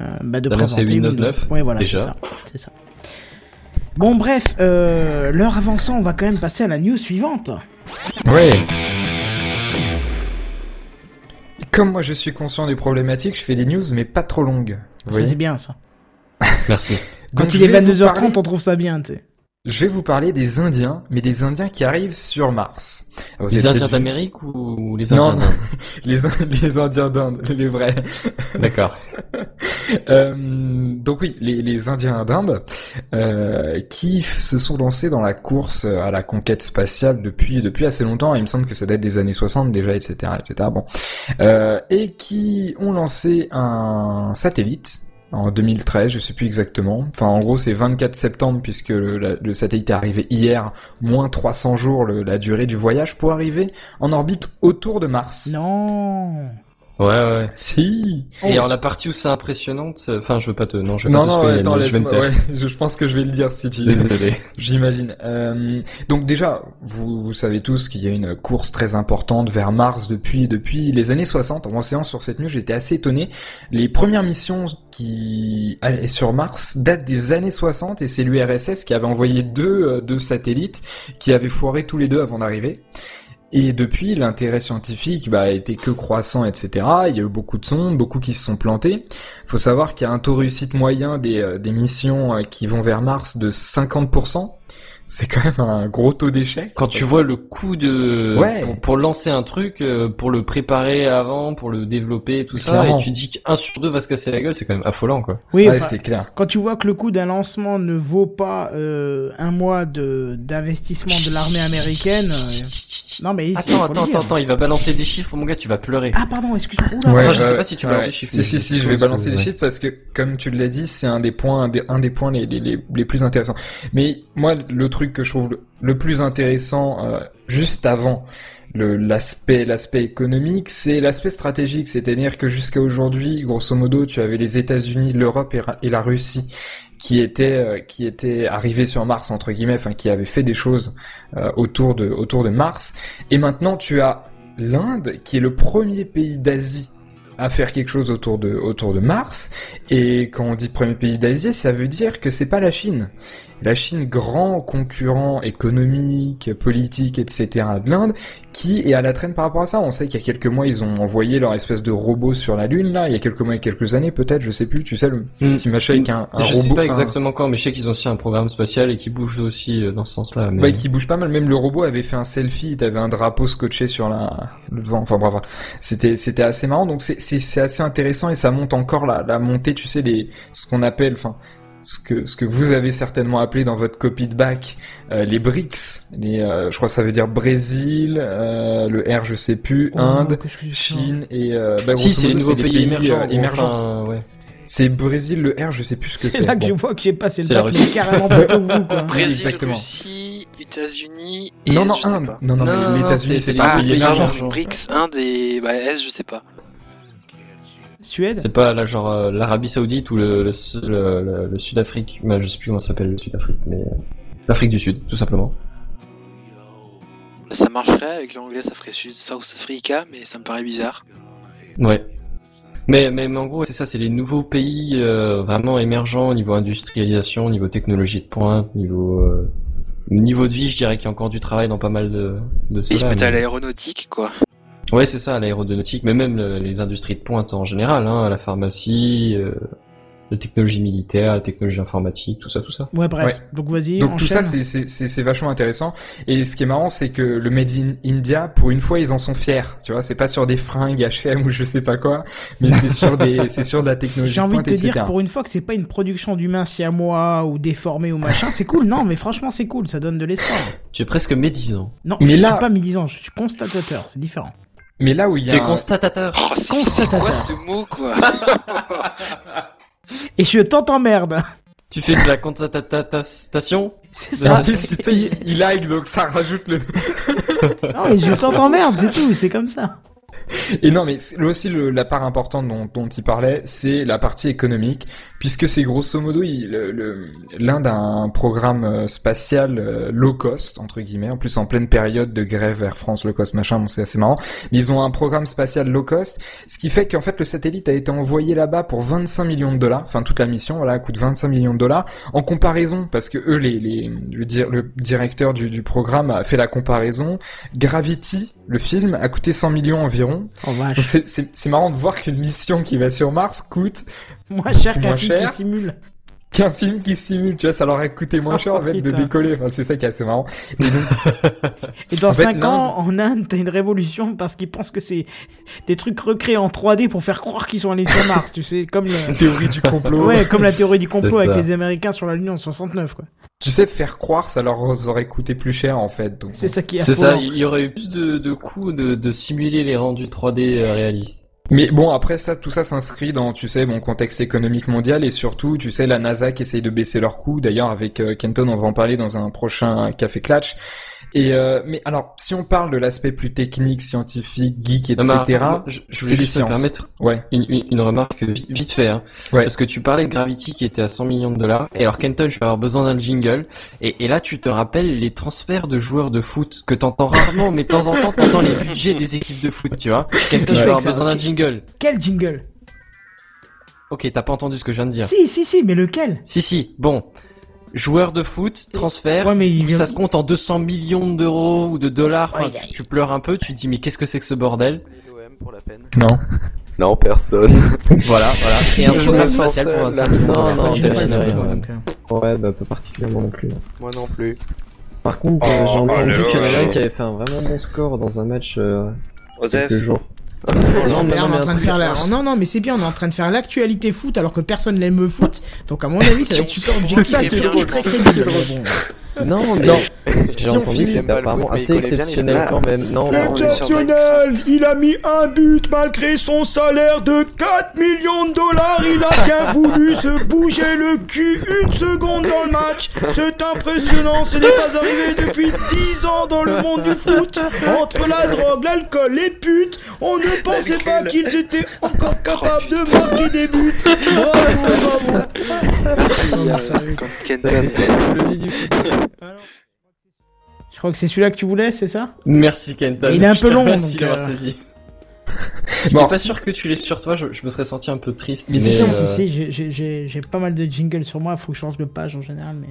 euh, bah, de présenter Windows 9, Ouais, voilà, c'est ça. Bon bref, euh, l'heure avançant, on va quand même passer à la news suivante. Ouais. Comme moi je suis conscient des problématiques, je fais des news mais pas trop longues. Ça c'est bien ça. Merci. Quand Donc, il est vais vous 22h30, parler- on trouve ça bien, tu sais. Je vais vous parler des Indiens, mais des Indiens qui arrivent sur Mars. Vous Les Indiens d'Amérique ou les. Indiens d'Inde les, In- les Indiens d'Inde, les vrais. D'accord. Euh, donc oui, les, les Indiens d'Inde euh, qui se sont lancés dans la course à la conquête spatiale depuis depuis assez longtemps. Il me semble que ça date des années 60 déjà, etc., etc. Bon, euh, et qui ont lancé un satellite en 2013, je sais plus exactement. Enfin, en gros, c'est 24 septembre puisque le, satellite est arrivé hier, moins 300 jours la durée du voyage pour arriver en orbite autour de Mars. Non. Ouais, ouais. Si. Et alors la partie où c'est impressionnante, enfin je veux pas te, non, je vais Non, pas te non, spoiler, attends, mais je vais me laisse-moi- taire. ouais, je, pense que je vais le dire si tu Désolé. J'imagine. Euh, donc déjà, vous, vous savez tous qu'il y a une course très importante vers Mars depuis depuis les années 60. En renseignant sur cette news, j'étais assez étonné. Les premières missions qui allaient sur Mars datent des années 60 et c'est l'URSS qui avait envoyé deux, euh, deux satellites qui avaient foiré tous les deux avant d'arriver. Et depuis, l'intérêt scientifique bah, a été que croissant, etc. Il y a eu beaucoup de sondes, beaucoup qui se sont plantés. faut savoir qu'il y a un taux de réussite moyen des, euh, des missions euh, qui vont vers Mars de 50%. C'est quand même un gros taux d'échec. Quand tu vois le coût de Ouais. pour, pour lancer un truc, euh, pour le préparer avant, pour le développer, tout ça, Clairement. et tu dis qu'un sur deux va se casser la gueule, c'est quand même affolant, quoi. Oui, Ouais, enfin, c'est clair. quand tu vois que le coût d'un lancement ne vaut pas euh, un mois de d'investissement de l'armée américaine, euh, non mais Attends, attends, attends, attends, il va balancer des chiffres, mon gars, tu vas pleurer. Ah pardon, excuse-moi. Oula. Ouais, Enfin, je sais ouais, pas si tu balances ouais. les chiffres, Si, si, si, je vais balancer ouais. chiffres parce que, comme tu l'as dit, c'est un des points, un des, un des points les, les, les, les plus intéressants. Mais moi, le truc que je trouve le, le plus intéressant, euh, juste avant le, l'aspect, l'aspect économique, c'est l'aspect stratégique. C'est-à-dire que jusqu'à aujourd'hui, grosso modo, tu avais les États-Unis, l'Europe et la Russie euh, qui étaient arrivés sur Mars, entre guillemets, enfin, qui avaient fait des choses euh, autour de, autour de Mars. Et maintenant, tu as l'Inde, qui est le premier pays d'Asie à faire quelque chose autour de, autour de Mars. Et quand on dit premier pays d'Asie, ça veut dire que c'est pas la Chine. La Chine, grand concurrent économique, politique, etc. de l'Inde, qui est à la traîne par rapport à ça. On sait qu'il y a quelques mois, ils ont envoyé leur espèce de robot sur la Lune, là. Il y a quelques mois et quelques années, peut-être, je sais plus. Tu sais, le Hmm. petit machin avec un, un je robot. sais pas un- exactement quand, mais je sais qu'ils ont aussi un programme spatial et qui bouge aussi euh, dans ce sens-là. Mais... Ouais, qui bouge pas mal. Même le robot avait fait un selfie. T'avais un drapeau scotché sur la, le vent. Enfin bref, c'était c'était assez marrant. Donc c'est c'est c'est assez intéressant et ça monte encore la la montée. Tu sais les ce qu'on appelle enfin ce que ce que vous avez certainement appelé dans votre copie de bac euh, les BRICS. Les euh, je crois que ça veut dire Brésil, euh, le R je sais plus, Oh, Inde, ça Chine et euh, bah, si, c'est les nouveaux pays, émergents. euh, ou émergents. Enfin, ouais. C'est Brésil le R je sais plus ce que c'est. C'est là que Bon. je vois que j'ai passé le bac, mais carrément plutôt que vous, quoi. Brésil, exactement. Russie, États-Unis et Non non je sais Inde. pas. Non non, Non, mais non, les États-Unis c'est- pas les pays pays. BRICS, Inde et bah, Est, je sais pas. Suède C'est pas là, genre euh, l'Arabie Saoudite ou le, le, le, le- le Sud-Afrique. Bah, je sais plus comment ça s'appelle le Sud-Afrique, mais euh, l'Afrique du Sud, tout simplement. Ça marcherait avec l'anglais, ça ferait Sud South Africa, mais ça me paraît bizarre. Ouais. Mais, mais, mais en gros, c'est ça, c'est les nouveaux pays euh, vraiment émergents au niveau industrialisation, au niveau technologie de pointe, niveau euh, niveau de vie, je dirais qu'il y a encore du travail dans pas mal de, de Et je cela. mettais à mais- l'aéronautique, quoi. Ouais, c'est ça, l'aéronautique, mais même le- les industries de pointe en général, hein, la pharmacie, euh, la technologie militaire, la technologie informatique, tout ça, tout ça. Ouais, bref. Ouais. Donc vas-y. Donc tout ça, c'est- c'est c'est- c'est vachement intéressant. Et ce qui est marrant, c'est que le Made in India, pour une fois, ils en sont fiers. Tu vois, c'est pas sur des fringues H&M ou je sais pas quoi, mais c'est sur des, c'est sur de la technologie J'ai envie de pointe, te dire etc. pour une fois que c'est pas une production d'humains siamois ou déformés ou machin, c'est cool. Non, mais franchement, c'est cool. Ça donne de l'espoir. Tu es presque médisant. Non, Mais je là- suis pas médisant. Je suis constatateur. C'est différent. Mais là où il y a, un- constatateur. Oh, c'est Constatateur. quoi ce mot, quoi Et je t'entends merde. Tu fais de la constatation C'est Ça, il- il like, donc ça rajoute le. Non, mais je t'entends merde, c'est tout. C'est comme ça. Et non, mais là aussi le- la part importante dont, dont il parlait, c'est la partie économique, puisque c'est grosso modo l'un d'un programme euh, spatial euh, low cost entre guillemets, en plus en pleine période de grève Air France low cost machin, bon c'est assez marrant. Mais ils ont un programme spatial low cost, ce qui fait qu'en fait le satellite a été envoyé là-bas pour 25 millions de dollars, enfin toute la mission, voilà, coûte 25 millions de dollars. En comparaison, parce que eux, les, les le, le directeur du, du programme a fait la comparaison, Gravity, le film, a coûté 100 millions environ. Oh c'est- marrant de voir qu'une mission qui va sur Mars coûte Moins cher qu'un film qui simule. Qu'un film qui simule. Tu vois, ça leur a coûté moins Oh, cher en fait de décoller. Enfin, c'est ça qui est assez marrant. Et donc, Et dans En fait, 5 ans, en Inde, t'as une révolution parce qu'ils pensent que c'est des trucs recréés en 3D pour faire croire qu'ils sont allés sur Mars, tu sais, comme le... théorie du complot. Ouais, comme la théorie du complot avec les Américains sur la Lune en 69, quoi. Tu sais, faire croire, ça leur aurait coûté plus cher en fait. Donc, C'est ça qui est C'est ça, il y aurait eu plus de, de coûts de, de simuler les rendus 3D euh, réalistes. Mais bon, après ça, tout ça s'inscrit dans, tu sais, mon contexte économique mondial et surtout, tu sais, la NASA qui essaye de baisser leurs coûts. D'ailleurs, avec euh, Kenton, on va en parler dans un prochain Café Clutch. Et euh, mais alors, si on parle de l'aspect plus technique, scientifique, geek, Non, etc. attends, je, voulais juste me permettre Ouais. une, une, une remarque vite, vite fait. Hein. Ouais. Parce que tu parlais de Gravity qui était à 100 millions de dollars. Et alors Kenton, je vais avoir besoin d'un jingle. Et, et là, tu te rappelles les transferts de joueurs de foot que t'entends rarement, mais de temps en temps, t'entends les budgets des équipes de foot, tu vois. Qu'est-ce que Ouais. je vais avoir besoin d'un jingle? Quel jingle? Ok, t'as pas entendu ce que je viens de dire. Si, si, si, mais lequel? Si, si, bon. Joueur de foot, transfert, Ouais, mais il vient- ça se compte en 200 millions d'euros ou de dollars. Enfin, tu, tu pleures un peu, tu te dis mais qu'est-ce que c'est que ce bordel? l'OM pour la peine. Non. Non, personne. Voilà, voilà. Et un programme spatial pour seul, 25 là. millions de Non, non, ouais. donc, euh. Ouais, bah pas particulièrement non plus. Moi non plus. Par contre, Oh, euh, j'ai entendu allô, qu'il y en a un qui avait fait un vraiment bon score dans un match euh, quelques jours. Non, non, mais mais on non, est mais en un train de truc faire la... sens. Non, non, mais c'est bien, on est en train de faire l'actualité foot alors que personne n'aime le foot. Donc à mon avis, ça va être super objectif ça et qui est surtout drôle. très crédible. Non, mais Non. j'ai entendu que c'était apparemment assez exceptionnel quand même. Non, Exceptionnel Il a mis un but malgré son salaire de 4 millions de dollars. Il a bien voulu se bouger le cul une seconde dans le match. C'est impressionnant, ce n'est pas arrivé depuis 10 ans dans le monde du foot. Entre la drogue, l'alcool, les putes, on ne pensait pas qu'ils étaient encore capables de marquer des buts. Bravo, bravo. Non, mais sérieux. Quand Ken le lit du foot. Je crois que c'est celui-là que tu voulais, c'est ça? Merci Kenton. Il est un Je peu long, donc, d'avoir euh, saisi. Bon, pas sûr que tu l'aies sur toi, je, je me serais senti un peu triste. Mais Mais, si, Si, euh, si, si, j'ai- j'ai- j'ai j'ai pas mal de jingles sur moi, faut que je change de page en général, mais...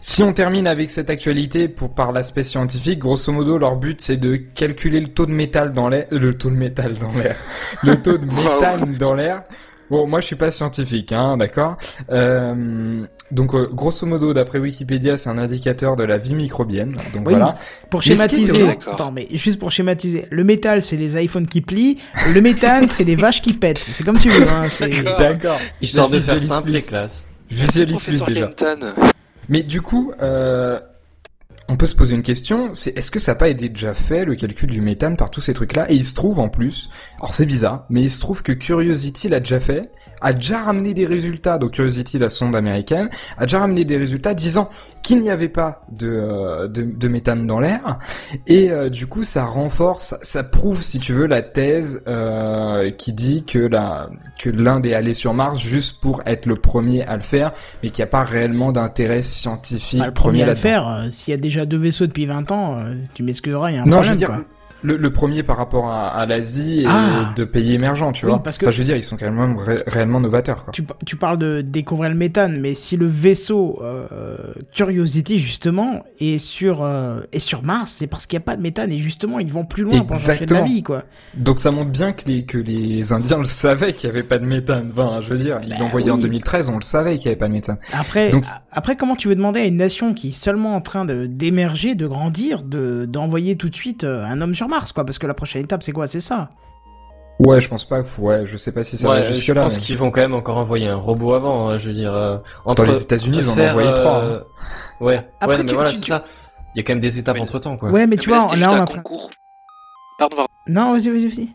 Si on termine avec cette actualité pour par l'aspect scientifique, grosso modo, leur but c'est de calculer le taux de métal dans l'air, le taux de métal dans l'air, le taux de méthane dans l'air. Bon, moi je suis pas scientifique, hein, d'accord. Euh, donc euh, grosso modo, d'après Wikipédia, c'est un indicateur de la vie microbienne. Donc Oui. voilà. Pour schématiser, attends, mais juste pour schématiser, le métal c'est les iPhones qui plient, le méthane c'est les vaches qui pètent. C'est comme tu veux, hein. C'est... D'accord. Histoire Je de faire visualise simple plus. et classe. Je visualise plus déjà. Kenton. Mais du coup, euh, on peut se poser une question, c'est est-ce que ça n'a pas été déjà fait le calcul du méthane par tous ces trucs-là? Et il se trouve en plus, alors c'est bizarre, mais il se trouve que Curiosity l'a déjà fait, a déjà ramené des résultats, donc Curiosity, la sonde américaine, a déjà ramené des résultats disant qu'il n'y avait pas de, euh, de, de méthane dans l'air, et euh, du coup ça renforce, ça, prouve si tu veux la thèse euh, qui dit que la que l'Inde est allé sur Mars juste pour être le premier à le faire, mais qu'il n'y a pas réellement d'intérêt scientifique Enfin, le premier à le faire, euh, s'il y a déjà deux vaisseaux depuis 20 ans, tu m'excuseras, il y a un Non, problème, je veux dire, quoi. Le, le premier par rapport à, à l'Asie et Ah. de pays émergents, tu Oui, vois. parce que- Enfin, je veux dire, ils sont quand même ré- réellement novateurs. Quoi. Tu, tu parles de découvrir le méthane, mais si le vaisseau euh, Curiosity justement est sur euh, est sur Mars, c'est parce qu'il n'y a pas de méthane et justement ils vont plus loin pour chercher de la Exactement. vie quoi. Donc ça montre bien que les, que les Indiens le savaient qu'il n'y avait pas de méthane. Enfin, je veux dire, ils Bah l'ont envoyé en oui. 2013, on le savait qu'il n'y avait pas de méthane. Après, Donc- après comment tu veux demander à une nation qui est seulement en train d'émerger, de grandir, de d'envoyer tout de suite euh, un homme sur Mars quoi Parce que la prochaine étape c'est quoi? C'est ça. Ouais, je pense pas. que- Ouais, je sais pas si ça va Ouais, je jusque là. pense mais- qu'ils vont quand même encore envoyer un robot avant. hein, je veux dire, euh, entre les États-Unis, ils en ont envoyé trois, hein. euh, Ouais, Après, ouais, mais tu- voilà, tu- c'est tu- ça. Il y a quand même des étapes Mais- entre temps, quoi. Ouais, mais tu Mais vois, là on est un en train. concours? Pardon, pardon. Non, vas-y, vas-y, vas-y.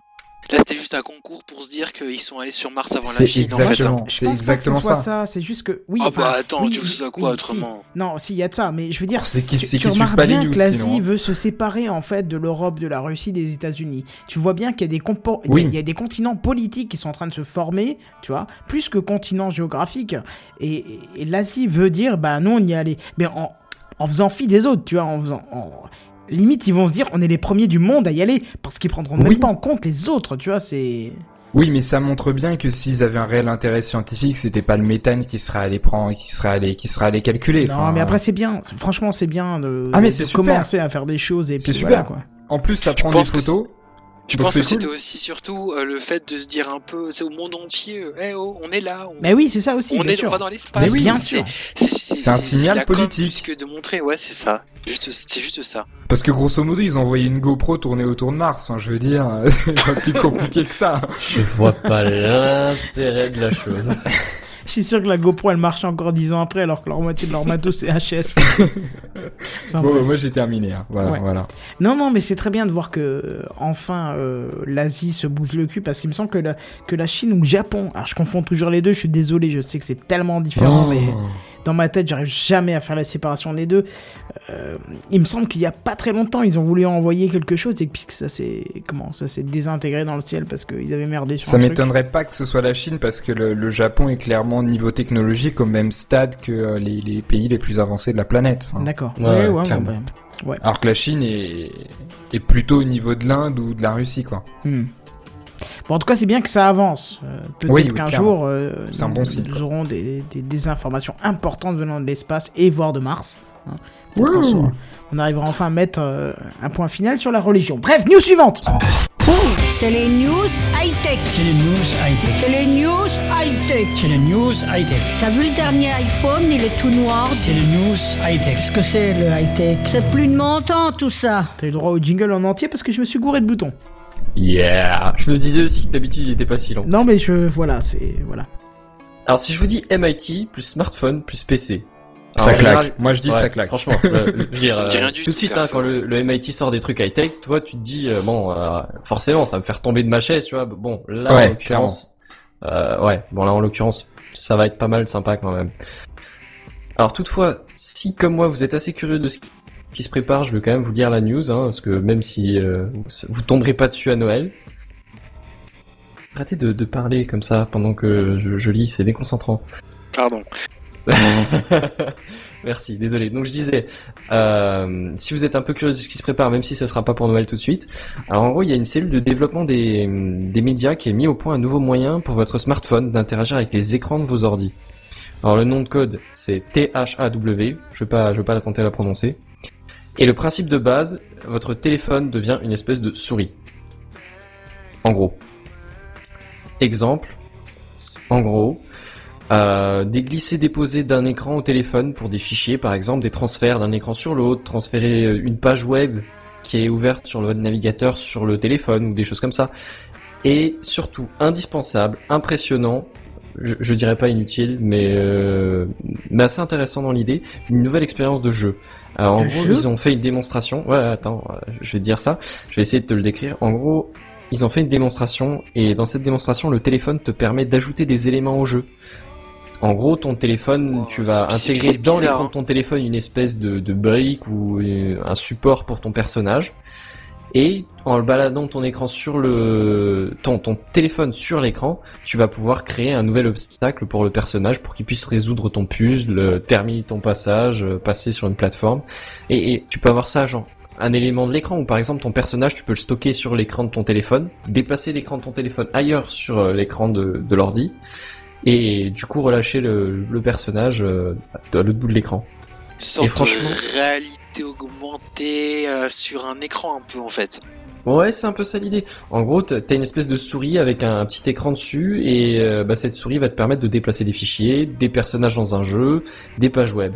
Là, c'était juste un concours pour se dire qu'ils sont allés sur Mars avant la C'est Chine. en fait, hein. exactement, Je c'est pense exactement pas que ce soit ça. ça. C'est juste que oui. Ah enfin, bah attends, oui, tu veux que ce soit quoi oui, si. autrement Non, si, il y a de ça, mais je veux dire, C'est qu'ils tu, c'est tu remarques pas les bien news que l'Asie veut se séparer en fait de l'Europe, de la Russie, des États-Unis. Tu vois bien qu'il y a des Oui. il y a des continents politiques qui sont en train de se former, tu vois, plus que continents géographiques. Et, et l'Asie veut dire, bah nous on y est allé, mais en, en faisant fi des autres, tu vois, en faisant, en- limite ils vont se dire, on est les premiers du monde à y aller parce qu'ils prendront Oui. même pas en compte les autres, tu vois, c'est. Oui, mais ça montre bien que s'ils avaient un réel intérêt scientifique, c'était pas le méthane qui serait allé prendre, qui serait allé, qui serait allé calculer. Non, Enfin, mais après c'est bien, franchement c'est bien de, Ah, mais de commencer à faire des choses et C'est puis super. voilà quoi. En plus, ça Je prend des photos. Je Donc pense que cool. c'était aussi surtout euh, le fait de se dire un peu, c'est au monde entier, euh, eh oh, on est là, on, Mais oui, c'est ça aussi, on bien est sûr. pas dans l'espace. Mais oui, bien sûr. C'est un signal politique. plus que de montrer, ouais, c'est ça. C'est juste ça. Parce que grosso modo, ils ont envoyé une GoPro tourner autour de Mars. Enfin, je veux dire, c'est pas plus compliqué que ça. Je vois pas l'intérêt de la chose. Je suis sûr que la GoPro elle marche encore 10 ans après alors que leur moitié de leur matos c'est HS. Enfin, Bon, moi j'ai terminé. hein. Voilà, Ouais. voilà. Non, non, mais c'est très bien de voir que enfin euh, l'Asie se bouge le cul parce qu'il me semble que la, que la Chine ou le Japon, alors je confonds toujours les deux, je suis désolé, je sais que c'est tellement différent, Oh. mais dans ma tête j'arrive jamais à faire la séparation des deux. Euh, il me semble qu'il y a pas très longtemps ils ont voulu envoyer quelque chose et puis que ça s'est comment ça s'est désintégré dans le ciel parce qu'ils avaient merdé sur Ça m'étonnerait pas que ce soit la Chine parce que le, le Japon est clairement niveau technologique au même stade que euh, les, les pays les plus avancés de la planète. Enfin, D'accord. Ouais, Ouais, ouais, clairement. bon, alors que la Chine est, est plutôt au niveau de l'Inde ou de la Russie, quoi. Hmm. Bon, en tout cas, c'est bien que ça avance. Euh, Peut-être Oui, oui, qu'un jour, euh, un nous, bon signe, nous quoi. aurons des, des- des informations importantes venant de l'espace et voire de Mars. hein. On arrivera enfin à mettre euh, un point final sur la religion. Bref, news suivante. C'est les news high-tech. C'est les news high-tech. C'est les news high-tech. C'est les news high-tech. T'as vu le dernier iPhone, il est tout noir. C'est les news high-tech. Qu'est-ce que c'est le high-tech? C'est plus de mon temps tout ça. T'as eu le droit au jingle en entier parce que je me suis gouré de boutons. Yeah Je me disais aussi que d'habitude il était pas si long. Non, mais je voilà, c'est voilà. Alors si je vous dis MIT plus smartphone plus PC. Ça Alors, claque. général- Moi je dis Ouais, ça claque. Franchement, euh, je veux dire, euh, rien du tout de suite, hein, quand le, le MIT sort des trucs high tech, toi, tu te dis euh, bon, euh, forcément, ça va me faire tomber de ma chaise, tu vois. Bon, là, Ouais, en l'occurrence, euh, ouais, bon là, en l'occurrence, ça va être pas mal sympa quand même. Alors toutefois, si comme moi, vous êtes assez curieux de ce qui- se prépare, je veux quand même vous lire la news, hein, parce que même si euh, vous tomberez pas dessus à Noël. Arrêtez de, de parler comme ça pendant que je, je lis, c'est déconcentrant. Pardon. Merci, désolé. Donc je disais, euh, si vous êtes un peu curieux de ce qui se prépare, même si ça sera pas pour Noël tout de suite, alors en gros il y a une cellule de développement des, des médias qui a mis au point un nouveau moyen pour votre smartphone d'interagir avec les écrans de vos ordis. Alors le nom de code c'est THAW, je vais pas, je vais pas la tenter à la prononcer. Et le principe de base, votre téléphone devient une espèce de souris. En gros. Exemple. En gros, euh, des glissés-déposés d'un écran au téléphone pour des fichiers, par exemple, des transferts d'un écran sur l'autre, transférer euh, une page web qui est ouverte sur le navigateur sur le téléphone ou des choses comme ça. Et surtout, indispensable, impressionnant, je, je dirais pas inutile, mais, euh, mais assez intéressant dans l'idée, une nouvelle expérience de jeu. Alors, en De gros, jeu ils ont fait une démonstration. Ouais, attends, euh, je vais te dire ça. Je vais essayer de te le décrire. En gros, ils ont fait une démonstration et dans cette démonstration, le téléphone te permet d'ajouter des éléments au jeu. En gros, ton téléphone, tu vas intégrer dans l'écran hein. de ton téléphone une espèce de, de brique ou euh, un support pour ton personnage. Et en le baladant ton écran sur le ton, ton téléphone sur l'écran, tu vas pouvoir créer un nouvel obstacle pour le personnage pour qu'il puisse résoudre ton puzzle, terminer ton passage, euh, passer sur une plateforme. Et, tu peux avoir ça genre un élément de l'écran, ou par exemple ton personnage, tu peux le stocker sur l'écran de ton téléphone, déplacer l'écran de ton téléphone ailleurs sur euh, l'écran de, de l'ordi, et du coup relâcher le, le personnage euh, à l'autre bout de l'écran. Une sorte franchement- de réalité augmentée euh, sur un écran un peu en fait. Ouais, c'est un peu ça l'idée. En gros, t'as t'as une espèce de souris avec un, petit écran dessus, et euh, bah, cette souris va te permettre de déplacer des fichiers, des personnages dans un jeu, des pages web.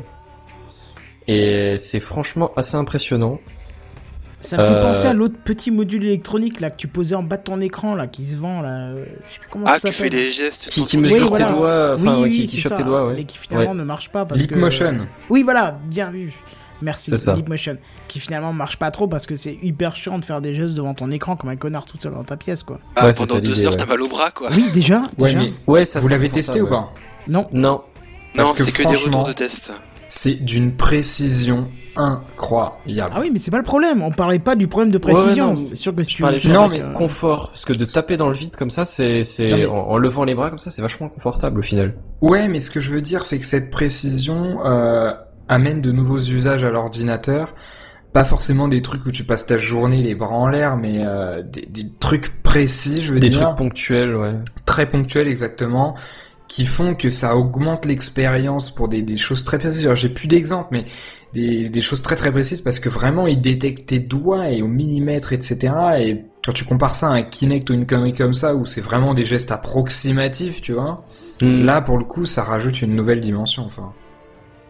Et c'est franchement assez impressionnant. Ça me fait Euh, penser à l'autre petit module électronique là que tu posais en bas de ton écran là qui se vend là. euh, Je sais plus comment Ah, ça tu fais s'appelle. des gestes. Qui, sur qui ton mesure Oui, tes voilà. doigts, enfin, oui, ouais, oui, qui, qui ça, tes doigts, ouais. Mais qui finalement Ouais. ne marche pas parce que. Leapmotion. Oui, voilà, bien vu. Merci, C'est ça. Leapmotion. Qui finalement marche pas trop parce que c'est hyper chiant de faire des gestes devant ton écran comme un connard tout seul dans ta pièce quoi. Ah, Ouais, pendant ça, deux heures, ouais. t'as mal au bras quoi. Oui, déjà, Ouais, déjà. mais Ouais, ça vous l'avez testé ou ouais. pas? Non, Non. Non, c'est que des retours de test. C'est d'une précision incroyable. Ah oui, mais c'est pas le problème. On parlait pas du problème de précision. non, c'est sûr que si tu parlais veux Non, de euh, confort, parce que de taper dans le vide comme ça, c'est, mais- en, en levant les bras comme ça, c'est vachement confortable au final. Ouais, mais ce que je veux dire, c'est que cette précision euh, amène de nouveaux usages à l'ordinateur. Pas forcément des trucs où tu passes ta journée les bras en l'air, mais euh, des, des trucs précis, je veux Des dire, trucs ponctuels, ouais. très ponctuels exactement, qui font que ça augmente l'expérience pour des, des choses très précises. Alors, J'ai plus d'exemples, mais des, des choses très très précises parce que vraiment il détecte tes doigts et au millimètre, etc. Et quand tu compares ça à un Kinect ou une connerie comme ça, où c'est vraiment des gestes approximatifs, tu vois, Hmm. là pour le coup ça rajoute une nouvelle dimension. Enfin.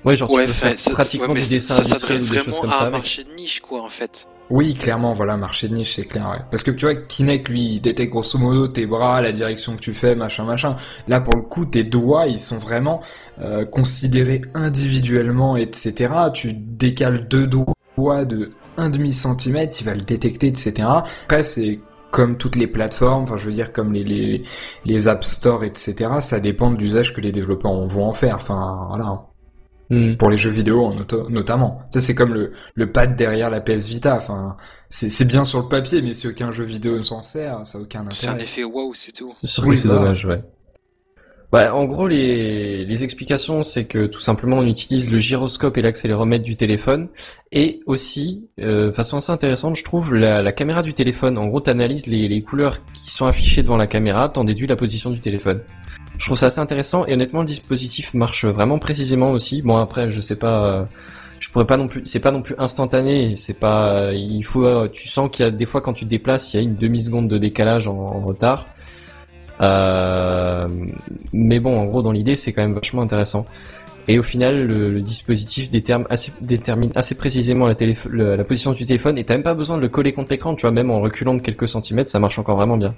ouais, genre Ouais, tu peux faire ça- pratiquement ouais, mais du dessin ça industriel s'adresse ou des choses comme à ça un marché de niche quoi en fait. Oui, clairement, voilà, marché de niche, c'est clair. Parce que tu vois, Kinect, lui, il détecte grosso modo tes bras, la direction que tu fais, machin, machin. Là, pour le coup, tes doigts, ils sont vraiment euh, considérés individuellement, etc. Tu décales deux doigts de un demi centimètre, il va le détecter, etc. Après, c'est comme toutes les plateformes, enfin, je veux dire, comme les, les, les App Store, etc. Ça dépend de l'usage que les développeurs vont en faire. Enfin, voilà Hmm. pour les jeux vidéo en auto- notamment. Ça c'est comme le, le pad derrière la PS Vita. Enfin, c'est c'est bien sur le papier, mais si aucun jeu vidéo ne s'en sert, ça n'a aucun C'est un intérêt. effet waouh, c'est tout. C'est sûr Oui, que c'est voilà. dommage, ouais. Ouais, en gros, les, les explications, c'est que tout simplement, on utilise le gyroscope et l'accéléromètre du téléphone, et aussi, euh, façon assez intéressante, je trouve, la, la caméra du téléphone. En gros, t'analyses les, les couleurs qui sont affichées devant la caméra, t'en déduis la position du téléphone. Je trouve ça assez intéressant, et honnêtement, le dispositif marche vraiment précisément aussi. Bon, après, je sais pas, je pourrais pas non plus, c'est pas non plus instantané, c'est pas, il faut, tu sens qu'il y a des fois quand tu te déplaces, il y a une demi-seconde de décalage en- en retard. Euh, mais bon, en gros, dans l'idée, c'est quand même vachement intéressant. Et au final, le, le dispositif détermine assez, détermine assez précisément la, le- la position du téléphone et t'as même pas besoin de le coller contre l'écran, tu vois, même en reculant de quelques centimètres, ça marche encore vraiment bien.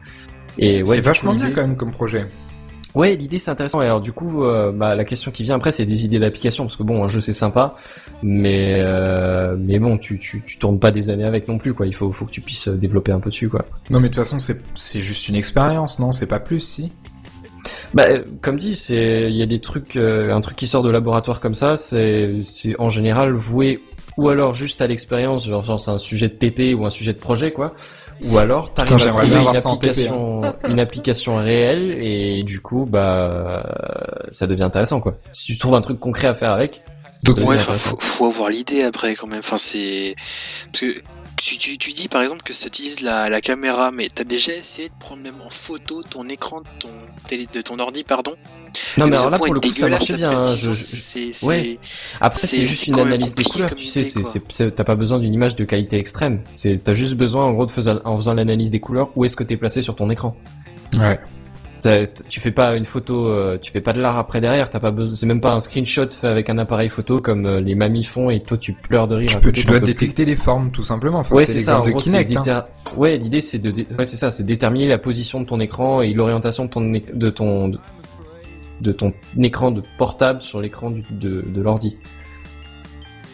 Et C'est ouais, c'est vachement coup, bien quand même comme projet. Ouais, l'idée c'est intéressant. Et alors du coup, euh, bah, la question qui vient après, c'est des idées d'application, parce que bon, un jeu c'est sympa, mais euh, mais bon, tu, tu tu tournes pas des années avec non plus, quoi. Il faut faut que tu puisses euh, développer un peu dessus, quoi. Non, mais de toute façon, c'est c'est juste une expérience, non? C'est pas plus, si? Bah, euh, comme dit, c'est il y a des trucs, euh, un truc qui sort de laboratoire comme ça, c'est c'est en général voué ou alors juste à l'expérience, genre, genre c'est un sujet de TP ou un sujet de projet, quoi. Ou alors t'arrives Putain, à trouver une application, une application réelle et du coup, bah, ça devient intéressant, quoi. Si tu trouves un truc concret à faire avec, Donc, Ouais, faut, faut avoir l'idée après quand même. Enfin, c'est parce que tu, tu, tu dis par exemple que ça utilise la, la caméra, mais t'as déjà essayé de prendre même en photo ton écran de ton télé, de ton ordi, pardon? Non, mais alors là, pour le coup, ça marchait bien. hein, Ouais. Après, c'est- juste une analyse des couleurs, tu sais, t'as pas besoin d'une image de qualité extrême. C'est, t'as juste besoin, en gros, de faisant, en faisant l'analyse des couleurs, où est-ce que t'es placé sur ton écran. Ouais. Tu fais pas une photo, euh, tu fais pas de l'art après derrière, t'as pas besoin, c'est même pas un screenshot fait avec un appareil photo comme euh, les mamies font et toi tu pleures de rire. Tu, peux, côté, tu dois détecter les formes, tout simplement. Enfin, Ouais, c'est ça. En de gros, hein. Ouais, l'idée c'est de, dé- ouais, c'est ça, c'est déterminer la position de ton écran et l'orientation de ton, é- de ton, de, de ton écran de portable sur l'écran du- de, de l'ordi.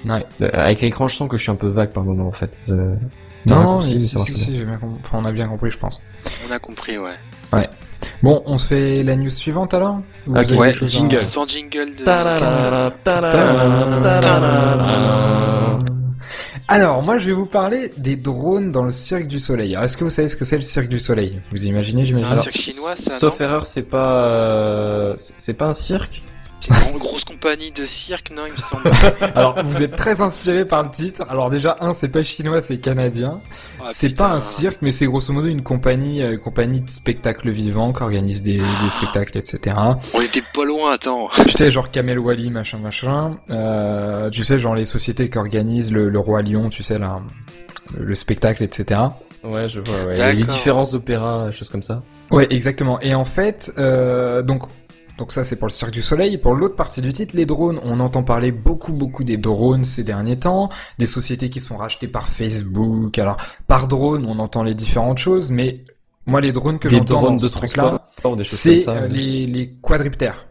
Ouais. Euh, Avec l'écran, je sens que je suis un peu vague par moment en fait. Euh, Non, si, si, si, j'ai bien compris. Enfin, on a bien compris, je pense. On a compris, ouais. Bon, on se fait la news suivante alors Ou vous Ok, avez ouais, jingle. Sans jingle de. Alors, moi, je vais vous parler des drones dans le Cirque du Soleil. Alors, est-ce que vous savez ce que c'est le Cirque du Soleil? Vous imaginez, C'est j'imagine un Alors, cirque chinois, ça, Sauf erreur, c'est pas, euh, c'est c'est pas un cirque. C'est une grande- grosse compagnie de cirque, non, il me semble. Alors, vous êtes très inspiré par le titre. Alors déjà, un, c'est pas chinois, c'est canadien. Ah, c'est pas un cirque, mais c'est grosso modo une compagnie, euh, compagnie de spectacles vivants qui organise des, des spectacles, etc. On était pas loin, attends. Tu sais, genre Kamel Wally, machin, machin. Euh, tu sais, genre les sociétés qui organisent le, le Roi Lion, tu sais, là, le, le spectacle, etc. Ouais, je vois, ouais. Les différents opéras, choses comme ça. Ouais, exactement. Et en fait, euh, donc, donc ça c'est pour le Cirque du Soleil. Pour l'autre partie du titre, les drones, on entend parler beaucoup, beaucoup des drones ces derniers temps, des sociétés qui sont rachetées par Facebook. Alors, par drone, on entend les différentes choses, mais moi, les drones que Des j'entends drones dans de ce truc-là, transport, c'est ça. euh, les, les quadriptères.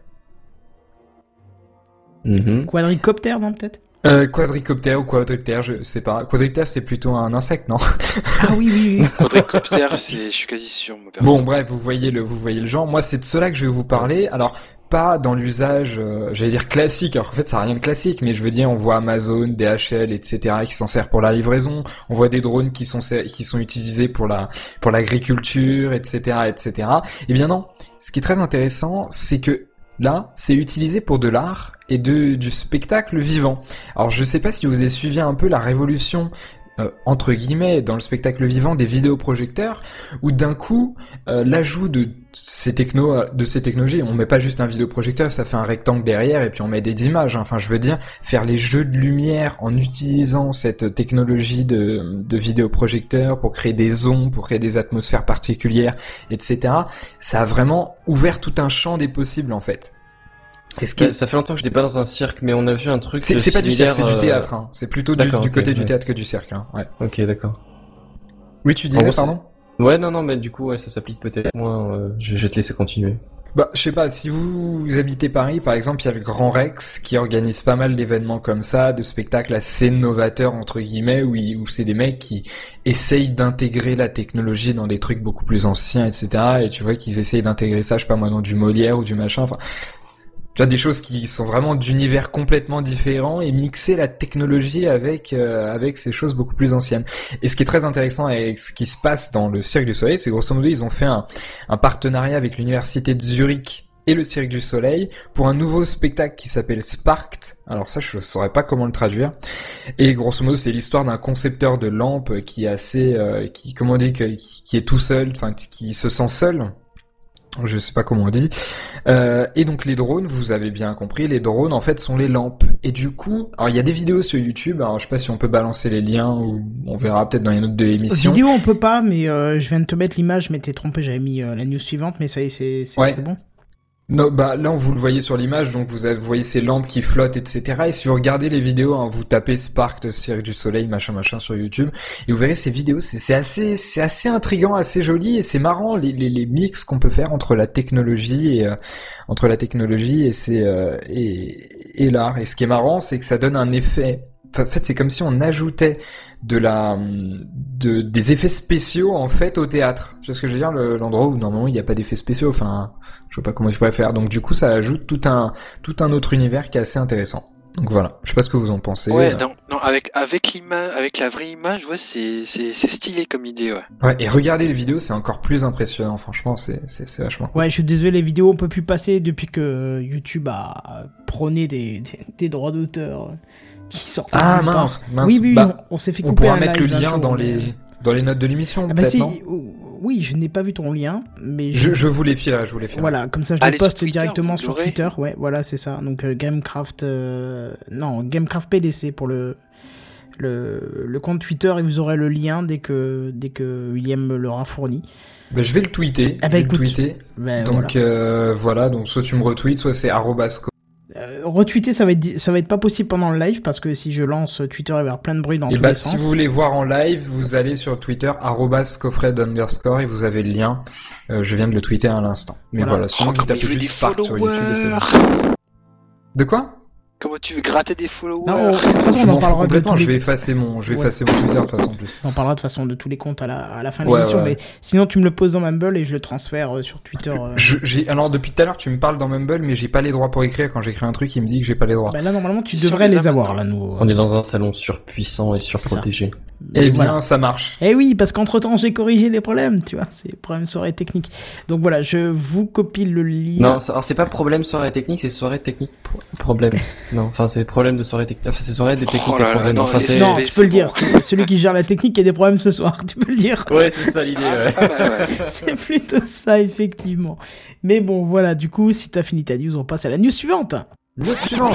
Mhm. Quadricoptère, non, peut-être? Euh, quadricoptère ou quadriptère, je sais pas. Quadriptère, c'est plutôt un insecte, non? Ah oui, oui, oui. Quadricoptère, c'est, je suis quasi sûr, moi. Bon, bref, vous voyez le, vous voyez le genre. Moi, c'est de cela que je vais vous parler. Alors, pas dans l'usage, euh, j'allais dire classique. Alors, en fait, ça n'a rien de classique, mais je veux dire, on voit Amazon, DHL, etc., qui s'en servent pour la livraison. On voit des drones qui sont qui sont utilisés pour la pour l'agriculture, etc., etc. Eh bien non. Ce qui est très intéressant, c'est que là, c'est utilisé pour de l'art et de du spectacle vivant. Alors, je sais pas si vous avez suivi un peu la révolution. euh, entre guillemets, dans le spectacle vivant des vidéoprojecteurs, où d'un coup, euh, l'ajout de ces techno, de ces technologies, on met pas juste un vidéoprojecteur, ça fait un rectangle derrière et puis on met des images. hein. Enfin, je veux dire, faire les jeux de lumière en utilisant cette technologie de, de vidéoprojecteur pour créer des ondes, pour créer des atmosphères particulières, etc. Ça a vraiment ouvert tout un champ des possibles en fait. Et ce qui Ça, fait longtemps que je n'étais pas dans un cirque, mais on a vu un truc. c'est c'est pas du cirque, c'est du euh, théâtre. Hein. C'est plutôt du, côté du théâtre que du cirque. Hein. Ouais. Ok, d'accord. Oui, tu disais, gros, pardon. Ouais, non, non, mais du coup, ouais, ça s'applique peut-être moins. euh, je, je vais te laisser continuer. Bah, je sais pas, si vous habitez Paris, par exemple, il y a le Grand Rex qui organise pas mal d'événements comme ça, de spectacles assez novateurs, entre guillemets, où, où c'est des mecs qui essayent d'intégrer la technologie dans des trucs beaucoup plus anciens, etc. Et tu vois qu'ils essayent d'intégrer ça, je sais pas moi, dans du Molière ou du machin, enfin... Tu as des choses qui sont vraiment d'univers complètement différents et mixer la technologie avec euh, avec ces choses beaucoup plus anciennes. Et ce qui est très intéressant avec ce qui se passe dans le Cirque du Soleil, c'est grosso modo ils ont fait un, un partenariat avec l'université de Zurich et le Cirque du Soleil pour un nouveau spectacle qui s'appelle Sparked. Alors ça, je ne saurais pas comment le traduire. Et grosso modo, c'est l'histoire d'un concepteur de lampes qui est assez, euh, qui, comment on dit, qui est tout seul, enfin, qui se sent seul. Je sais pas comment on dit. Euh, et donc les drones, vous avez bien compris, les drones en fait sont les lampes. Et du coup, alors il y a des vidéos sur YouTube. Alors je sais pas si on peut balancer les liens ou on verra peut-être dans une autre de l'émission. Vidéo, on peut pas, mais euh, je viens de te mettre l'image, mais t'es trompé, j'avais mis euh, la news suivante, mais ça y est, c'est Ouais. c'est bon. Non, bah là vous le voyez sur l'image, donc vous, avez, vous voyez ces lampes qui flottent, etc. Et si vous regardez les vidéos, hein, vous tapez Spark de Cirque du Soleil, machin, machin sur YouTube, et vous verrez ces vidéos, c'est assez, c'est assez intriguant, assez joli, et c'est marrant les, les, les mix qu'on peut faire entre la technologie et euh, entre la technologie et c'est euh, et, et l'art. Et ce qui est marrant, c'est que ça donne un effet. En fait, c'est comme si on ajoutait de la de des effets spéciaux en fait au théâtre. Tu vois ce que je veux dire? Le- L'endroit où normalement il n'y a pas d'effets spéciaux. Enfin, je sais pas comment je pourrais faire. Donc du coup, ça ajoute tout un tout un autre univers qui est assez intéressant. Donc voilà. Je sais pas ce que vous en pensez. Ouais, Euh, non, non, avec, avec l'image, avec la vraie image, ouais, c'est, stylé comme idée, ouais. Ouais, et regardez les vidéos, c'est encore plus impressionnant. Franchement, c'est c'est c'est vachement. cool. Ouais, je suis désolé, les vidéos on peut plus passer depuis que YouTube a prôné des, des, des droits d'auteur qui sortent. Ah mince, mince. Oui, oui, Bah, on, on s'est fait on couper pourra un mettre le live un lien jour, dans mais- les dans les notes de l'émission, Ah bah peut-être si, non ou- oui, je n'ai pas vu ton lien, mais je, je vous les filerai, je vous les filerai. Voilà, comme ça je Allez le sur poste Twitter, directement sur. Twitter. Ouais, voilà, c'est ça. Donc euh, Gamecraft, euh, non, Gamecraft PDC pour le, le le compte Twitter et vous aurez le lien dès que dès que William me l'aura fourni. Bah, je vais le tweeter. Ah bah je vais écoute, le tweeter. Ben, Donc voilà. euh, voilà, donc soit tu me retweets, soit c'est arrobasco. Euh, retweeter, ça va être ça va être pas possible pendant le live parce que si je lance Twitter, il va y avoir plein de bruit dans Et tous bah les si sens. vous voulez voir en live, vous allez sur Twitter arrobascofred underscore et vous avez le lien. Euh, je viens de le tweeter à l'instant. Mais Voilà. voilà, sinon Oh, vous tapez juste Spark sur YouTube et c'est bon. followers De quoi? Comment tu veux gratter des followers Non, de toute façon, Je on en parlera de complètement, je les vais effacer mon, je vais Ouais. effacer mon Twitter de toute façon. en plus. On parlera de toute façon de tous les comptes à la, à la fin de Ouais, l'émission, ouais. mais sinon tu me le poses dans Mumble et je le transfère euh, sur Twitter. euh. Je- alors depuis tout à l'heure, tu me parles dans Mumble, mais j'ai pas les droits pour écrire. Quand j'écris un truc, il me dit que j'ai pas les droits. Bah là normalement tu Ils devrais les les avoir là nous. On est dans un salon surpuissant et surprotégé. eh bien, voilà. ça marche. Eh oui, parce qu'entre temps j'ai corrigé des problèmes, tu vois, c'est problème soirée technique. Donc voilà, je vous copie le lien. Non, c'est- pas problème soirée technique, c'est soirée technique pro- problème. non, enfin c'est problème de soirée technique. Enfin c'est soirée des techniques Oh et là là, problèmes. non, Enfin les- c'est. non, tu peux le dire, c'est celui qui gère la technique qui a des problèmes ce soir, tu peux le dire. Ouais, c'est ça l'idée. Ouais. Mal, ouais. C'est plutôt ça, effectivement. Mais bon, voilà, du coup, si t'as fini ta news, on passe à la news suivante. Le suivant.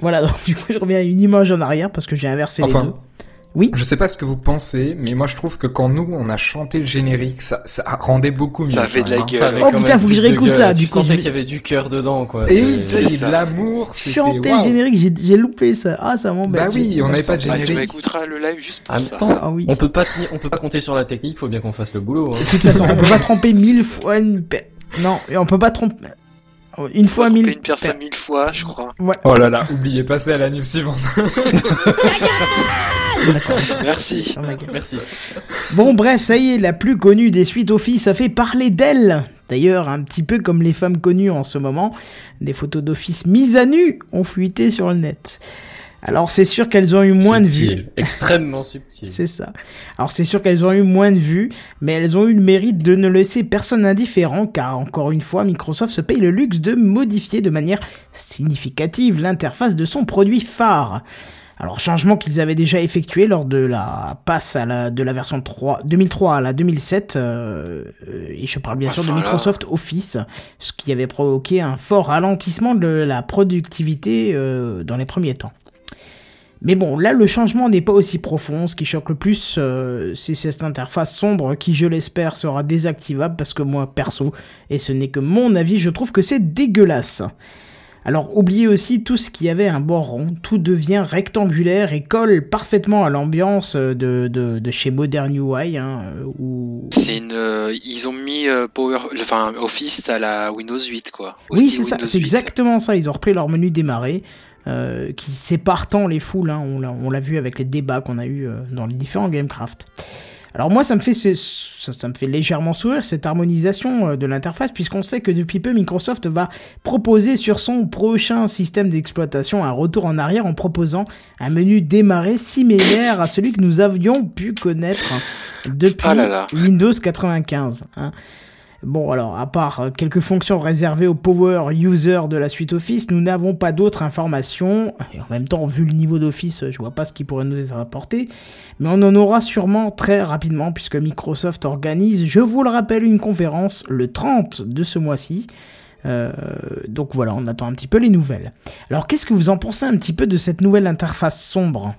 Voilà, donc du coup, je reviens à une image en arrière parce que j'ai inversé les deux. Oui. je sais pas ce que vous pensez, mais moi je trouve que quand nous on a chanté le générique, ça, ça rendait beaucoup mieux. Ça avait de la hein. gueule. Ça avait Oh, putain, faut que je de réécoute ça, du Tu coup, je sentais qu'il y avait du cœur dedans, quoi. Et oui, ça. l'amour, Chanter le générique, j'ai- loupé ça. Ah, ça m'embête. Bah oui, on n'avait pas de Ah, tu générique. m'écouteras le live juste pour En même ça. temps, Ah oui. on peut pas tenir- on peut pas compter sur la technique, faut bien qu'on fasse le boulot. hein. De toute façon, on peut pas tromper mille fois une Non, et on peut pas tromper une fois mille. une personne per- mille fois, je crois. Ouais. Oh là là, oubliez, passez à la news suivante. D'accord. Merci. Oh. Merci. Bon, bref, ça y est, la plus connue des suites Office a fait parler d'elle. D'ailleurs, un petit peu comme les femmes connues en ce moment, des photos d'Office mises à nu ont fuité sur le net. Alors, c'est sûr qu'elles ont eu moins de vues. Extrêmement subtil. C'est ça. Alors c'est sûr qu'elles ont eu moins de vues, mais elles ont eu le mérite de ne laisser personne indifférent, car encore une fois, Microsoft se paye le luxe de modifier de manière significative l'interface de son produit phare. Alors changement qu'ils avaient déjà effectué lors de la passe à la, de la version 3, 2003 à la 2007, euh, et je parle bien sûr de là. Microsoft Office, ce qui avait provoqué un fort ralentissement de la productivité euh, dans les premiers temps. Mais bon, là, le changement n'est pas aussi profond. Ce qui choque le plus, euh, c'est cette interface sombre qui, je l'espère, sera désactivable parce que moi, perso, et ce n'est que mon avis, je trouve que c'est dégueulasse. Alors, oubliez aussi tout ce qui avait un bord rond. Tout devient rectangulaire et colle parfaitement à l'ambiance de, de, de chez Modern UI, hein, euh, où... C'est une, euh, ils ont mis euh, Power, enfin Office à la Windows 8 quoi. Au Oui, c'est ça, c'est 8. exactement ça. Ils ont repris leur menu démarrer, euh, qui sépare tant les foules. hein. On l'a- vu avec les débats qu'on a eu euh, dans les différents Gamecraft. Alors moi, ça me fait, ce- ça, ça me fait légèrement sourire cette harmonisation euh, de l'interface, puisqu'on sait que depuis peu, Microsoft va proposer sur son prochain système d'exploitation un retour en arrière en proposant un menu démarrer similaire à celui que nous avions pu connaître depuis Ah là là. Windows 95. hein. Bon, alors, à part euh, quelques fonctions réservées aux power users de la suite Office, nous n'avons pas d'autres informations. Et en même temps, vu le niveau d'Office, je vois pas ce qui pourrait nous être apporté. Mais on en aura sûrement très rapidement, puisque Microsoft organise, je vous le rappelle, une conférence le 30 de ce mois-ci. Euh, donc voilà, on attend un petit peu les nouvelles. Alors, qu'est-ce que vous en pensez un petit peu de cette nouvelle interface sombre?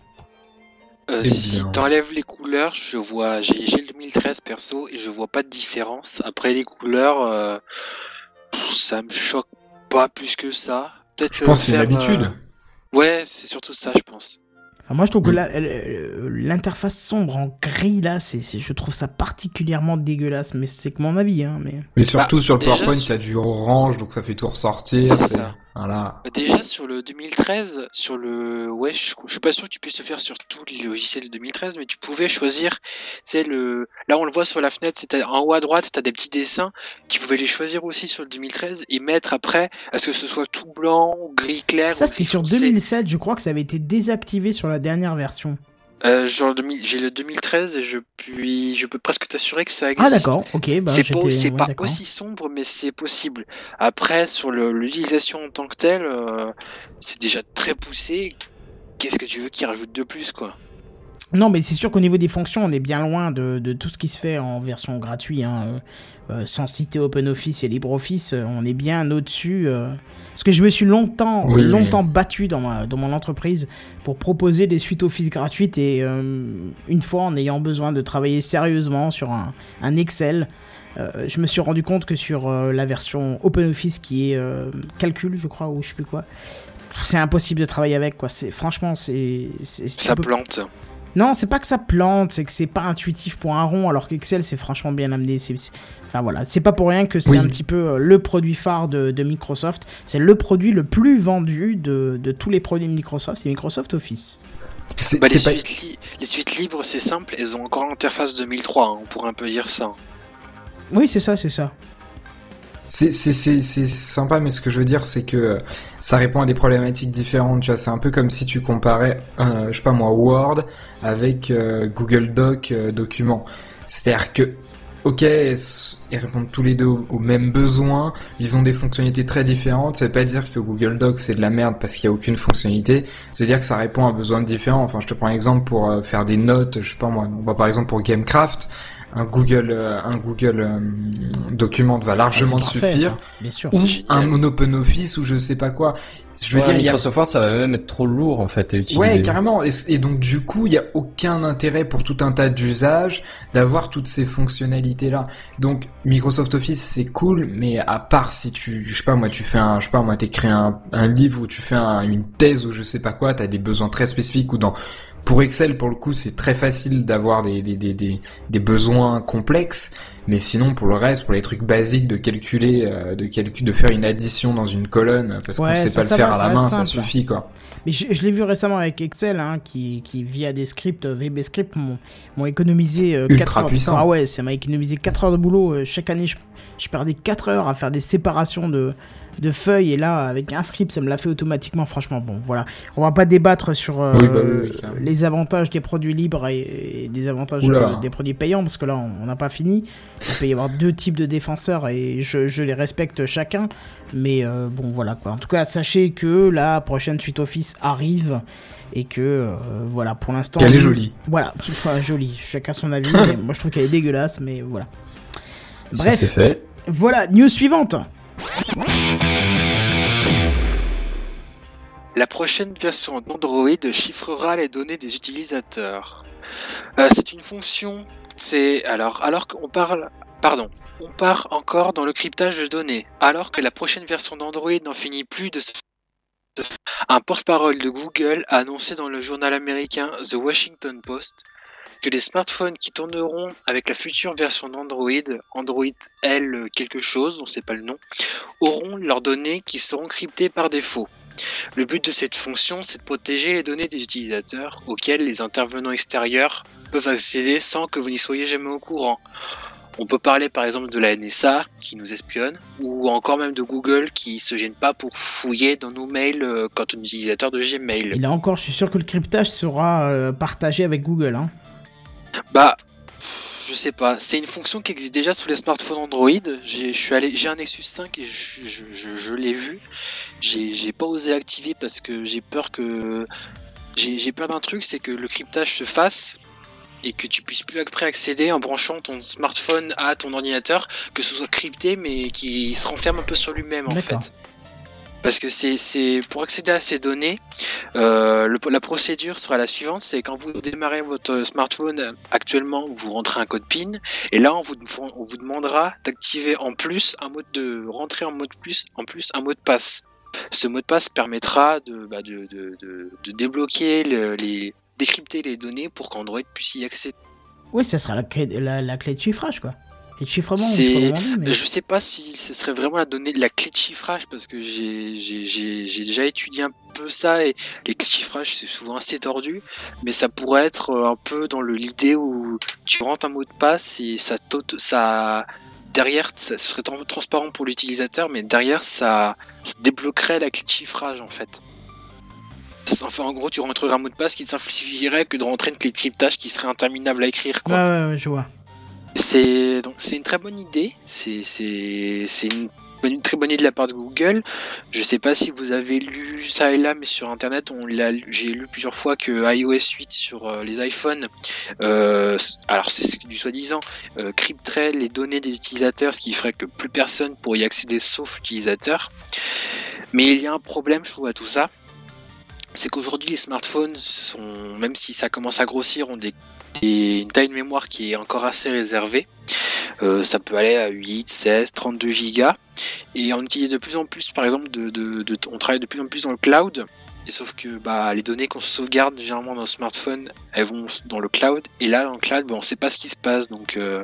Euh, si t'enlèves les couleurs, je vois, j'ai le 2013 perso et je vois pas de différence. Après les couleurs, euh, ça me choque pas plus que ça. Peut-être. Je pense que c'est faire, l'habitude. euh, Ouais, c'est surtout ça, je pense. Enfin, moi, je trouve que euh, l'interface sombre en gris, là, c'est, je trouve ça particulièrement dégueulasse, mais c'est que mon avis, hein, mais... Mais surtout sur le déjà, PowerPoint, sur- il y a du orange, donc ça fait tout ressortir. C'est- ça. Voilà. Bah, Déjà sur le 2013, sur le ouais, je, je suis pas sûr que tu puisses le faire sur tous les logiciels de 2013, mais tu pouvais choisir, c'est le là on le voit sur la fenêtre, c'est en haut à droite, tu as des petits dessins, tu pouvais les choisir aussi sur le 2013 et mettre après à ce que ce soit tout blanc gris clair. Ça, c'était sur foncé. 2007, je crois que ça avait été désactivé sur la dernière version. Euh, genre 2000 j'ai le 2013 et je puis je peux presque t'assurer que ça existe. Ah, d'accord, ok, bah, c'est pas, ouais, aussi sombre, mais c'est possible. Après, sur l'utilisation en tant que telle, euh, c'est déjà très poussé. Qu'est-ce que tu veux qu'il rajoute de plus, quoi? Non, mais c'est sûr qu'au niveau des fonctions, on est bien loin de, de tout ce qui se fait en version gratuite. Hein. euh, euh, sans citer OpenOffice et LibreOffice, euh, on est bien au-dessus. euh, Parce que je me suis longtemps, Oui, longtemps battu dans, ma, dans mon entreprise pour proposer des suites Office gratuites et euh, une fois, en ayant besoin de travailler sérieusement sur un, un Excel, euh, je me suis rendu compte que sur euh, la version OpenOffice qui est euh, calcul, je crois, ou je sais plus quoi, c'est impossible de travailler avec quoi. C'est franchement, c'est Ça plante. Non, c'est pas que ça plante, c'est que c'est pas intuitif pour un rond, alors qu'Excel c'est franchement bien amené. c'est- c'est- Enfin voilà, c'est pas pour rien que c'est Oui. un petit peu euh, le produit phare de, de Microsoft. C'est le produit le plus vendu de, de tous les produits de Microsoft, c'est Microsoft Office. C'est Bah, les, c'est pas... suites li- les suites libres, c'est simple, elles ont encore l'interface 2003, hein, on pourrait un peu dire ça. Oui, c'est ça, c'est ça. C'est sympa, mais ce que je veux dire, c'est que euh, ça répond à des problématiques différentes. Tu vois, c'est un peu comme si tu comparais, euh, je sais pas moi, Word avec euh, Google Doc euh, document. C'est-à-dire que, ok, ils répondent tous les deux aux, mêmes besoins, ils ont des fonctionnalités très différentes. Ça veut pas dire que Google Doc c'est de la merde parce qu'il y a aucune fonctionnalité. Ça veut dire que ça répond à un besoin différent. Enfin, je te prends un exemple pour euh, faire des notes, je sais pas moi, par exemple pour Gamecraft. Un Google, euh, un Google euh, document va largement Ah, parfait, suffire ça, bien sûr. ou C'est génial. un OpenOffice ou je sais pas quoi. Je veux Ouais, dire, il y a... Microsoft Word, ça va même être trop lourd en fait à utiliser. Ouais, carrément. Et, et donc du coup, il y a aucun intérêt pour tout un tas d'usages d'avoir toutes ces fonctionnalités là. Donc Microsoft Office c'est cool, mais à part si tu, je sais pas moi, tu fais un, je sais pas moi, t'écris un, un livre ou tu fais un- une thèse ou je sais pas quoi, t'as des besoins très spécifiques ou dans pour Excel, pour le coup, c'est très facile d'avoir des, des, des, des, des besoins complexes, mais sinon, pour le reste, pour les trucs basiques de calculer, euh, de calcul, de faire une addition dans une colonne, parce qu'on Ouais, sait ça, pas ça le faire à la main, ça suffit, quoi. Mais je, je l'ai vu récemment avec Excel, hein, qui, qui via des scripts, euh, VB scripts, m'ont économisé euh, Ultra 4 heures. puissant. Ah ouais, ça m'a économisé 4 heures de boulot. euh, chaque année, je, je perdais 4 heures à faire des séparations de, de feuilles. Et là, avec un script, ça me l'a fait automatiquement. Franchement, bon, voilà. On va pas débattre sur euh, Oui, bah oui, oui, carrément. les avantages des produits libres et, et des avantages euh, des produits payants, parce que là, on n'a pas fini. Il peut y avoir deux types de défenseurs et je, je les respecte chacun. Mais euh, bon, voilà quoi. En tout cas, sachez que la prochaine suite Office arrive et que euh, voilà, pour l'instant. Qu'elle est jolie. Voilà, enfin jolie. Chacun son avis. mais moi, je trouve qu'elle est dégueulasse, mais voilà. Bref, c'est fait. voilà, news suivante. La prochaine version d'Android chiffrera les données des utilisateurs. Euh, c'est une fonction, c'est alors alors qu'on parle, pardon, on part encore dans le cryptage de données, alors que la prochaine version d'Android n'en finit plus de se un porte-parole de Google a annoncé dans le journal américain The Washington Post que les smartphones qui tourneront avec la future version d'Android, Android L quelque chose, on ne sait pas le nom, auront leurs données qui seront cryptées par défaut. Le but de cette fonction, c'est de protéger les données des utilisateurs auxquelles les intervenants extérieurs peuvent accéder sans que vous n'y soyez jamais au courant. On peut parler par exemple de la NSA qui nous espionne, ou encore même de Google qui se gêne pas pour fouiller dans nos mails euh, quand on est utilisateur de Gmail. Et là encore, je suis sûr que le cryptage sera euh, partagé avec Google. Hein. Bah, je sais pas. C'est une fonction qui existe déjà sur les smartphones Android. J'ai, je suis allé, j'ai un Nexus 5 et je, je, je- je l'ai vu. J'ai, j'ai pas osé l'activer parce que j'ai peur que, j'ai, j'ai peur d'un truc, c'est que le cryptage se fasse et que tu puisses plus après accéder en branchant ton smartphone à ton ordinateur, que ce soit crypté mais qui se renferme un peu sur lui-même en fait. Parce que c'est, pour accéder à ces données, euh, la procédure sera la suivante, c'est quand vous démarrez votre smartphone actuellement, vous rentrez un code PIN, et là on vous, on vous demandera d'activer en plus un mode de rentrer en mode plus, en plus un mot de passe. Ce mot de passe permettra de, bah, de, de, de- de débloquer le- les décrypter les données pour qu'Android puisse y accéder. Oui, ça sera la la, la clé de chiffrage, quoi. De chiffrement, je mais... Je sais pas si ce serait vraiment la donnée, la clé de chiffrage parce que j'ai déjà étudié un peu ça et les clés de chiffrage c'est souvent assez tordu, mais ça pourrait être euh, un peu dans l'idée où tu rentres un mot de passe et ça ça derrière ça serait tran- transparent pour l'utilisateur, mais derrière ça, ça débloquerait la clé de chiffrage en fait. Enfin, en gros, tu rentrerais un mot de passe qui ne simplifierait que de rentrer une clé de cryptage qui serait interminable à écrire. Quoi. Ouais, ouais, ouais, je vois. C'est une très bonne idée. C'est une, très bonne idée de la part de Google. Je sais pas si vous avez lu ça et là, mais sur internet, j'ai lu plusieurs fois que iOS 8 sur euh, les iPhones, euh, alors c'est du soi-disant, euh, crypterait les données des utilisateurs, ce qui ferait que plus personne pourrait y accéder sauf l'utilisateur. Mais il y a un problème, je trouve, à tout ça. C'est qu'aujourd'hui, les smartphones sont, même si ça commence à grossir, ont des des- une taille de mémoire qui est encore assez réservée. Euh, ça peut aller à 8, 16, 32 gigas. Et on utilise de plus en plus, par exemple, de, de- de- on travaille de plus en plus dans le cloud. Et sauf que bah, les données qu'on sauvegarde généralement dans le smartphone, elles vont dans le cloud. Et là, dans le cloud, bah, on sait pas ce qui se passe. Donc, euh,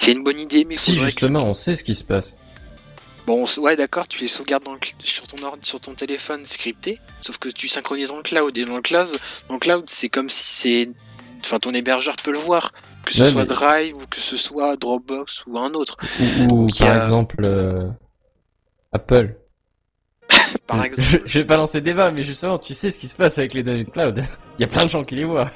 c'est une bonne idée, mais Si que- justement, on sait ce qui se passe. Bon, ouais, d'accord, tu les sauvegardes dans le sur ton ordi, sur ton téléphone scripté, sauf que tu synchronises dans le cloud. Et dans le cloud, dans le cloud, c'est comme si c'est, enfin, ton hébergeur peut le voir, que ce Ouais, soit mais- Drive ou que ce soit Dropbox ou un autre. Ou, par a- exemple euh, Apple. Par Je, je vais pas lancer débat, mais justement, tu sais ce qui se passe avec les données de cloud. Il y a plein de gens qui les voient.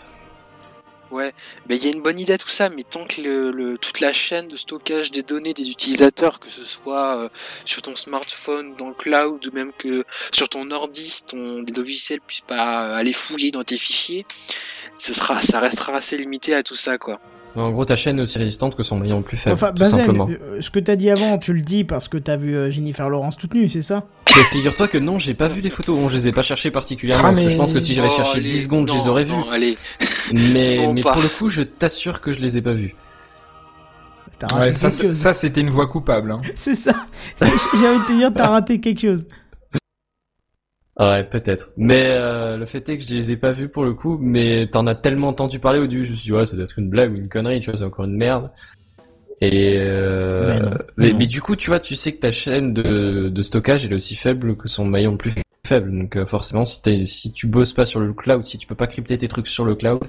Ouais, mais il y a une bonne idée à tout ça, mais tant que le, le- toute la chaîne de stockage des données des utilisateurs, que ce soit euh, sur ton smartphone, dans le cloud, ou même que sur ton ordi, ton les logiciels puissent pas aller fouiller dans tes fichiers, ça sera, ça restera assez limité à tout ça, quoi. En gros, ta chaîne est aussi résistante que son maillon le plus faible, Enfin, tout Bazen, simplement. euh, ce que t'as dit avant, tu le dis parce que t'as vu euh, Jennifer Lawrence toute nue, c'est ça figure-toi que non, j'ai pas vu les photos. Bon, je les ai pas cherchées particulièrement, Ah, parce que je pense que si j'avais Oh, cherché allez, 10 secondes, je les aurais vues. non, Allez, Mais, Non, mais pas. pour le coup, je t'assure que je les ai pas vues. Raté Ouais, ça c'était une voix coupable. Hein. C'est ça. J'ai envie de te dire, t'as raté quelque chose. Ouais, peut-être. Mais euh, le fait est que je les ai pas vus pour le coup, mais t'en as tellement entendu parler au début, je me suis dit, ouais, ça doit être une blague ou une connerie, tu vois, c'est encore une merde. Et euh, Mais non. mais, Non. mais du coup, tu vois, tu sais que ta chaîne de, de stockage elle est aussi faible que son maillon le plus faible. Donc euh, forcément, si, t'es- si tu bosses pas sur le cloud, si tu peux pas crypter tes trucs sur le cloud,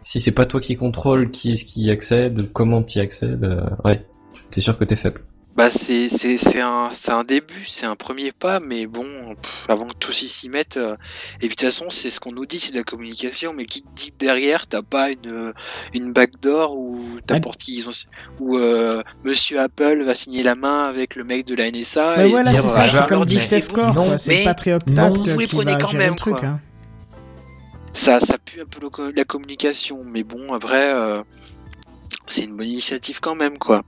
si c'est pas toi qui contrôle qui est-ce qui y accède, comment tu y accèdes, euh, ouais, c'est sûr que t'es faible. Bah c'est c'est un c'est un début, c'est un premier pas, mais bon, pff, avant que tous ils s'y mettent, euh, et puis de toute façon c'est ce qu'on nous dit, c'est de la communication, mais qui te dit que derrière t'as pas une une backdoor où t'apportes qu'ils ont où euh, Monsieur Apple va signer la main avec le mec de la NSA Mais et voilà, c'est euh, ça, c'est comme leur dit Steph c'est Core, non, quoi, c'est non, Act vous les prenez quand même, le truc. quoi. Hein. ça, ça pue un peu le la communication, mais bon, après, euh, c'est une bonne initiative quand même, quoi.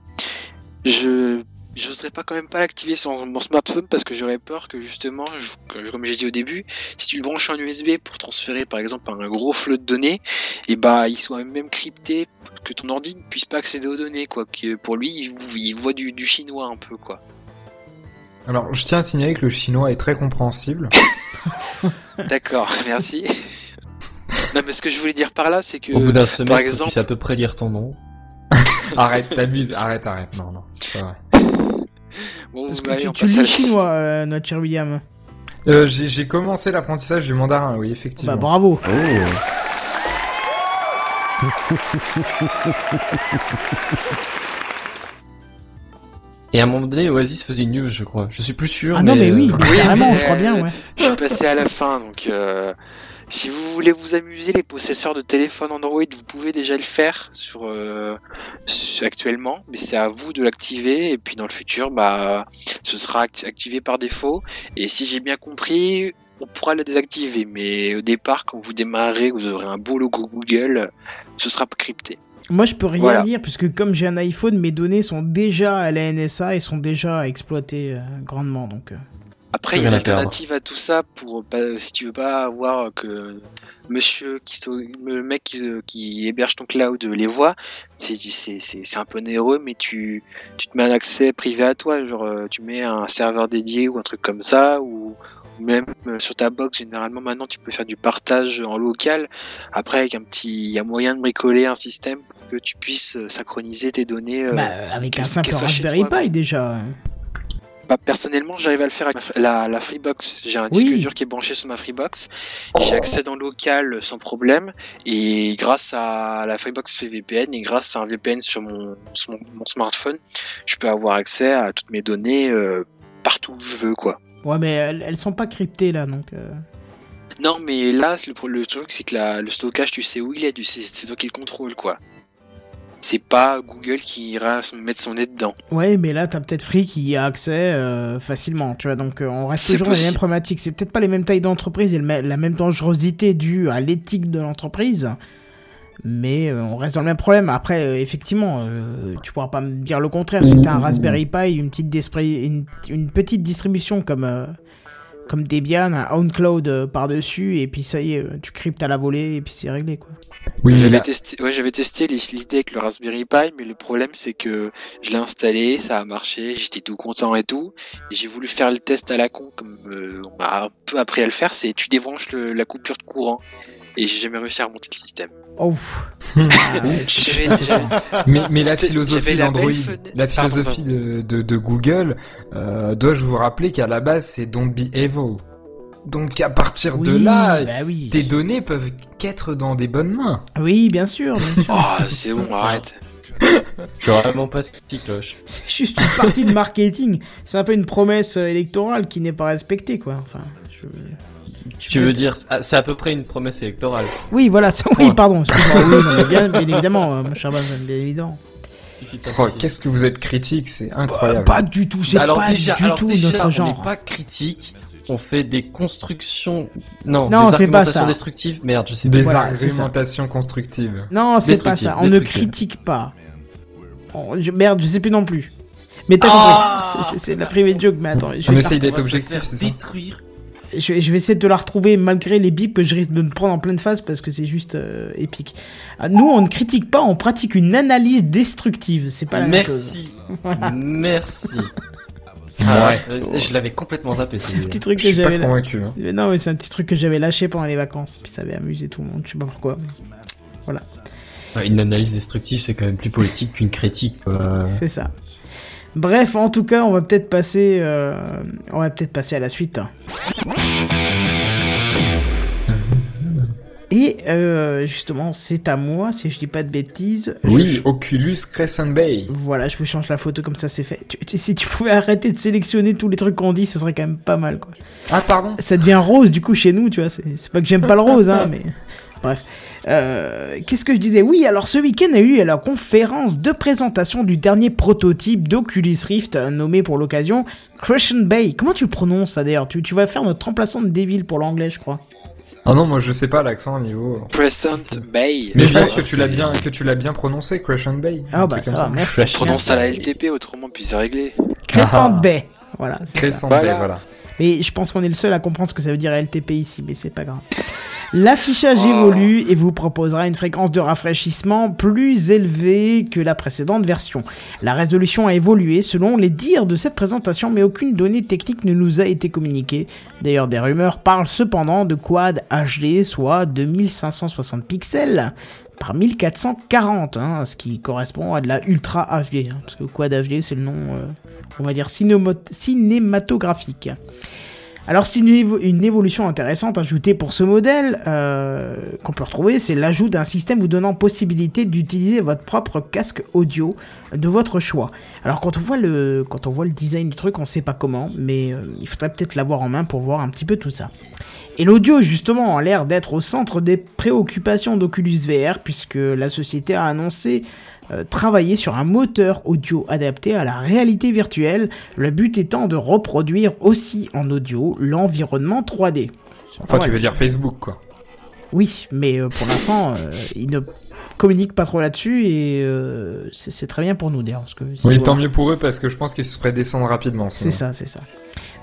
Je j'oserais pas quand même pas l'activer sur mon smartphone parce que j'aurais peur que justement, je- comme j'ai dit au début, si tu le branches en USB pour transférer par exemple un gros flot de données, et bah il soit même crypté que ton ordi ne puisse pas accéder aux données, quoi. Que pour lui, il, il voit du, du chinois un peu, quoi. Alors, je tiens à signaler que le chinois est très compréhensible. D'accord, merci. non, mais ce que je voulais dire par là, c'est que Au bout d'un par semestre, exemple, tu sais à peu près lire ton nom. arrête, t'abuses, arrête, arrête. Non, non, c'est pas vrai. Bon, Est-ce bah, que allez, tu, tu lis chinois, euh, notre cher William Euh, j'ai commencé l'apprentissage du mandarin, oui, effectivement. Bah bravo. Et à un moment donné, Oasis faisait une news, je crois. Je suis plus sûr. Ah non, mais oui, euh, mais Oui, carrément, mais, je crois bien, ouais. Je suis passé à la fin, donc euh, si vous voulez vous amuser, les possesseurs de téléphone Android, vous pouvez déjà le faire sur, euh, sur- actuellement, mais c'est à vous de l'activer et puis dans le futur, bah, ce sera act- activé par défaut. Et si j'ai bien compris, on pourra le désactiver, mais au départ, quand vous démarrez, vous aurez un beau logo Google, ce sera crypté. Moi, je peux rien Voilà. dire, puisque comme j'ai un iPhone, mes données sont déjà à la NSA et sont déjà exploitées euh, grandement. Donc, euh. Après, il y a une alternative à tout ça pour pas- si tu veux pas avoir que monsieur qui le mec qui, qui héberge ton cloud les voit, c'est un peu onéreux, mais tu tu te mets un accès privé à toi, genre euh, tu mets un serveur dédié ou un truc comme ça ou ou même euh, sur ta box généralement maintenant tu peux faire du partage en local. Après avec un petit il y a moyen de bricoler un système pour que tu puisses euh, synchroniser tes données bah, avec un simple Raspberry Pi déjà. Bah, personnellement, j'arrive à le faire avec la, la Freebox. J'ai un Oui. disque dur qui est branché sur ma Freebox. J'ai accès en local sans problème. Et grâce à la Freebox VPN et grâce à un VPN sur mon, sur mon, mon smartphone, je peux avoir accès à toutes mes données euh, partout où je veux, quoi. Ouais, mais elles, elles sont pas cryptées là, donc. euh. Non, mais là, le, le truc, c'est que la- le stockage, tu sais où il est, tu sais- c'est toi qui le contrôle, quoi. C'est pas Google qui ira mettre son nez dedans. Ouais, mais là, t'as peut-être Free qui y a accès euh, facilement, tu vois. Donc, euh, on reste toujours dans les mêmes problématiques. C'est peut-être pas les mêmes tailles d'entreprise et la même dangerosité due à l'éthique de l'entreprise. Mais euh, on reste dans le même problème. Après, effectivement, tu pourras pas me dire le contraire. Si t'as un Raspberry Pi, une petite, une, une petite distribution comme, comme Debian, un OwnCloud euh, par-dessus, et puis ça y est, euh, tu cryptes à la volée, et puis c'est réglé, quoi. Oui, J'avais testé, ouais, j'avais testé les- l'idée avec le Raspberry Pi, mais le problème c'est que je l'ai installé, ça a marché, j'étais tout content et tout. Et j'ai voulu faire le test à la con, comme euh, on m'a un peu appris à le faire, c'est tu débranches le- la coupure de courant. Et j'ai jamais réussi à remonter le système. Oh, Mais, mais la philosophie d'Android, la philosophie de, de, de Google, euh, dois-je vous rappeler qu'à la base c'est Don't be evil. Donc à partir de là, bah oui. tes données peuvent qu'être dans des bonnes mains. Oui, bien sûr, bien sûr. Oh, c'est bon, arrête. Je suis vraiment pas ce petit cloche. C'est juste une partie de marketing. C'est un peu une promesse électorale qui n'est pas respectée, quoi. Enfin, je... Tu veux dire, ah, c'est à peu près une promesse électorale. Oui, voilà, oui, pardon. excuse-moi. Oui, non, bien, bien évidemment, euh, mon cher Bazin, bien évident. De Oh, qu'est-ce que vous êtes critique, c'est incroyable. Pas du tout, c'est alors pas déjà, du alors tout déjà, notre on genre. n'est pas critique. On fait des constructions. Non, Non, des c'est pas argumentations ça. destructives. Merde, je sais Des pas. Voilà, argumentations constructives. Non, c'est pas ça. On ne critique pas. Oh, je- Merde, je sais plus non plus. Mais t'as Ah compris. C'est- C'est c'est la private joke, mais attends. Je On vais, essaye On d'être objectif, c'est ça détruire. Je, vais- je vais essayer de la retrouver malgré les bips que je risque de me prendre en pleine face parce que c'est juste euh, épique. Ah, Nous, on ne critique pas, on pratique une analyse destructive. C'est pas la même chose. Merci. Merci. Ouais. Ah, je je l'avais complètement zappé. C'est un petit truc Je que suis pas j'avais convaincu. hein. Non, mais c'est un petit truc que j'avais lâché pendant les vacances. Puis ça avait amusé tout le monde. Je sais pas pourquoi. mais Ouais, Une analyse destructive, c'est quand même plus politique qu'une critique. C'est ça. Bref, en tout cas, on va peut-être passer, euh, on va peut-être passer à la suite. Et euh, justement, c'est à moi, si je dis pas de bêtises. Je- Oui, Oculus Crescent Bay. Voilà, je vous change la photo comme ça, c'est fait. Tu- tu- si tu pouvais arrêter de sélectionner tous les trucs qu'on dit, ce serait quand même pas mal, quoi. Ah, pardon Ça devient rose du coup chez nous, tu vois. C'est pas que j'aime pas le rose, hein, mais bref. Euh, Qu'est-ce que je disais? Oui, alors ce week-end a eu la conférence de présentation du dernier prototype d'Oculus Rift, euh, nommé pour l'occasion Crescent Bay. Comment tu le prononces ça d'ailleurs? Tu, tu vas faire notre remplaçant de Devil pour l'anglais, je crois. Ah non, moi je sais pas l'accent au niveau. Crescent Bay. Mais je pense que tu l'as bien, que tu l'as bien prononcé, Crescent Bay. Ah bah ça va, merci. Fresh. Prononce à la LTP, autrement, puis c'est réglé. Crescent Ah. Bay. Voilà, ça. Crescent Voilà. Bay, voilà. Mais je pense qu'on est le seul à comprendre ce que ça veut dire LTP ici, mais c'est pas grave. L'affichage Oh. évolue et vous proposera une fréquence de rafraîchissement plus élevée que la précédente version. La résolution a évolué selon les dires de cette présentation, mais aucune donnée technique ne nous a été communiquée. D'ailleurs, des rumeurs parlent cependant de Quad HD, soit 2560 pixels par 1440, hein, ce qui correspond à de la Ultra HD, hein, parce que Quad HD c'est le nom, euh, on va dire, cinématographique. Alors c'est une, évo- une évolution intéressante ajoutée pour ce modèle euh, qu'on peut retrouver, c'est l'ajout d'un système vous donnant possibilité d'utiliser votre propre casque audio de votre choix. Alors quand on voit le, quand on voit le design du truc, on sait pas comment, mais euh, il faudrait peut-être l'avoir en main pour voir un petit peu tout ça. Et l'audio justement a l'air d'être au centre des préoccupations d'Oculus VR puisque la société a annoncé euh, travailler sur un moteur audio adapté à la réalité virtuelle, le but étant de reproduire aussi en audio l'environnement 3D. Enfin, Ouais. tu veux dire Facebook, quoi. Oui, mais euh, pour l'instant, euh, ils ne communiquent pas trop là-dessus et euh, c'est très bien pour nous d'ailleurs. Oui, tant mieux pour eux parce que je pense qu'ils se feraient descendre rapidement. C'est ça, c'est ça.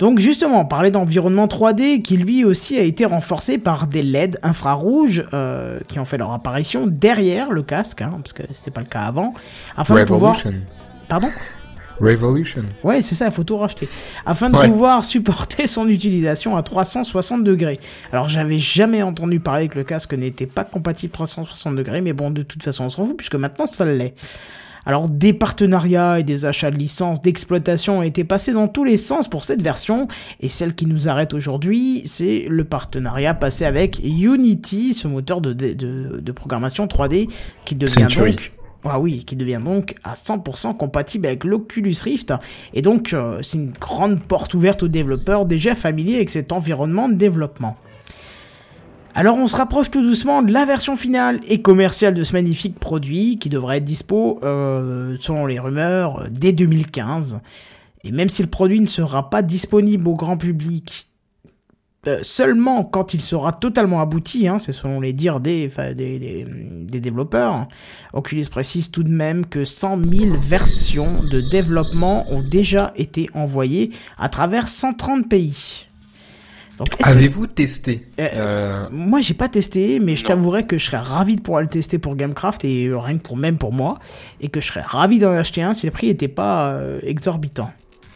Donc justement, parler d'environnement 3D qui lui aussi a été renforcé par des LED infrarouges euh, qui ont fait leur apparition derrière le casque, hein, parce que c'était pas le cas avant, afin de pouvoir... Revolution. Pardon? Revolution. Ouais, c'est ça, il faut tout racheter. Afin de Ouais. pouvoir supporter son utilisation à 360 degrés. Alors, j'avais jamais entendu parler que le casque n'était pas compatible 360 degrés, mais bon, de toute façon, on s'en fout, puisque maintenant, ça l'est. Alors, des partenariats et des achats de licences d'exploitation ont été passés dans tous les sens pour cette version, et celle qui nous arrête aujourd'hui, c'est le partenariat passé avec Unity, ce moteur de, de, de- de programmation 3D, qui devient Century. donc ah oui, qui devient donc à 100% compatible avec l'Oculus Rift. Et donc, euh, c'est une grande porte ouverte aux développeurs déjà familiers avec cet environnement de développement. Alors, on se rapproche tout doucement de la version finale et commerciale de ce magnifique produit qui devrait être dispo, euh, selon les rumeurs, dès 2015. Et même si le produit ne sera pas disponible au grand public euh, seulement quand il sera totalement abouti, hein, c'est selon les dires des, enfin, des, des- des développeurs. Oculus précise tout de même que 100 000 versions de développement ont déjà été envoyées à travers 130 pays. Que- Avez-vous testé Euh, euh, Moi, j'ai pas testé, mais je Non. t'avouerais que je serais ravi de pouvoir le tester pour Gamecraft et rien que pour même pour moi, et que je serais ravi d'en acheter un si le prix était pas euh, exorbitant.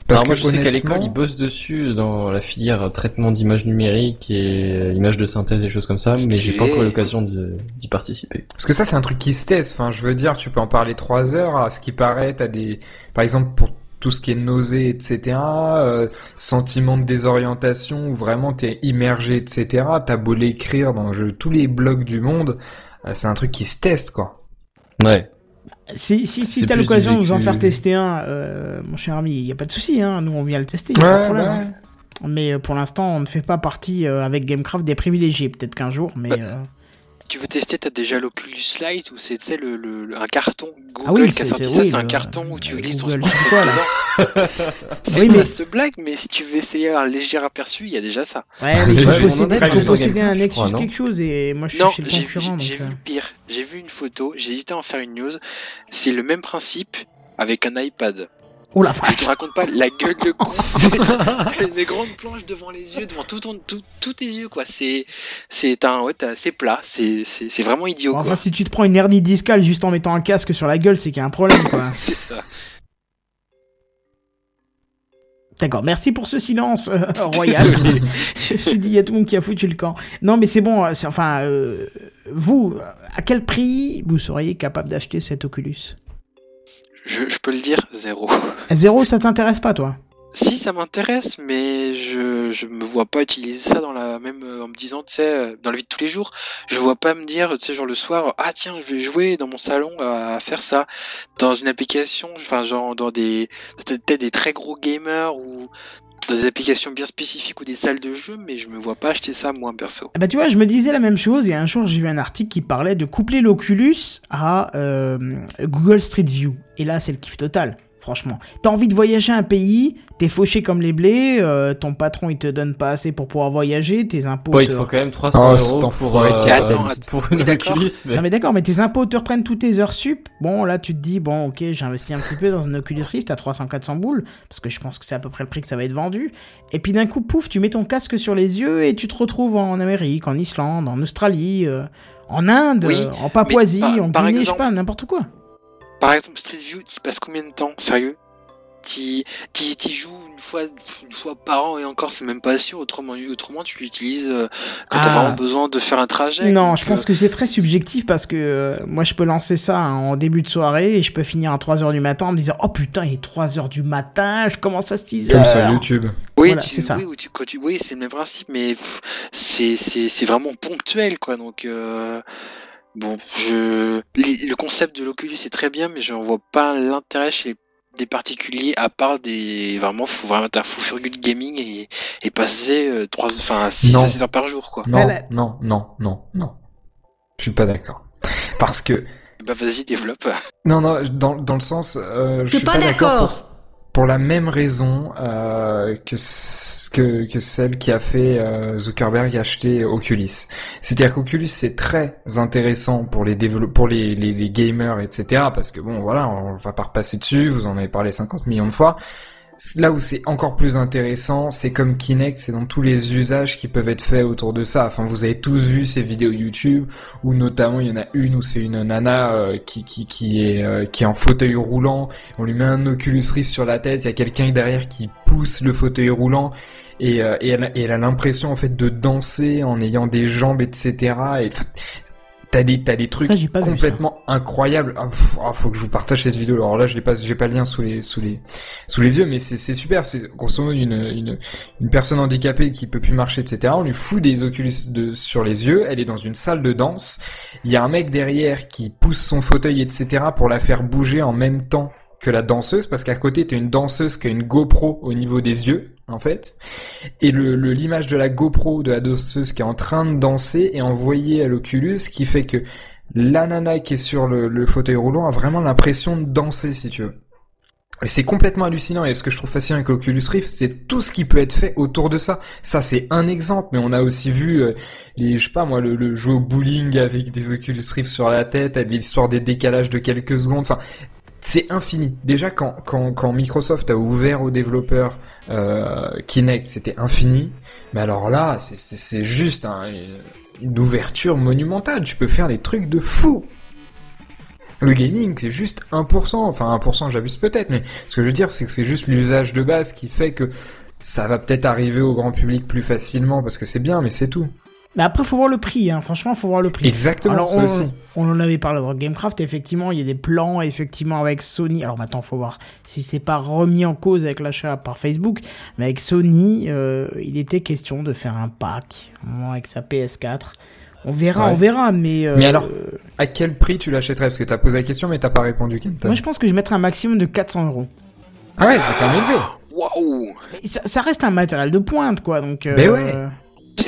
Parce Alors moi, que je sais qu'à l'école, ils bossent dessus dans la filière traitement d'images numériques et images de synthèse et choses comme ça, mais j'ai pas encore l'occasion d'y participer. Parce que ça, c'est un truc qui se teste. Enfin, je veux dire, tu peux en parler trois heures. À ce qui paraît, t'as des, par exemple, pour tout ce qui est nausée, etc., euh, sentiment de désorientation, où vraiment t'es immergé, etc. T'as beau l'écrire dans je- tous les blogs du monde, euh, c'est un truc qui se teste, quoi. Ouais. Si, si, si t'as l'occasion de vous en vécu. faire tester un, euh, mon cher ami, il y a pas de souci, hein, nous on vient le tester, a pas de problème. ouais. hein. Mais euh, pour l'instant, on ne fait pas partie euh, avec Gamecraft des privilégiés, peut-être qu'un jour, mais... euh, Tu veux tester, t'as déjà l'Oculus Lite ou c'est tu sais, le, le, le- un carton Google Ah oui, qui a sorti ça, oui, c'est un carton où tu glisses ton Google, smartphone dedans. C'est Oui, une mais- vaste blague, mais si tu veux essayer un léger aperçu, il y a déjà ça. Ouais, mais il faut posséder, faut posséder un Nexus crois, quelque chose, et moi je suis Non, chez le j'ai concurrent, vu euh, pire. J'ai vu une photo, j'ai hésité à en faire une news. C'est le même principe avec un iPad. Oh la Je vache te raconte pas la gueule de con. T'as des grandes planches devant les yeux, devant tout ton, tout, tous tes yeux, quoi. C'est, c'est un, ouais, c'est plat. C'est, c'est, vraiment idiot, Bon, quoi. Enfin, si tu te prends une hernie discale juste en mettant un casque sur la gueule, c'est qu'il y a un problème, quoi. C'est ça. D'accord, merci pour ce silence euh, royal. Je me suis dit, il y a tout le monde qui a foutu le camp. Non, mais c'est bon, euh, enfin, euh, vous, à quel prix vous seriez capable d'acheter cet Oculus? Je, je peux le dire, zéro. Zéro, ça t'intéresse pas, toi? Si, ça m'intéresse, mais je, je me vois pas utiliser ça dans la même, euh, en me disant, tu sais, euh, dans la vie de tous les jours. Je vois pas me dire, tu sais, genre le soir, ah tiens, je vais jouer dans mon salon à faire ça. Dans une application, enfin, genre dans des, peut-être des très gros gamers ou dans des applications bien spécifiques ou des salles de jeu, mais je me vois pas acheter ça, moi, perso. Bah tu vois, je me disais la même chose et un jour j'ai vu un article qui parlait de coupler l'Oculus à euh, Google Street View. Et là c'est le kiff total, franchement. T'as envie de voyager un pays, t'es fauché comme les blés, euh, ton patron il te donne pas assez pour pouvoir voyager, tes impôts... Ouais, il te- te faut quand même 300 Oh, euros pour, euh, pour une. Oculus, mais... Non mais d'accord, mais tes impôts te reprennent toutes tes heures sup. Bon là tu te dis, bon ok j'ai investi un petit peu dans un Oculus Rift à 300-400 boules, parce que je pense que c'est à peu près le prix que ça va être vendu. Et puis d'un coup, pouf, tu mets ton casque sur les yeux et tu te retrouves en Amérique, en Islande, en Australie, euh, en Inde, Oui, euh, en Papouasie, mais par- en Guinée, je sais pas, n'importe quoi. Par exemple, Street View, t'y passes combien de temps Sérieux? T'y t'y- t'y joues une fois, une fois par an et encore, c'est même pas sûr. Autrement, autrement tu l'utilises euh, quand t'as Ah. vraiment besoin de faire un trajet. Non, donc, je pense euh, que c'est très subjectif parce que euh, moi je peux lancer ça hein, en début de soirée et je peux finir à 3h du matin en me disant Oh putain, il est 3h du matin, je commence à 6h. Comme sur YouTube. Oui, Voilà, tu- c'est ça. Oui, ou tu- quand tu- oui, c'est le même principe, mais pff, c'est c'est c'est vraiment ponctuel, quoi. Donc euh, bon, je le concept de l'Oculus est très bien, mais je vois pas l'intérêt chez des particuliers à part des vraiment faut vraiment être un fou furieux de gaming et, et passer euh, trois enfin 6 Non. à 7 heures par jour quoi. Non, Voilà. non, non, non, non. Je suis pas d'accord. Parce que, Bah vas-y développe. non, non, dans, dans le sens, euh, je suis pas pour- d'accord. Pour la même raison euh, que, que que celle qui a fait euh, Zuckerberg acheter Oculus. C'est-à-dire qu'Oculus c'est très intéressant pour les pour les les gamers, etc. Parce que bon, voilà, on va pas repasser dessus. Vous en avez parlé 50 millions de fois. Là où c'est encore plus intéressant, c'est comme Kinect, c'est dans tous les usages qui peuvent être faits autour de ça. Enfin, vous avez tous vu ces vidéos YouTube où notamment il y en a une où c'est une nana euh, qui qui est euh, qui est en fauteuil roulant. On lui met un Oculus Rift sur la tête, il y a quelqu'un derrière qui pousse le fauteuil roulant et, euh, elle, a l'impression en fait de danser en ayant des jambes, etc. Et T'as des, t'as des trucs Ça, complètement incroyables. Ah, pff, ah, faut que je vous partage cette vidéo. Alors là, je l'ai pas, j'ai pas le lien sous les, sous les, sous les yeux, mais c'est, c'est super. C'est grosso modo une, une, une personne handicapée qui peut plus marcher, etc. On lui fout des Oculus de, sur les yeux. Elle est dans une salle de danse. Il y a un mec derrière qui pousse son fauteuil, etc. pour la faire bouger en même temps que la danseuse, parce qu'à côté, t'as une danseuse qui a une GoPro au niveau des yeux, en fait. Et le, l'image de la GoPro de la danseuse qui est en train de danser est envoyée à l'Oculus, qui fait que la nana qui est sur le, le fauteuil roulant a vraiment l'impression de danser, si tu veux. Et c'est complètement hallucinant. Et ce que je trouve fascinant avec Oculus Rift, c'est tout ce qui peut être fait autour de ça. Ça, c'est un exemple, mais on a aussi vu euh, les, je sais pas moi, le, jeu au bowling avec des Oculus Rift sur la tête, l'histoire des décalages de quelques secondes. Enfin, c'est infini. Déjà, quand, quand, quand Microsoft a ouvert aux développeurs euh, Kinect, c'était infini. Mais alors là, c'est- juste un- une ouverture monumentale. Tu peux faire des trucs de fou. Le gaming, c'est juste 1%. Enfin, 1%, j'abuse peut-être, mais ce que je veux dire, c'est que c'est juste l'usage de base qui fait que ça va peut-être arriver au grand public plus facilement parce que c'est bien, mais c'est tout. Mais après, faut voir le prix, hein. franchement, faut voir le prix. Exactement, Alors, ça on, aussi. on en avait parlé dans Gamecraft, effectivement, il y a des plans, effectivement, avec Sony. Alors maintenant, faut voir si c'est pas remis en cause avec l'achat par Facebook, mais avec Sony, euh, il était question de faire un pack, avec sa PS4. On verra, Ouais. on verra, mais... euh, Mais alors, à quel prix tu l'achèterais? Parce que t'as posé la question, mais t'as pas répondu, Kenton. Moi, je pense que je mettrais un maximum de 400 euros. Ah ouais, c'est quand même élevé. Waouh ça reste un matériel de pointe, quoi, donc... euh, Mais ouais.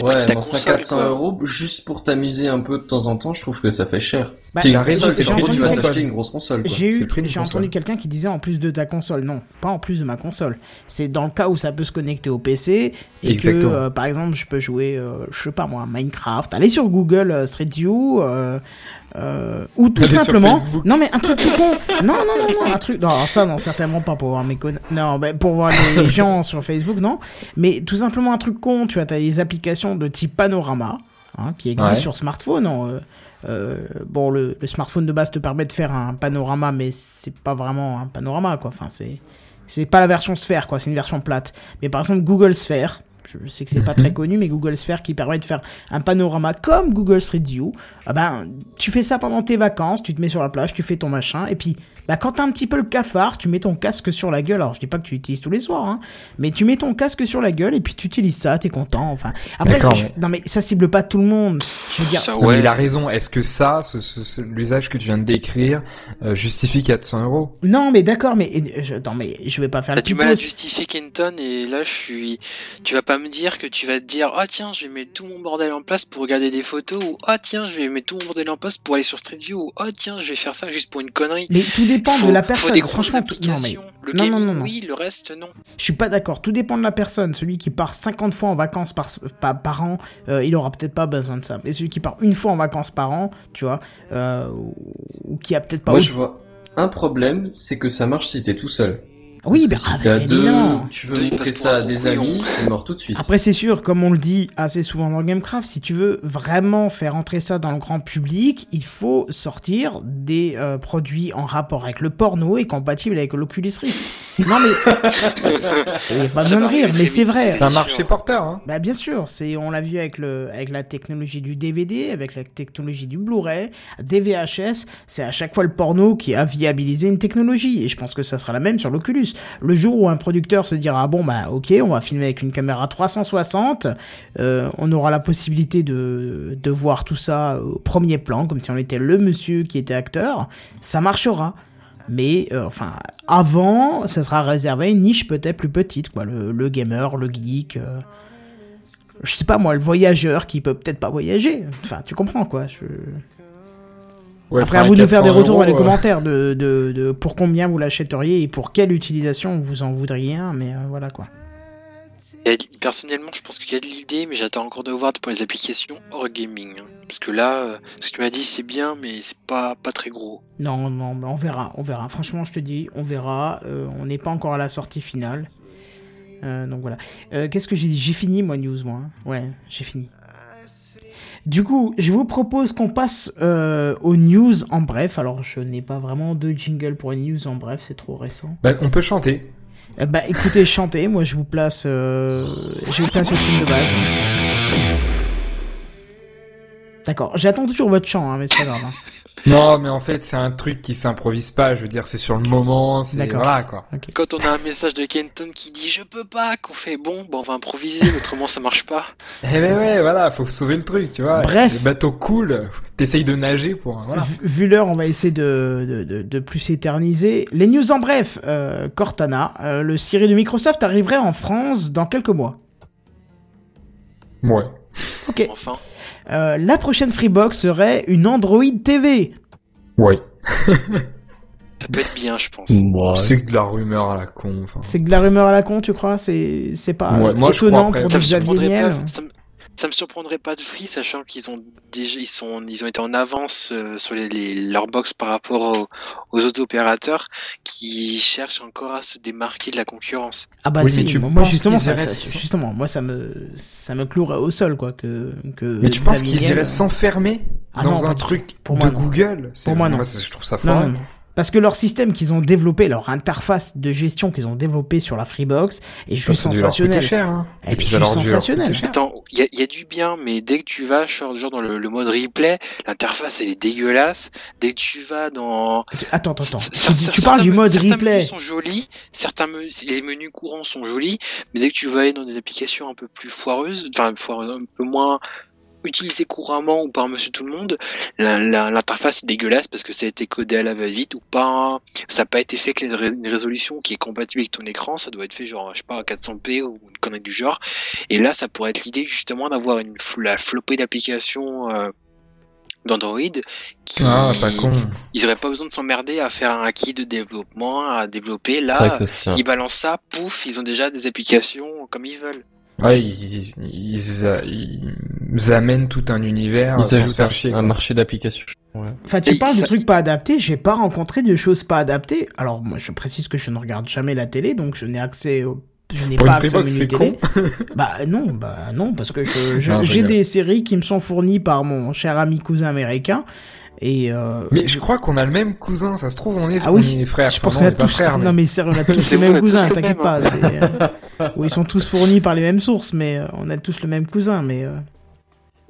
Ouais, mais enfin console, 400 quoi. euros juste pour t'amuser un peu de temps en temps, je trouve que ça fait cher. Bah, c'est une raison, console, c'est gros tu vas t'acheter une grosse console. J'ai eu, entendu quelqu'un qui disait en plus de ta console. Non, pas en plus de ma console. C'est dans le cas où ça peut se connecter au PC et Exactement. que, euh, par exemple, je peux jouer, euh, je sais pas moi, Minecraft. Aller sur Google euh, Street View euh, ou tout simplement. Non mais un truc tout con. Non non non non un truc. Non ça non certainement pas pour voir mes conna- Non mais pour voir les gens sur Facebook non. Mais tout simplement un truc con. Tu vois t'as des applications de type panorama. hein, qui existent Ouais. sur smartphone. hein, euh, euh, bon, le, le smartphone de base te permet de faire un panorama, mais c'est pas vraiment un panorama, quoi. Enfin, c'est c'est pas la version sphère, quoi. C'est une version plate. Mais par exemple, Google Sphere. Je sais que c'est pas Mhm. très connu, mais Google Sphere qui permet de faire un panorama comme Google Street View. Ah ben, tu fais ça pendant tes vacances, tu te mets sur la plage, tu fais ton machin, et puis, bah, quand t'as un petit peu le cafard, tu mets ton casque sur la gueule. Alors, je dis pas que tu l'utilises tous les soirs, hein, mais tu mets ton casque sur la gueule, et puis tu utilises ça, t'es content. Enfin, après, je- non mais ça cible pas tout le monde. Je veux dire, Ça, Non, mais ouais. il a raison. Est-ce que ça, ce- ce- ce- l'usage que tu viens de décrire, euh, justifie 400 euros? Non, mais d'accord, mais je, attends, mais je vais pas faire T'as le du mal à justifier Kenton et là je suis. Tu vas pas me dire que tu vas te dire ah tiens je vais mettre tout mon bordel en place pour regarder des photos ou ah tiens je vais mettre tout mon bordel en place pour aller sur Street View ou ah tiens je vais faire ça juste pour une connerie. Mais tout dépend Faut- de la faut personne. des Franchement, tout- non mais. Le Non, non, gaming, non, non. oui, le reste non. je suis pas d'accord. Tout dépend de la personne. Celui qui part 50 fois en vacances par, par, par an, euh, il aura peut-être pas besoin de ça. Mais celui qui part une fois en vacances par an, tu vois, euh, ou, ou qui a peut-être pas. Moi autre- je vois un problème, c'est que ça marche si t'es tout seul. Oui, Parce ben que si ah, à ben, deux, tu veux Oui, montrer ça à des amis, c'est mort tout de suite. Après, c'est sûr, comme on le dit assez souvent dans Gamecraft, si tu veux vraiment faire entrer ça dans le grand public, il faut sortir des euh, produits en rapport avec le porno et compatibles avec l'Oculus Rift. Non mais, il y a pas Ça besoin de rire, mais c'est vrai. C'est un marché porteur. Hein. Bah bien sûr, c'est on l'a vu avec le avec la technologie du DVD, avec la technologie du Blu-ray, des VHS, c'est à chaque fois le porno qui a viabilisé une technologie et je pense que ça sera la même sur l'Oculus. Le jour où un producteur se dira ah bon bah OK, on va filmer avec une caméra 360, euh, on aura la possibilité de de voir tout ça au premier plan comme si on était le monsieur qui était acteur, ça marchera. Mais euh, enfin, avant, ça sera réservé à une niche peut-être plus petite, quoi. Le, le gamer, le geek, euh, je sais pas moi, le voyageur qui peut peut-être pas voyager. Enfin, tu comprends quoi. Ouais, Après, à vous de nous faire des 400 retours dans les euh, commentaires de, de, de pour combien vous l'achèteriez et pour quelle utilisation vous en voudriez un, mais euh, voilà quoi. Personnellement, je pense qu'il y a de l'idée, mais j'attends encore de voir pour les applications hors gaming. hein. Parce que là, euh, ce que tu m'as dit, c'est bien, mais c'est pas, pas très gros. Non, non, mais on verra, on verra. Franchement, je te dis, on verra. Euh, on n'est pas encore à la sortie finale. Euh, donc voilà. Euh, Qu'est-ce que j'ai dit? J'ai fini, moi, news, moi. hein. Ouais, j'ai fini. Du coup, je vous propose qu'on passe euh, aux news en bref. Alors, je n'ai pas vraiment de jingle pour une news en bref, c'est trop récent. Bah, on peut chanter. Euh, bah, écoutez, chantez. Moi, je vous place, euh, je vous place au film de base. D'accord. J'attends toujours votre chant, hein, mais c'est pas grave. hein. Non, mais en fait, c'est un truc qui s'improvise pas. Je veux dire, c'est sur le moment. C'est D'accord. voilà quoi. Quand on a un message de Kenton qui dit je peux pas, qu'on fait bon, bon on va improviser, autrement ça marche pas. Eh ben ouais, voilà, faut sauver le truc, tu vois. Bref. Le bateau coule. T'essayes de nager pour. Voilà. Vu- Vu l'heure, on va essayer de, de, de, de plus s'éterniser. Les news en bref. Euh, Cortana, euh, le Siri de Microsoft arriverait en France dans quelques mois. Ouais. Ok. Enfin, Euh, la prochaine Freebox serait une Android TV. Ouais. ça peut être bien, je pense. C'est que de la rumeur à la con. C'est que de la rumeur à la con, tu crois? C'est c'est pas Ouais, moi, je étonnant crois après. pour Ça Xavier Niel pas. Ça me, ça me surprendrait pas de Free, sachant qu'ils ont déjà, ils sont, ils ont été en avance euh, sur les, les- leur box par rapport aux, aux autres opérateurs qui cherchent encore à se démarquer de la concurrence. Ah bah Oui, si, tu moi moi, penses justement, ça, justement, moi ça me ça me clouerait au sol quoi que que. Mais tu penses qu'ils iraient s'enfermer Ah dans non, un truc. Pour de moi, non. Google? C'est- Pour moi, non. c'est- Je trouve ça Non, fort. Parce que leur système qu'ils ont développé, leur interface de gestion qu'ils ont développé sur la Freebox est juste sensationnelle. cher, hein. Elle Et puis juste cher. Attends, il y y a du bien, mais dès que tu vas genre, dans le, le mode replay, l'interface elle est dégueulasse. Dès que tu vas dans Attends, attends, attends. C- Tu, tu parles du mode certains replay. menus sont jolis, certains me- les menus courants sont jolis, mais dès que tu vas aller dans des applications un peu plus foireuses, enfin foireuses, un peu moins utilisées couramment ou par Monsieur Tout le Monde, l'interface est dégueulasse parce que ça a été codé à la va-vite ou pas, ça n'a pas été fait avec une ré- une résolution qui est compatible avec ton écran, ça doit être fait genre je sais pas à 400p ou une connerie du genre. Et là, ça pourrait être l'idée justement d'avoir une la flopée d'applications euh, d'Android qui Ah, pas con. ils auraient pas besoin de s'emmerder à faire un acquis de développement, à développer. Là, ils balancent ça, pouf, ils ont déjà des applications comme ils veulent. Ouais, ils, ils, amènent tout un univers Ils faire un, chier. un quoi. marché d'applications. Enfin, tu Et parles ça- de trucs pas adaptés. J'ai pas rencontré de choses pas adaptées. Alors, moi, je précise que je ne regarde jamais la télé, donc je n'ai accès au. Je n'ai pas accès au Freebox, menu c'est télé. Bah non, bah non, parce que j'ai des séries qui me sont fournies par mon cher ami cousin américain. Et euh, Mais je crois qu'on a le même cousin, ça se trouve, on est, Ah oui, on est frères. je pense Enfin, qu'on a pas tous. frères, mais- Non mais sérieux, on a tous le même cousin, t'inquiète pas. hein. c'est, euh, Oui, ils sont tous fournis par les mêmes sources, mais euh, on a tous le même cousin. Mais euh,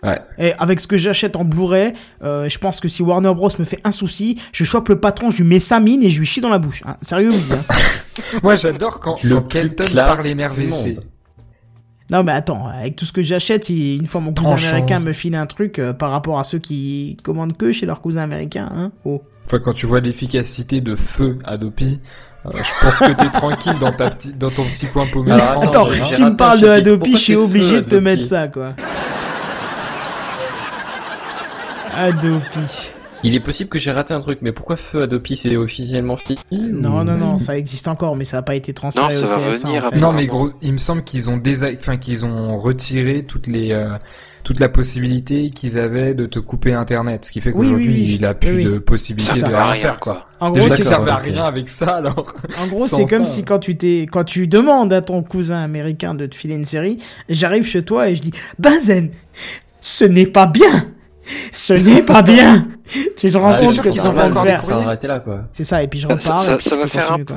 Ouais. et avec ce que j'achète en Blu-ray, euh, je pense que si Warner Bros me fait un souci, je chope le patron, je lui mets sa mine et je lui chie dans la bouche. hein. Sérieux, oui. hein. Moi, j'adore quand, Le quand parle émerveillé. Non mais attends, avec tout ce que j'achète, si une fois mon cousin Tranchant. américain me file un truc euh, par rapport à ceux qui commandent que chez leur cousin américain, hein. Oh. Enfin, quand tu vois l'efficacité de feu Adopi, euh, je pense que t'es tranquille dans, ta petite, dans ton petit coin paumé. Alors, France, Attends, j'ai tu me parles de. Adopi, je suis obligé feu, de te Adopi mettre ça, quoi. Adopi. Il est possible que j'ai raté un truc, mais pourquoi Feu Adopi c'est officiellement fini Non, non, ou- non, ça existe encore, mais ça n'a pas été transféré Non, ça au va CSA, revenir en fait. après. Non, mais gros, il me semble qu'ils ont désa... enfin, qu'ils ont retiré toutes les, euh, toute la possibilité qu'ils avaient de te couper Internet, ce qui fait qu'aujourd'hui oui, oui. il a plus Oui, oui. de Ça possibilité de rien faire, quoi. En gros, Déjà servait à rien avec ça, alors. En gros, c'est comme ça. si quand tu t'es, quand tu demandes à ton cousin américain de te filer une série, j'arrive chez toi et je dis, Benzen, ce n'est pas bien, ce n'est pas bien. tu te rends Ah, compte que qu'ils ça sont en de encore faire. s'arrêter là, quoi. C'est ça, et puis je Ça- repars. ça- ça je va faire un quoi.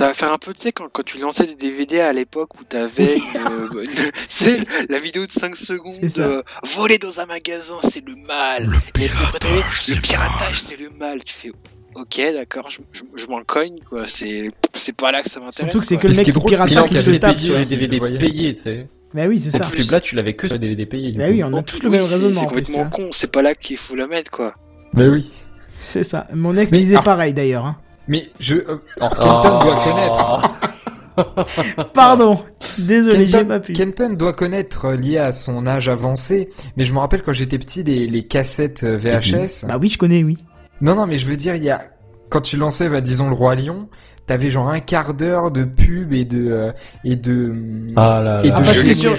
Ça va faire un peu, tu sais, quand, quand tu lançais des DVD à l'époque où t'avais une, une- c'est la vidéo de 5 secondes, ça. euh, voler dans un magasin, c'est le mal. Après, t'avais, le piratage, c'est le mal. Tu fais, ok, d'accord, je, je, je m'en cogne, quoi. C'est, c'est pas là que ça m'intéresse. Surtout que c'est que le mec qui pirate qui se le tape. sur les le DVD voyais. payés, tu sais. Bah oui, c'est ça. Cette pub-là, tu l'avais que sur les DVD payés. Bah coup. oui, on a tous le même raisonnement. C'est complètement hein. con, c'est pas là qu'il faut le mettre, quoi. Mais oui. C'est ça. Mon ex Mais disait alors- pareil d'ailleurs. hein. Mais je, euh, alors Kenton Oh. doit connaître. Pardon, désolé, j'ai Kenton, pas pu. Kenton doit connaître euh, lié à son âge avancé, mais je me rappelle quand j'étais petit les, les cassettes euh, VHS. Bah oui, je connais, oui. Non non mais je veux dire il y a quand tu lançais bah, disons le roi lion, t'avais genre un quart d'heure de pub et de euh, et de Ah là et là. de Ah, parce que sur-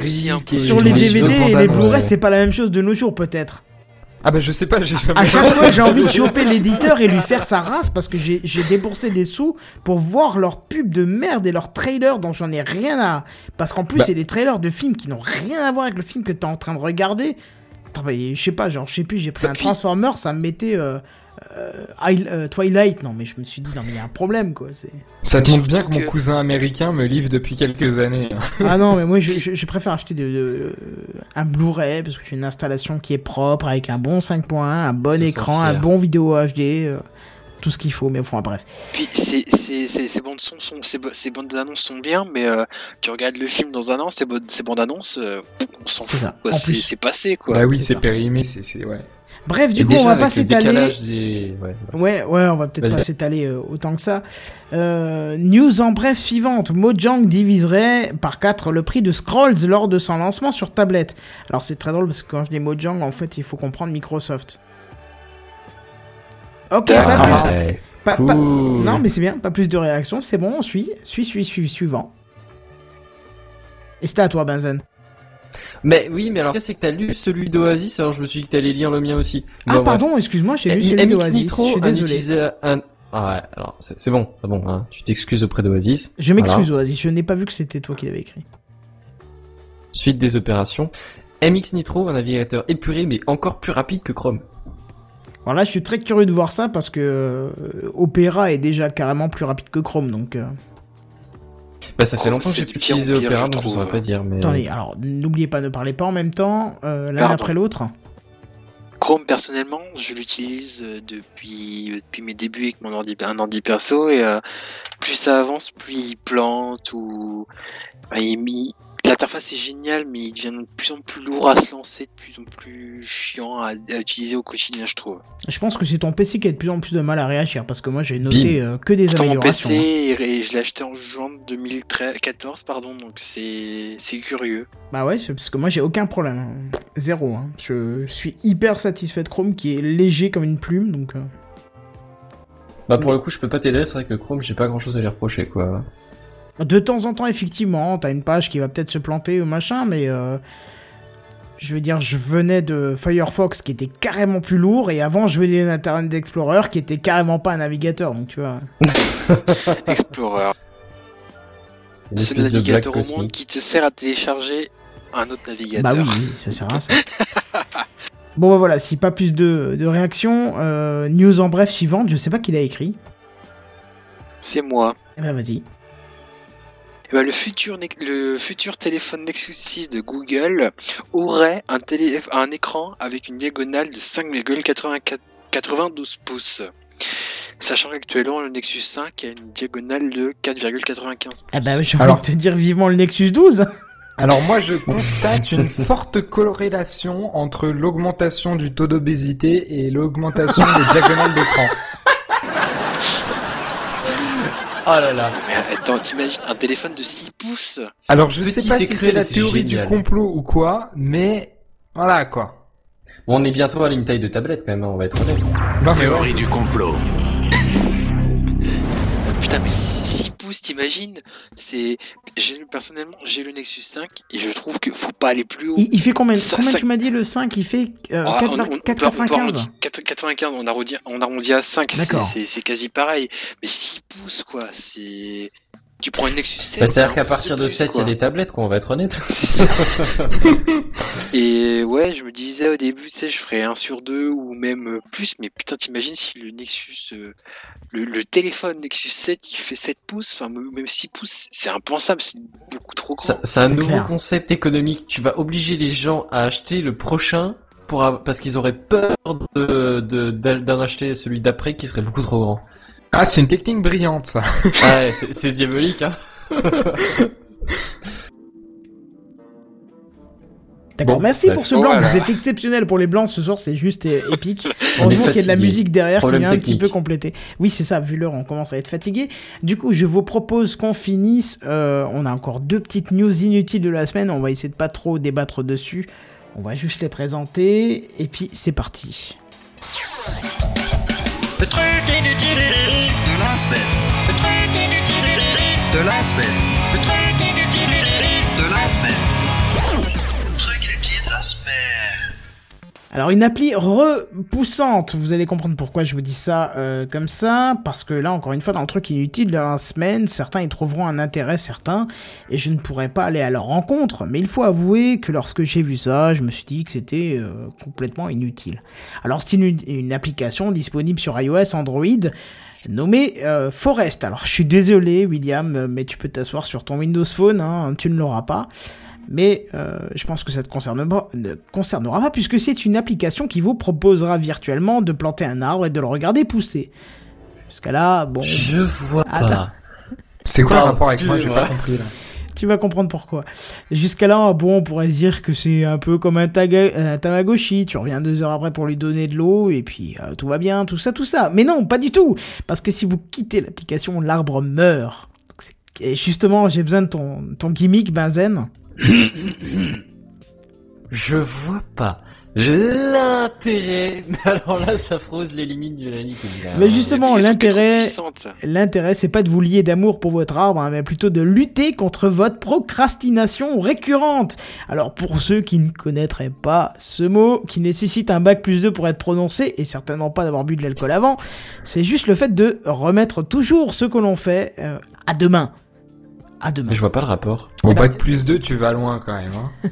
Sur les DVD et les. Blu-ray, c'est pas la même chose de nos jours, peut-être. Ah bah je sais pas, j'ai jamais À chaque fois, j'ai envie de choper l'éditeur et lui faire sa race parce que j'ai j'ai déboursé des sous pour voir leurs pubs de merde et leurs trailers dont j'en ai rien à. Parce qu'en plus, Bah. c'est des trailers de films qui n'ont rien à voir avec le film que t'es en train de regarder. Attends, bah, je sais pas, genre, je sais plus, j'ai pris Ça- un Transformer, ça me mettait euh, euh, euh, Twilight. Non, mais je me suis dit, non, mais il y a un problème, quoi. c'est... Ça te montre bien que mon cousin américain me livre depuis quelques années. hein. Ah non, mais moi, je, je- je préfère acheter de, de- un Blu-ray parce que j'ai une installation qui est propre avec un bon 5.1, un bon C'est écran, un bon vidéo HD, euh, tout ce qu'il faut. Mais enfin, bref. Puis ces, ces, ces, ces bandes son sont ces, bandes annonces sont bien, mais euh, tu regardes le film dans un an, ces, bo- ces bandes annonces, euh, on s'en C'est fout. ça. quoi. En C'est plus. c'est passé quoi. bah oui, c'est périmé, c'est c'est ouais. Bref, du Et coup, on va pas le s'étaler. des... ouais. Ouais, ouais, on va peut-être pas s'étaler euh, autant que ça. Euh, news en bref suivante. Mojang diviserait par 4 le prix de Scrolls lors de son lancement sur tablette. Alors c'est très drôle parce que quand je dis Mojang, en fait, il faut comprendre Microsoft. Ok, pas plus. Ouais. Pas- Cool. pas- non, mais c'est bien, pas plus de réactions, c'est bon, on suit, suit, suit, suit, suivant. Et c'était à toi, Benzen. Mais oui, mais alors, c'est que t'as lu celui d'Oasis, alors je me suis dit que t'allais lire le mien aussi. Ah, Bon, pardon, excuse-moi, j'ai lu celui MX d'Oasis. Nitro Je suis a désolé. utilisé un... Ah ouais, alors, c'est bon, c'est bon, hein. Tu t'excuses auprès d'Oasis. Je m'excuse, Voilà. Oasis, je n'ai pas vu que c'était toi qui l'avais écrit. Suite des opérations. MX Nitro, un navigateur épuré, mais encore plus rapide que Chrome. Alors là, je suis très curieux de voir ça parce que euh, Opera est déjà carrément plus rapide que Chrome, donc. Bah, ça fait longtemps que j'ai utiliser pire, Opera, je donc je saurais pas dire, mais... Attendez, alors n'oubliez pas, ne parlez pas en même temps, euh, l'un après l'autre. Chrome, personnellement, je l'utilise euh, depuis, euh, depuis mes débuts avec mon ordi, un ordi perso et euh, plus ça avance, plus il plante ou. Il- il- L'interface est géniale, mais il devient de plus en plus lourd à se lancer, de plus en plus chiant à, à utiliser au quotidien, je trouve. Je pense que c'est ton PC qui a de plus en plus de mal à réagir parce que moi j'ai noté euh, que des Pourtant, mon améliorations. PC, hein. et je l'ai acheté en juin 2014, pardon, donc c'est c'est curieux. Bah ouais, c'est parce que moi j'ai aucun problème. hein. Zéro. hein. Je suis hyper satisfait de Chrome qui est léger comme une plume, donc. euh, Bah, pour le coup, je peux pas t'aider, c'est vrai que Chrome, j'ai pas grand chose à lui reprocher, quoi. De temps en temps, effectivement, t'as une page qui va peut-être se planter ou machin, mais euh, je veux dire, je venais de Firefox qui était carrément plus lourd, et avant, je venais d'Internet Explorer qui était carrément pas un navigateur, donc tu vois. Explorer, Une blague navigateur au monde qui te sert à télécharger un autre navigateur. Bah oui, oui, ça sert à ça. bon, bah voilà, si pas plus de, de réactions, euh, news en bref suivante, je sais pas qui l'a écrit. C'est moi. Eh ben vas-y. Ben, le, futur, ne- le futur téléphone Nexus 6 de Google aurait un, télé, un écran avec une diagonale de 5,92 pouces. Sachant qu'actuellement le Nexus 5 a une diagonale de 4,95 Eh ben j'ai envie Alors- de te dire vivement le Nexus 12. Alors moi je constate une forte corrélation entre l'augmentation du taux d'obésité et l'augmentation des diagonales d'écran. Oh là là. Attends, t'imagines un téléphone de 6 pouces Alors je sais pas c'est si c'est la théorie du complot ou quoi, mais voilà quoi. Bon, on est bientôt à une taille de tablette, quand même, hein, on va être honnête. Mais Théorie du complot. Putain, mais 6 t'imagines C'est. Personnellement, j'ai le Nexus 5 et je trouve qu'il faut pas aller plus haut. Il, il fait combien, Ça- combien ça- tu m'as dit le 5 Il fait euh, Ah, 4, on- on- on peut- on peut 4,95 arrondir- 4 95, on arrondit, on arrondit à 5, c'est- D'accord. c'est c'est quasi pareil. Mais 6 pouces, quoi, c'est. Tu prends une Nexus 7. Bah, c'est C'est-à-dire qu'à partir de plus, 7, il y a des tablettes, quoi, on va être honnête. Et ouais, je me disais au début, tu sais, je ferais 1 sur 2 ou même euh, plus, mais putain, t'imagines si le Nexus. euh, le, le téléphone Nexus 7 il fait 7 pouces, enfin même 6 pouces, c'est impensable, c'est beaucoup trop grand. C'est un nouveau clair. concept économique. Tu vas obliger les gens à acheter le prochain pour parce qu'ils auraient peur de de- d'en acheter celui d'après qui serait beaucoup trop grand. Ah c'est une technique brillante ça. Ouais, c'est diabolique, hein. D'accord, Bon, merci bref. pour ce blanc. voilà. Vous êtes exceptionnel pour les blancs ce soir, c'est juste euh, épique. Heureusement qu'il y a de la musique derrière Problème qui vient un petit peu compléter. Oui, c'est ça, vu l'heure, on commence à être fatigué. Du coup, je vous propose qu'on finisse. euh, on a encore deux petites news inutiles de la semaine. On va essayer de pas trop débattre dessus. On va juste les présenter. Et puis, c'est parti. Le truc inutile de la semaine. Le truc inutile de la semaine. Le truc Alors une appli repoussante, vous allez comprendre pourquoi je vous dis ça euh, comme ça, parce que là encore une fois dans le truc inutile de la semaine, certains y trouveront un intérêt certain, et je ne pourrai pas aller à leur rencontre, mais il faut avouer que lorsque j'ai vu ça, je me suis dit que c'était euh, complètement inutile. Alors c'est une, une application disponible sur iOS, Android, nommée euh, Forest. Alors je suis désolé William, mais tu peux t'asseoir sur ton Windows Phone, hein, tu ne l'auras pas. Mais euh, je pense que ça te concerne pas, ne concernera pas puisque c'est une application qui vous proposera virtuellement de planter un arbre et de le regarder pousser. Jusqu'à là, bon, Je vois Attends. pas. C'est quoi le rapport avec moi J'ai pas compris là. tu vas comprendre pourquoi. Jusqu'à là, bon, on pourrait se dire que c'est un peu comme un, taga- un Tamagotchi. Tu reviens deux heures après pour lui donner de l'eau et puis euh, tout va bien, tout ça, tout ça. Mais non, pas du tout. Parce que si vous quittez l'application, l'arbre meurt. Et justement, j'ai besoin de ton, ton gimmick, Benzen. Je vois pas. l'intérêt. Mais alors là, ça frose les limites de la. Mais justement, l'intérêt, l'intérêt, c'est pas de vous lier d'amour pour votre arbre, hein, mais plutôt de lutter contre votre procrastination récurrente. Alors, pour ceux qui ne connaîtraient pas ce mot, qui nécessite un bac plus 2 pour être prononcé, et certainement pas d'avoir bu de l'alcool avant, c'est juste le fait de remettre toujours ce que l'on fait euh, à demain. À demain. Mais je vois pas le rapport. Bon, Eh ben- bac plus 2, tu vas loin quand même. Hein.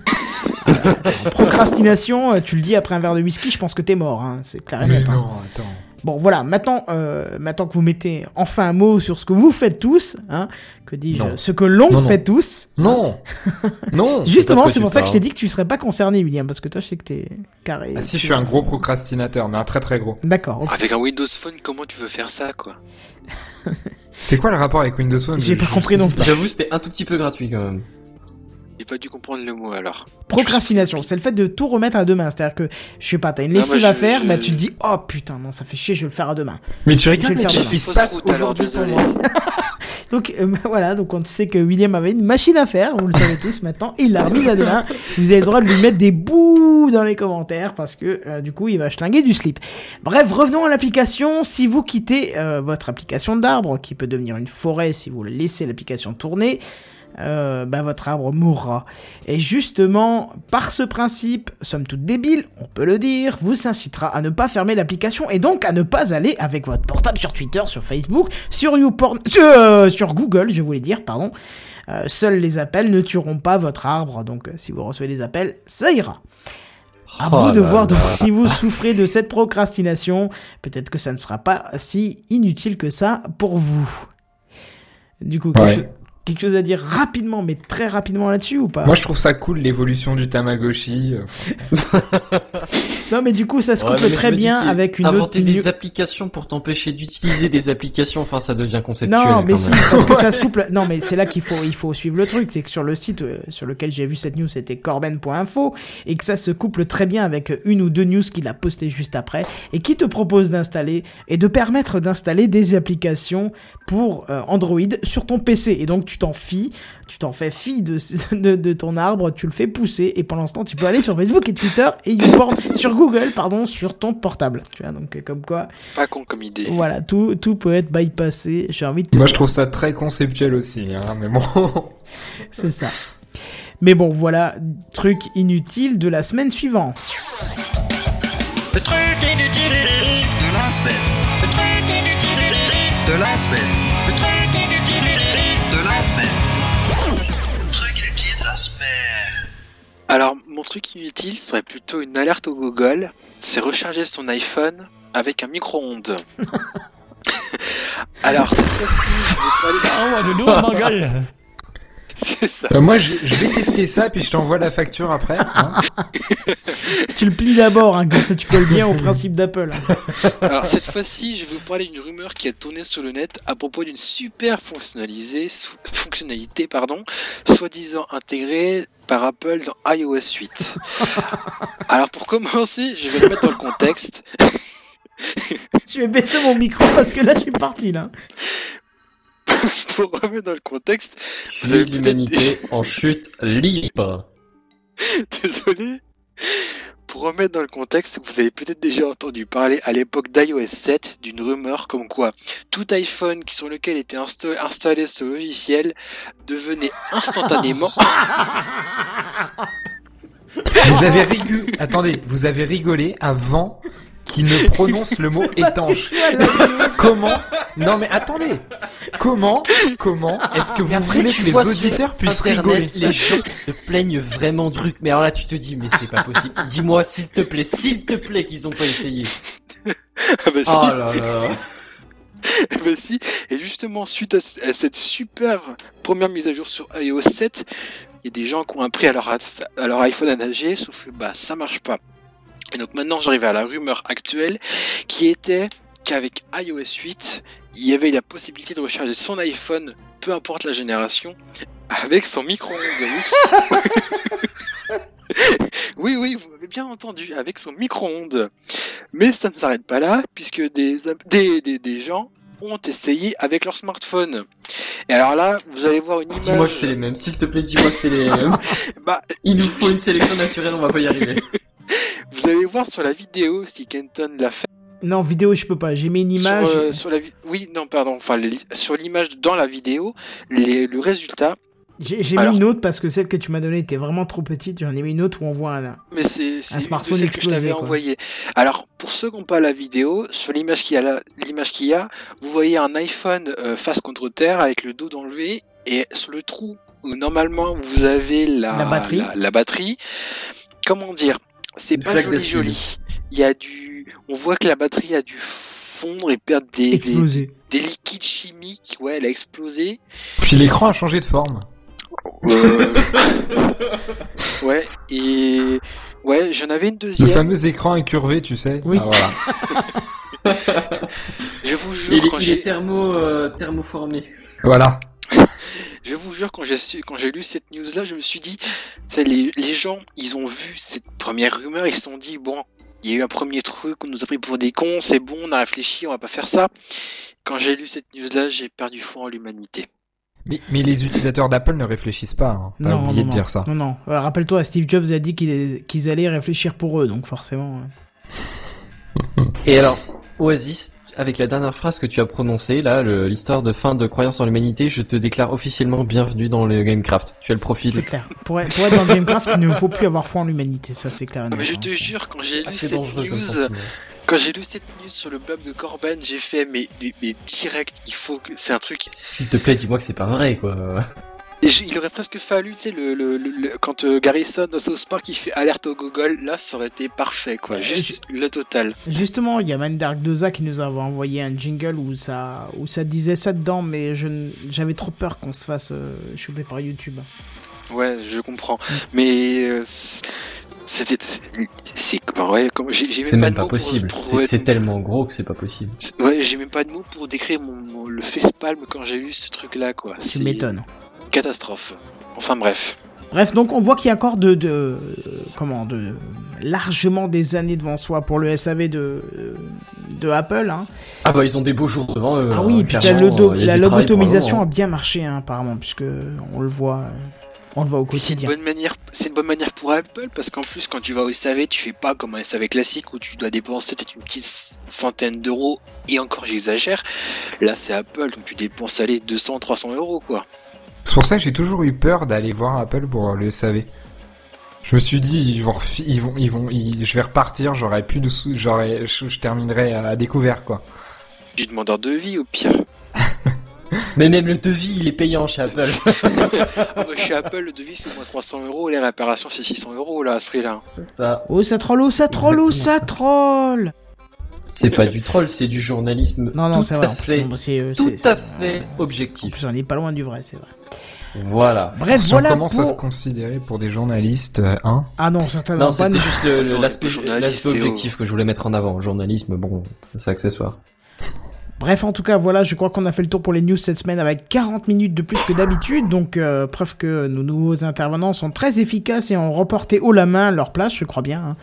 Procrastination, euh, tu le dis après un verre de whisky, je pense que t'es mort, hein, c'est clair et net. hein. non, attends. Bon, voilà, maintenant, euh, maintenant que vous mettez enfin un mot sur ce que vous faites tous, hein, que dis-je, ce que l'on non. fait tous. Non Non Justement, c'est pour ça que je t'ai dit que tu serais pas concerné, William, parce que toi, je sais que t'es carré. Ah si, je suis un gros procrastinateur, mais un très très gros. D'accord. Avec un Windows Phone, comment tu veux faire ça, quoi? C'est quoi le rapport avec Windows Phone? J'ai Je- pas compris non. J'avoue, c'était un tout petit peu gratuit quand même. J'ai pas dû comprendre le mot alors. Procrastination, c'est le fait de tout remettre à demain. C'est-à-dire que, je sais pas, t'as une Ah, moi, lessive à je- faire, je- bah tu te dis, oh putain, non, ça fait chier, je vais le faire à demain. Mais tu rigoles, le mais faire c'est ce demain. qui se passe aujourd'hui pour désolé. moi. Donc euh, bah, voilà, donc on sait que William avait une machine à faire, vous le savez tous maintenant, il l'a remise à demain. Vous avez le droit de lui mettre des bouts dans les commentaires parce que euh, du coup il va schlinguer du slip. Bref, revenons à l'application. Si vous quittez euh, votre application d'arbre, qui peut devenir une forêt si vous laissez l'application tourner, euh, bah, votre arbre mourra. Et justement, par ce principe, somme toute débile, on peut le dire, vous incitera à ne pas fermer l'application et donc à ne pas aller avec votre portable sur Twitter, sur Facebook, sur YouPorn, euh, sur Google, je voulais dire, pardon. Euh, seuls les appels ne tueront pas votre arbre, donc euh, si vous recevez des appels, ça ira. À Oh vous de voir donc si vous souffrez de cette procrastination, peut-être que ça ne sera pas si inutile que ça pour vous. Du coup, quelque, Ouais. cho- quelque chose à dire rapidement, mais très rapidement là-dessus ou pas? Moi je trouve ça cool l'évolution du Tamagotchi. euh, Non, mais du coup, ça se Ouais, couple très bien avec une autre. Inventer une- des applications pour t'empêcher d'utiliser des applications, enfin ça devient conceptuel. Non, mais quand si, même. parce que ça se couple. Non, mais c'est là qu'il faut, il faut suivre le truc. C'est que sur le site euh, sur lequel j'ai vu cette news, c'était corben.info, et que ça se couple très bien avec une ou deux news qu'il a postées juste après, et qui te propose d'installer et de permettre d'installer des applications pour euh, Android sur ton PC. Et donc, tu t'en fies, tu t'en fais fi de, de, de ton arbre, tu le fais pousser, et pendant ce temps, tu peux aller sur Facebook et Twitter et YouPorn, sur Google, pardon, sur ton portable. Tu vois, donc, euh, comme quoi, Pas con comme idée. voilà, tout, tout peut être bypassé. J'ai envie de te Moi je trouve ça très conceptuel aussi, hein, mais bon. C'est ça. Mais bon, voilà, truc inutile de la semaine suivante. Le truc inutile de la semaine. Le truc inutile de la semaine. Alors, mon truc inutile serait plutôt une alerte au Google. C'est recharger son iPhone avec un micro-ondes. Alors, cette fois-ci, je vais pas de nous, ça. Euh, moi je, je vais tester ça puis je t'envoie la facture après. hein. Tu le plies d'abord, hein, comme ça tu colles bien au principe d'Apple. Alors, cette fois-ci, je vais vous parler d'une rumeur qui a tourné sur le net à propos d'une super fonctionnalité, pardon, soi-disant intégrée par Apple dans iOS 8. Alors, pour commencer, je vais le mettre dans le contexte. Je vais baisser mon micro parce que là je suis parti là. pour remettre dans le contexte, vous avez avez l'humanité en chute libre. Désolé. Pour remettre dans le contexte, vous avez peut-être déjà entendu parler à l'époque d'iOS 7 d'une rumeur comme quoi tout iPhone qui sur lequel était insta- installé ce logiciel devenait instantanément. Vous avez rigolé. Attendez, vous avez rigolé avant qu'il ne prononce le mot étanche. Comment Non mais attendez. Comment Comment est-ce que vous voulez que les auditeurs puissent Internet, rigoler Les gens qui te plaignent vraiment de trucs. Mais alors là, tu te dis, mais c'est pas possible. Dis-moi, s'il te plaît, s'il te plaît, qu'ils ont pas essayé. Ah bah si, Oh là là. ah bah si. Et justement, suite à cette super première mise à jour sur iOS 7, il y a des gens qui ont appris à leur, à leur iPhone à nager, sauf que bah ça marche pas. Et donc maintenant, j'arrive à la rumeur actuelle qui était qu'avec iOS 8, il y avait la possibilité de recharger son iPhone, peu importe la génération, avec son micro-ondes. Oui, oui, vous m'avez bien entendu, avec son micro-ondes. Mais ça ne s'arrête pas là, puisque des, des, des, des gens ont essayé avec leur smartphone. Et alors là, vous allez voir une image. Dis-moi que c'est les mêmes. S'il te plaît, dis-moi que c'est les mêmes. Bah, Il nous faut une sélection naturelle, on va pas y arriver. Vous allez voir sur la vidéo si Kenton l'a fait. Non, vidéo, je peux pas. J'ai mis une image. Sur, euh, sur la vi- Oui, non, pardon. Enfin, les- sur l'image dans la vidéo, les- le résultat. J'ai mis une autre parce que celle que tu m'as donnée était vraiment trop petite. J'en ai mis une autre où on voit un. Mais c'est de smartphone celles que je t'avais envoyé. Alors, pour ceux qui n'ont pas la vidéo, sur l'image qu'il y a, là- l'image qu'il y a, vous voyez un iPhone euh, face contre terre avec le dos enlevé et sur le trou où normalement vous avez la, La batterie. la, la batterie, comment dire, c'est pas joli joli. Il y a du, on voit que la batterie a dû fondre et perdre des, des, liquides chimiques. Ouais, elle a explosé. Puis l'écran a changé de forme. Euh, ouais, et ouais, j'en avais une Le deuxième. fameux écran incurvé, tu sais. Oui. Ah, voilà. Je vous jure, Il quand est thermo, euh, thermoformé. voilà. Je vous jure, quand j'ai su- quand j'ai lu cette news-là, je me suis dit, c'est les, les gens, ils ont vu cette première rumeur, ils se sont dit, bon, il y a eu un premier truc, on nous a pris pour des cons, c'est bon, on a réfléchi, on va pas faire ça. Quand j'ai lu cette news-là, j'ai perdu foi en l'humanité. Mais, mais les utilisateurs d'Apple ne réfléchissent pas. Hein. T'as Non, oublié non, de non. dire ça. Non, non. Euh, Rappelle-toi, Steve Jobs a dit qu'il est- qu'ils allaient réfléchir pour eux, donc forcément. Et alors, Oasis, avec la dernière phrase que tu as prononcée, là, le- l'histoire de fin de croyance en l'humanité, je te déclare officiellement bienvenue dans le Gamecraft. Tu as le profil. C'est clair. Pour, être- pour être dans Gamecraft, il ne faut plus avoir foi en l'humanité, ça c'est clair. Non, mais je hein. te jure, quand j'ai lu cette news, quand j'ai lu cette news sur le blog de Corben, j'ai fait, mais, mais, mais direct, il faut que, c'est un truc, S'il te plaît, dis-moi que c'est pas vrai, quoi. Et il aurait presque fallu, tu sais, le, le, le- le- quand euh, Garrison dans South Park il fait alerte au Google, là ça aurait été parfait quoi, Ouais, juste le total. Justement, il y a Mandark Doza qui nous avait envoyé un jingle où ça, où ça disait ça dedans, mais j'avais trop peur qu'on se fasse euh, choper par YouTube. Ouais, je comprends. Mais euh, c'est- c'était. C'est. bah ouais, comme- même, même pas possible. C'est tellement gros que c'est pas possible. ouais, j'ai même pas de mots pour décrire mon, mon- le facepalm quand j'ai lu ce truc là quoi. Tu m'étonnes. Catastrophe. Enfin bref. Bref, donc on voit qu'il y a encore de, de euh, comment de largement des années devant soi pour le SAV de de Apple. Hein. Ah bah ils ont des beaux jours devant eux. Ah hein, oui, puis la, euh, la pour lobotomisation un a bien marché hein, apparemment, puisque on le voit, euh, on le voit au Puis C'est une quotidien. bonne manière, c'est une bonne manière pour Apple parce qu'en plus quand tu vas au SAV, tu fais pas comme un SAV classique où tu dois dépenser peut-être une petite centaine d'euros et encore j'exagère. Là c'est Apple donc tu dépenses aller 200, 300 euros quoi. C'est pour ça que j'ai toujours eu peur d'aller voir Apple pour le SAV. Je me suis dit, ils vont, refi- ils vont, ils vont, ils- je vais repartir, j'aurai plus de sous, j'aurai, je, je terminerai à découvert, quoi. Du demandeur de vie au pire. Mais même le devis, il est payant chez Apple. Ah bah, chez Apple le devis c'est moins 300 euros, les réparations c'est 600 euros là à ce prix-là. c'est ça. Oh ça troll, oh ça troll, oh ça. troll. C'est pas du troll, c'est du journalisme. Non non tout c'est à vrai. en fait, plus, bon, c'est, euh, tout à fait En objectif. plus on est pas loin du vrai, c'est vrai. Voilà. Bref, si voilà on commence à se considérer pour des journalistes, euh, hein. Ah non certainement Non, c'était juste l'aspect objectif que je voulais mettre en avant. Journalisme, bon, c'est accessoire. Bref, en tout cas, voilà, je crois qu'on a fait le tour pour les news cette semaine avec 40 minutes de plus que d'habitude. Donc, euh, preuve que nos nouveaux intervenants sont très efficaces et ont remporté haut la main leur place, je crois bien. hein.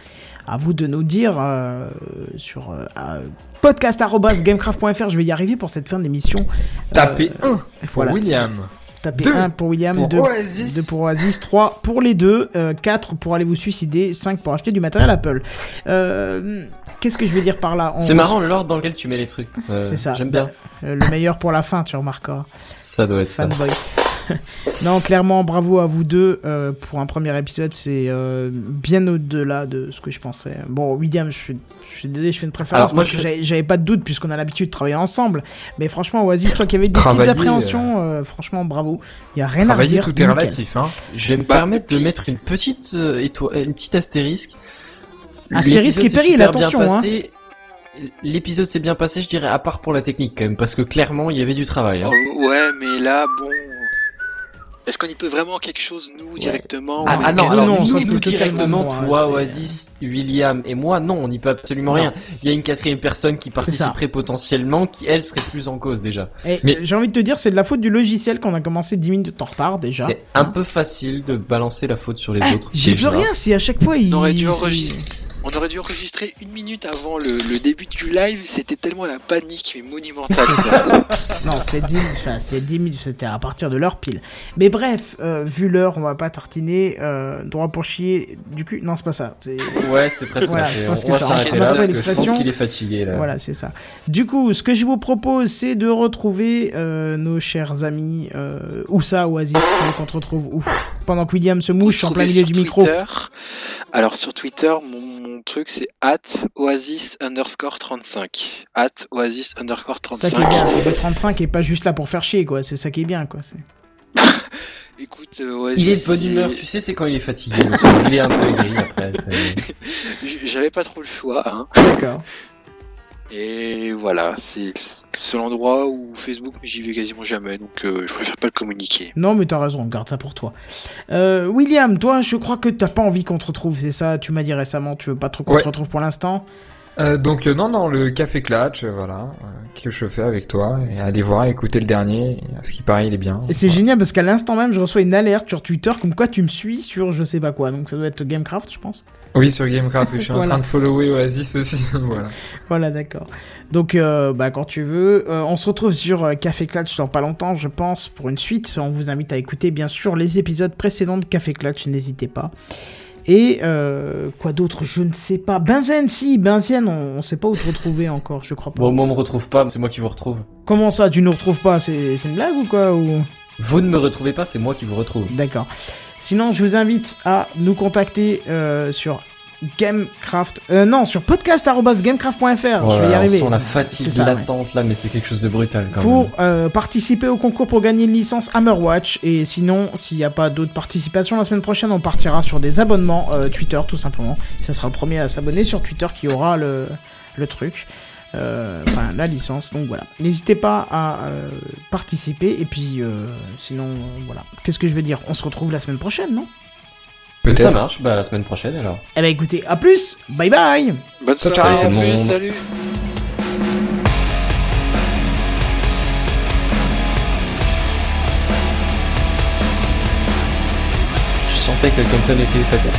À vous de nous dire euh, sur euh, podcast.gamecraft.fr, je vais y arriver pour cette fin d'émission. Tapez Euh, 1 pour voilà, William, Tapez Deux 1 pour William, pour 2 Oasis. pour Oasis, 3 pour les deux, 4 pour aller vous suicider, 5 pour acheter du matériel Apple. Euh, Qu'est-ce que je vais dire par là On C'est marrant l'ordre dans lequel tu mets les trucs. Euh, C'est ça. J'aime bien. Euh, le meilleur pour la fin, tu remarqueras. Ça doit être ça. Non, clairement, bravo à vous deux euh, pour un premier épisode. C'est euh, bien au-delà de ce que je pensais. Bon, William, je suis, je suis désolé, je fais une préférence Alors, moi, parce que je- j'avais- j'avais pas de doute puisqu'on a l'habitude de travailler ensemble. Mais franchement, Oasis, toi qui avais des Travailler, petites appréhensions, euh, franchement, bravo. Il y a rien à redire. tout est relatif, hein. Je vais me Bah, permettre de mettre une petite euh, étoile, une petite astérisque. Astérisque L'épisode et s'est péril, super bien attention, hein. L'épisode s'est bien passé, je dirais, à part pour la technique quand même, parce que clairement il y avait du travail. hein. Oh, ouais mais là bon. Est-ce qu'on y peut vraiment quelque chose nous directement Ah, ou- ah non, non, alors non, ça, nous directement, toi, Oasis, William et moi, non, on n'y peut absolument Non. rien. Il y a une quatrième personne qui participerait potentiellement, qui elle serait plus en cause déjà. Et Mais- j'ai envie de te dire, c'est de la faute du logiciel qu'on a commencé 10 minutes en retard déjà. C'est un peu facile de balancer la faute sur les Eh, autres. J'y déjà. peux rien si à chaque fois il. On aurait dû enregistrer. On aurait dû enregistrer une minute avant le, le début du live, c'était tellement la panique mais monumentale. Non, c'était 10, enfin, c'était 10 000, c'était à partir de l'heure pile. Mais bref, euh, vu l'heure, on va pas tartiner. Euh, droit pour chier du cul. Non, c'est pas ça. C'est- Ouais, c'est presque Voilà, lâché. c'est On presque va ça. s'arrêter là parce que je pense qu'il est fatigué là. Voilà, c'est ça. Du coup, ce que je vous propose, c'est de retrouver euh, nos chers amis. Euh, où ça, Oasis qu'on te retrouve Pendant que William se mouche en plein milieu du micro. Alors sur Twitter, mon, mon truc c'est at oasis underscore 35. At oasis underscore C'est ça qui est bien, 35. c'est que 35 est pas juste là pour faire chier, quoi. C'est ça qui est bien, quoi. c'est- Écoute, euh, Oasis, Il est de bonne humeur, tu sais, c'est quand il est fatigué. il est un peu aigri après. J'avais pas trop le choix. Hein. D'accord. Et voilà, c'est le seul endroit où Facebook, mais j'y vais quasiment jamais, donc euh, je préfère pas le communiquer. Non, mais t'as raison, garde ça pour toi. Euh, William, toi, je crois que t'as pas envie qu'on te retrouve, c'est ça? Tu m'as dit récemment, tu veux pas trop qu'on Ouais. te retrouve pour l'instant? Euh, donc euh, non, non, le Café Clutch, euh, voilà, euh, que je fais avec toi. Et allez voir, écoutez le dernier. À ce qui paraît, il est bien. Et c'est génial parce qu'à l'instant même, je reçois une alerte sur Twitter comme quoi tu me suis sur je sais pas quoi. Donc ça doit être Gamecraft, je pense. Oui, sur Gamecraft, je suis en train de follower Oasis aussi. voilà. Voilà, d'accord. Donc, bah, quand tu veux, on se retrouve sur Café Clutch dans pas longtemps, je pense, pour une suite. On vous invite à écouter, bien sûr, les épisodes précédents de Café Clutch, n'hésitez pas. Et euh, quoi d'autre? Je ne sais pas. Benzen, si, Benzen, on, on sait pas où te retrouver encore, je crois pas. Bon, moi, on me retrouve pas, c'est moi qui vous retrouve. Comment ça, tu nous retrouves pas? C'est c'est une blague ou quoi ou... Vous ne me retrouvez pas, c'est moi qui vous retrouve. D'accord. Sinon, je vous invite à nous contacter euh, sur Gamecraft. Euh, non, sur podcast.gamecraft.fr. je vais y Voilà, arriver. On sent la fatigue ça, ouais. latente là, mais c'est quelque chose de brutal quand pour même. euh, participer au concours pour gagner une licence Hammerwatch. Et sinon, s'il n'y a pas d'autres participations la semaine prochaine, on partira sur des abonnements euh, Twitter tout simplement. Ça sera le premier à s'abonner sur Twitter qui aura le, le truc. Euh, Enfin, la licence, donc voilà. N'hésitez pas à euh, participer. Et puis, euh, sinon, voilà. Qu'est-ce que je vais dire? On se retrouve la semaine prochaine, non? Ça marche, bah la semaine prochaine alors. Eh ben écoutez, à plus Bye bye Bonne soirée, ciao, à tout le plus, monde. salut Je sentais que le Compton était fatigué.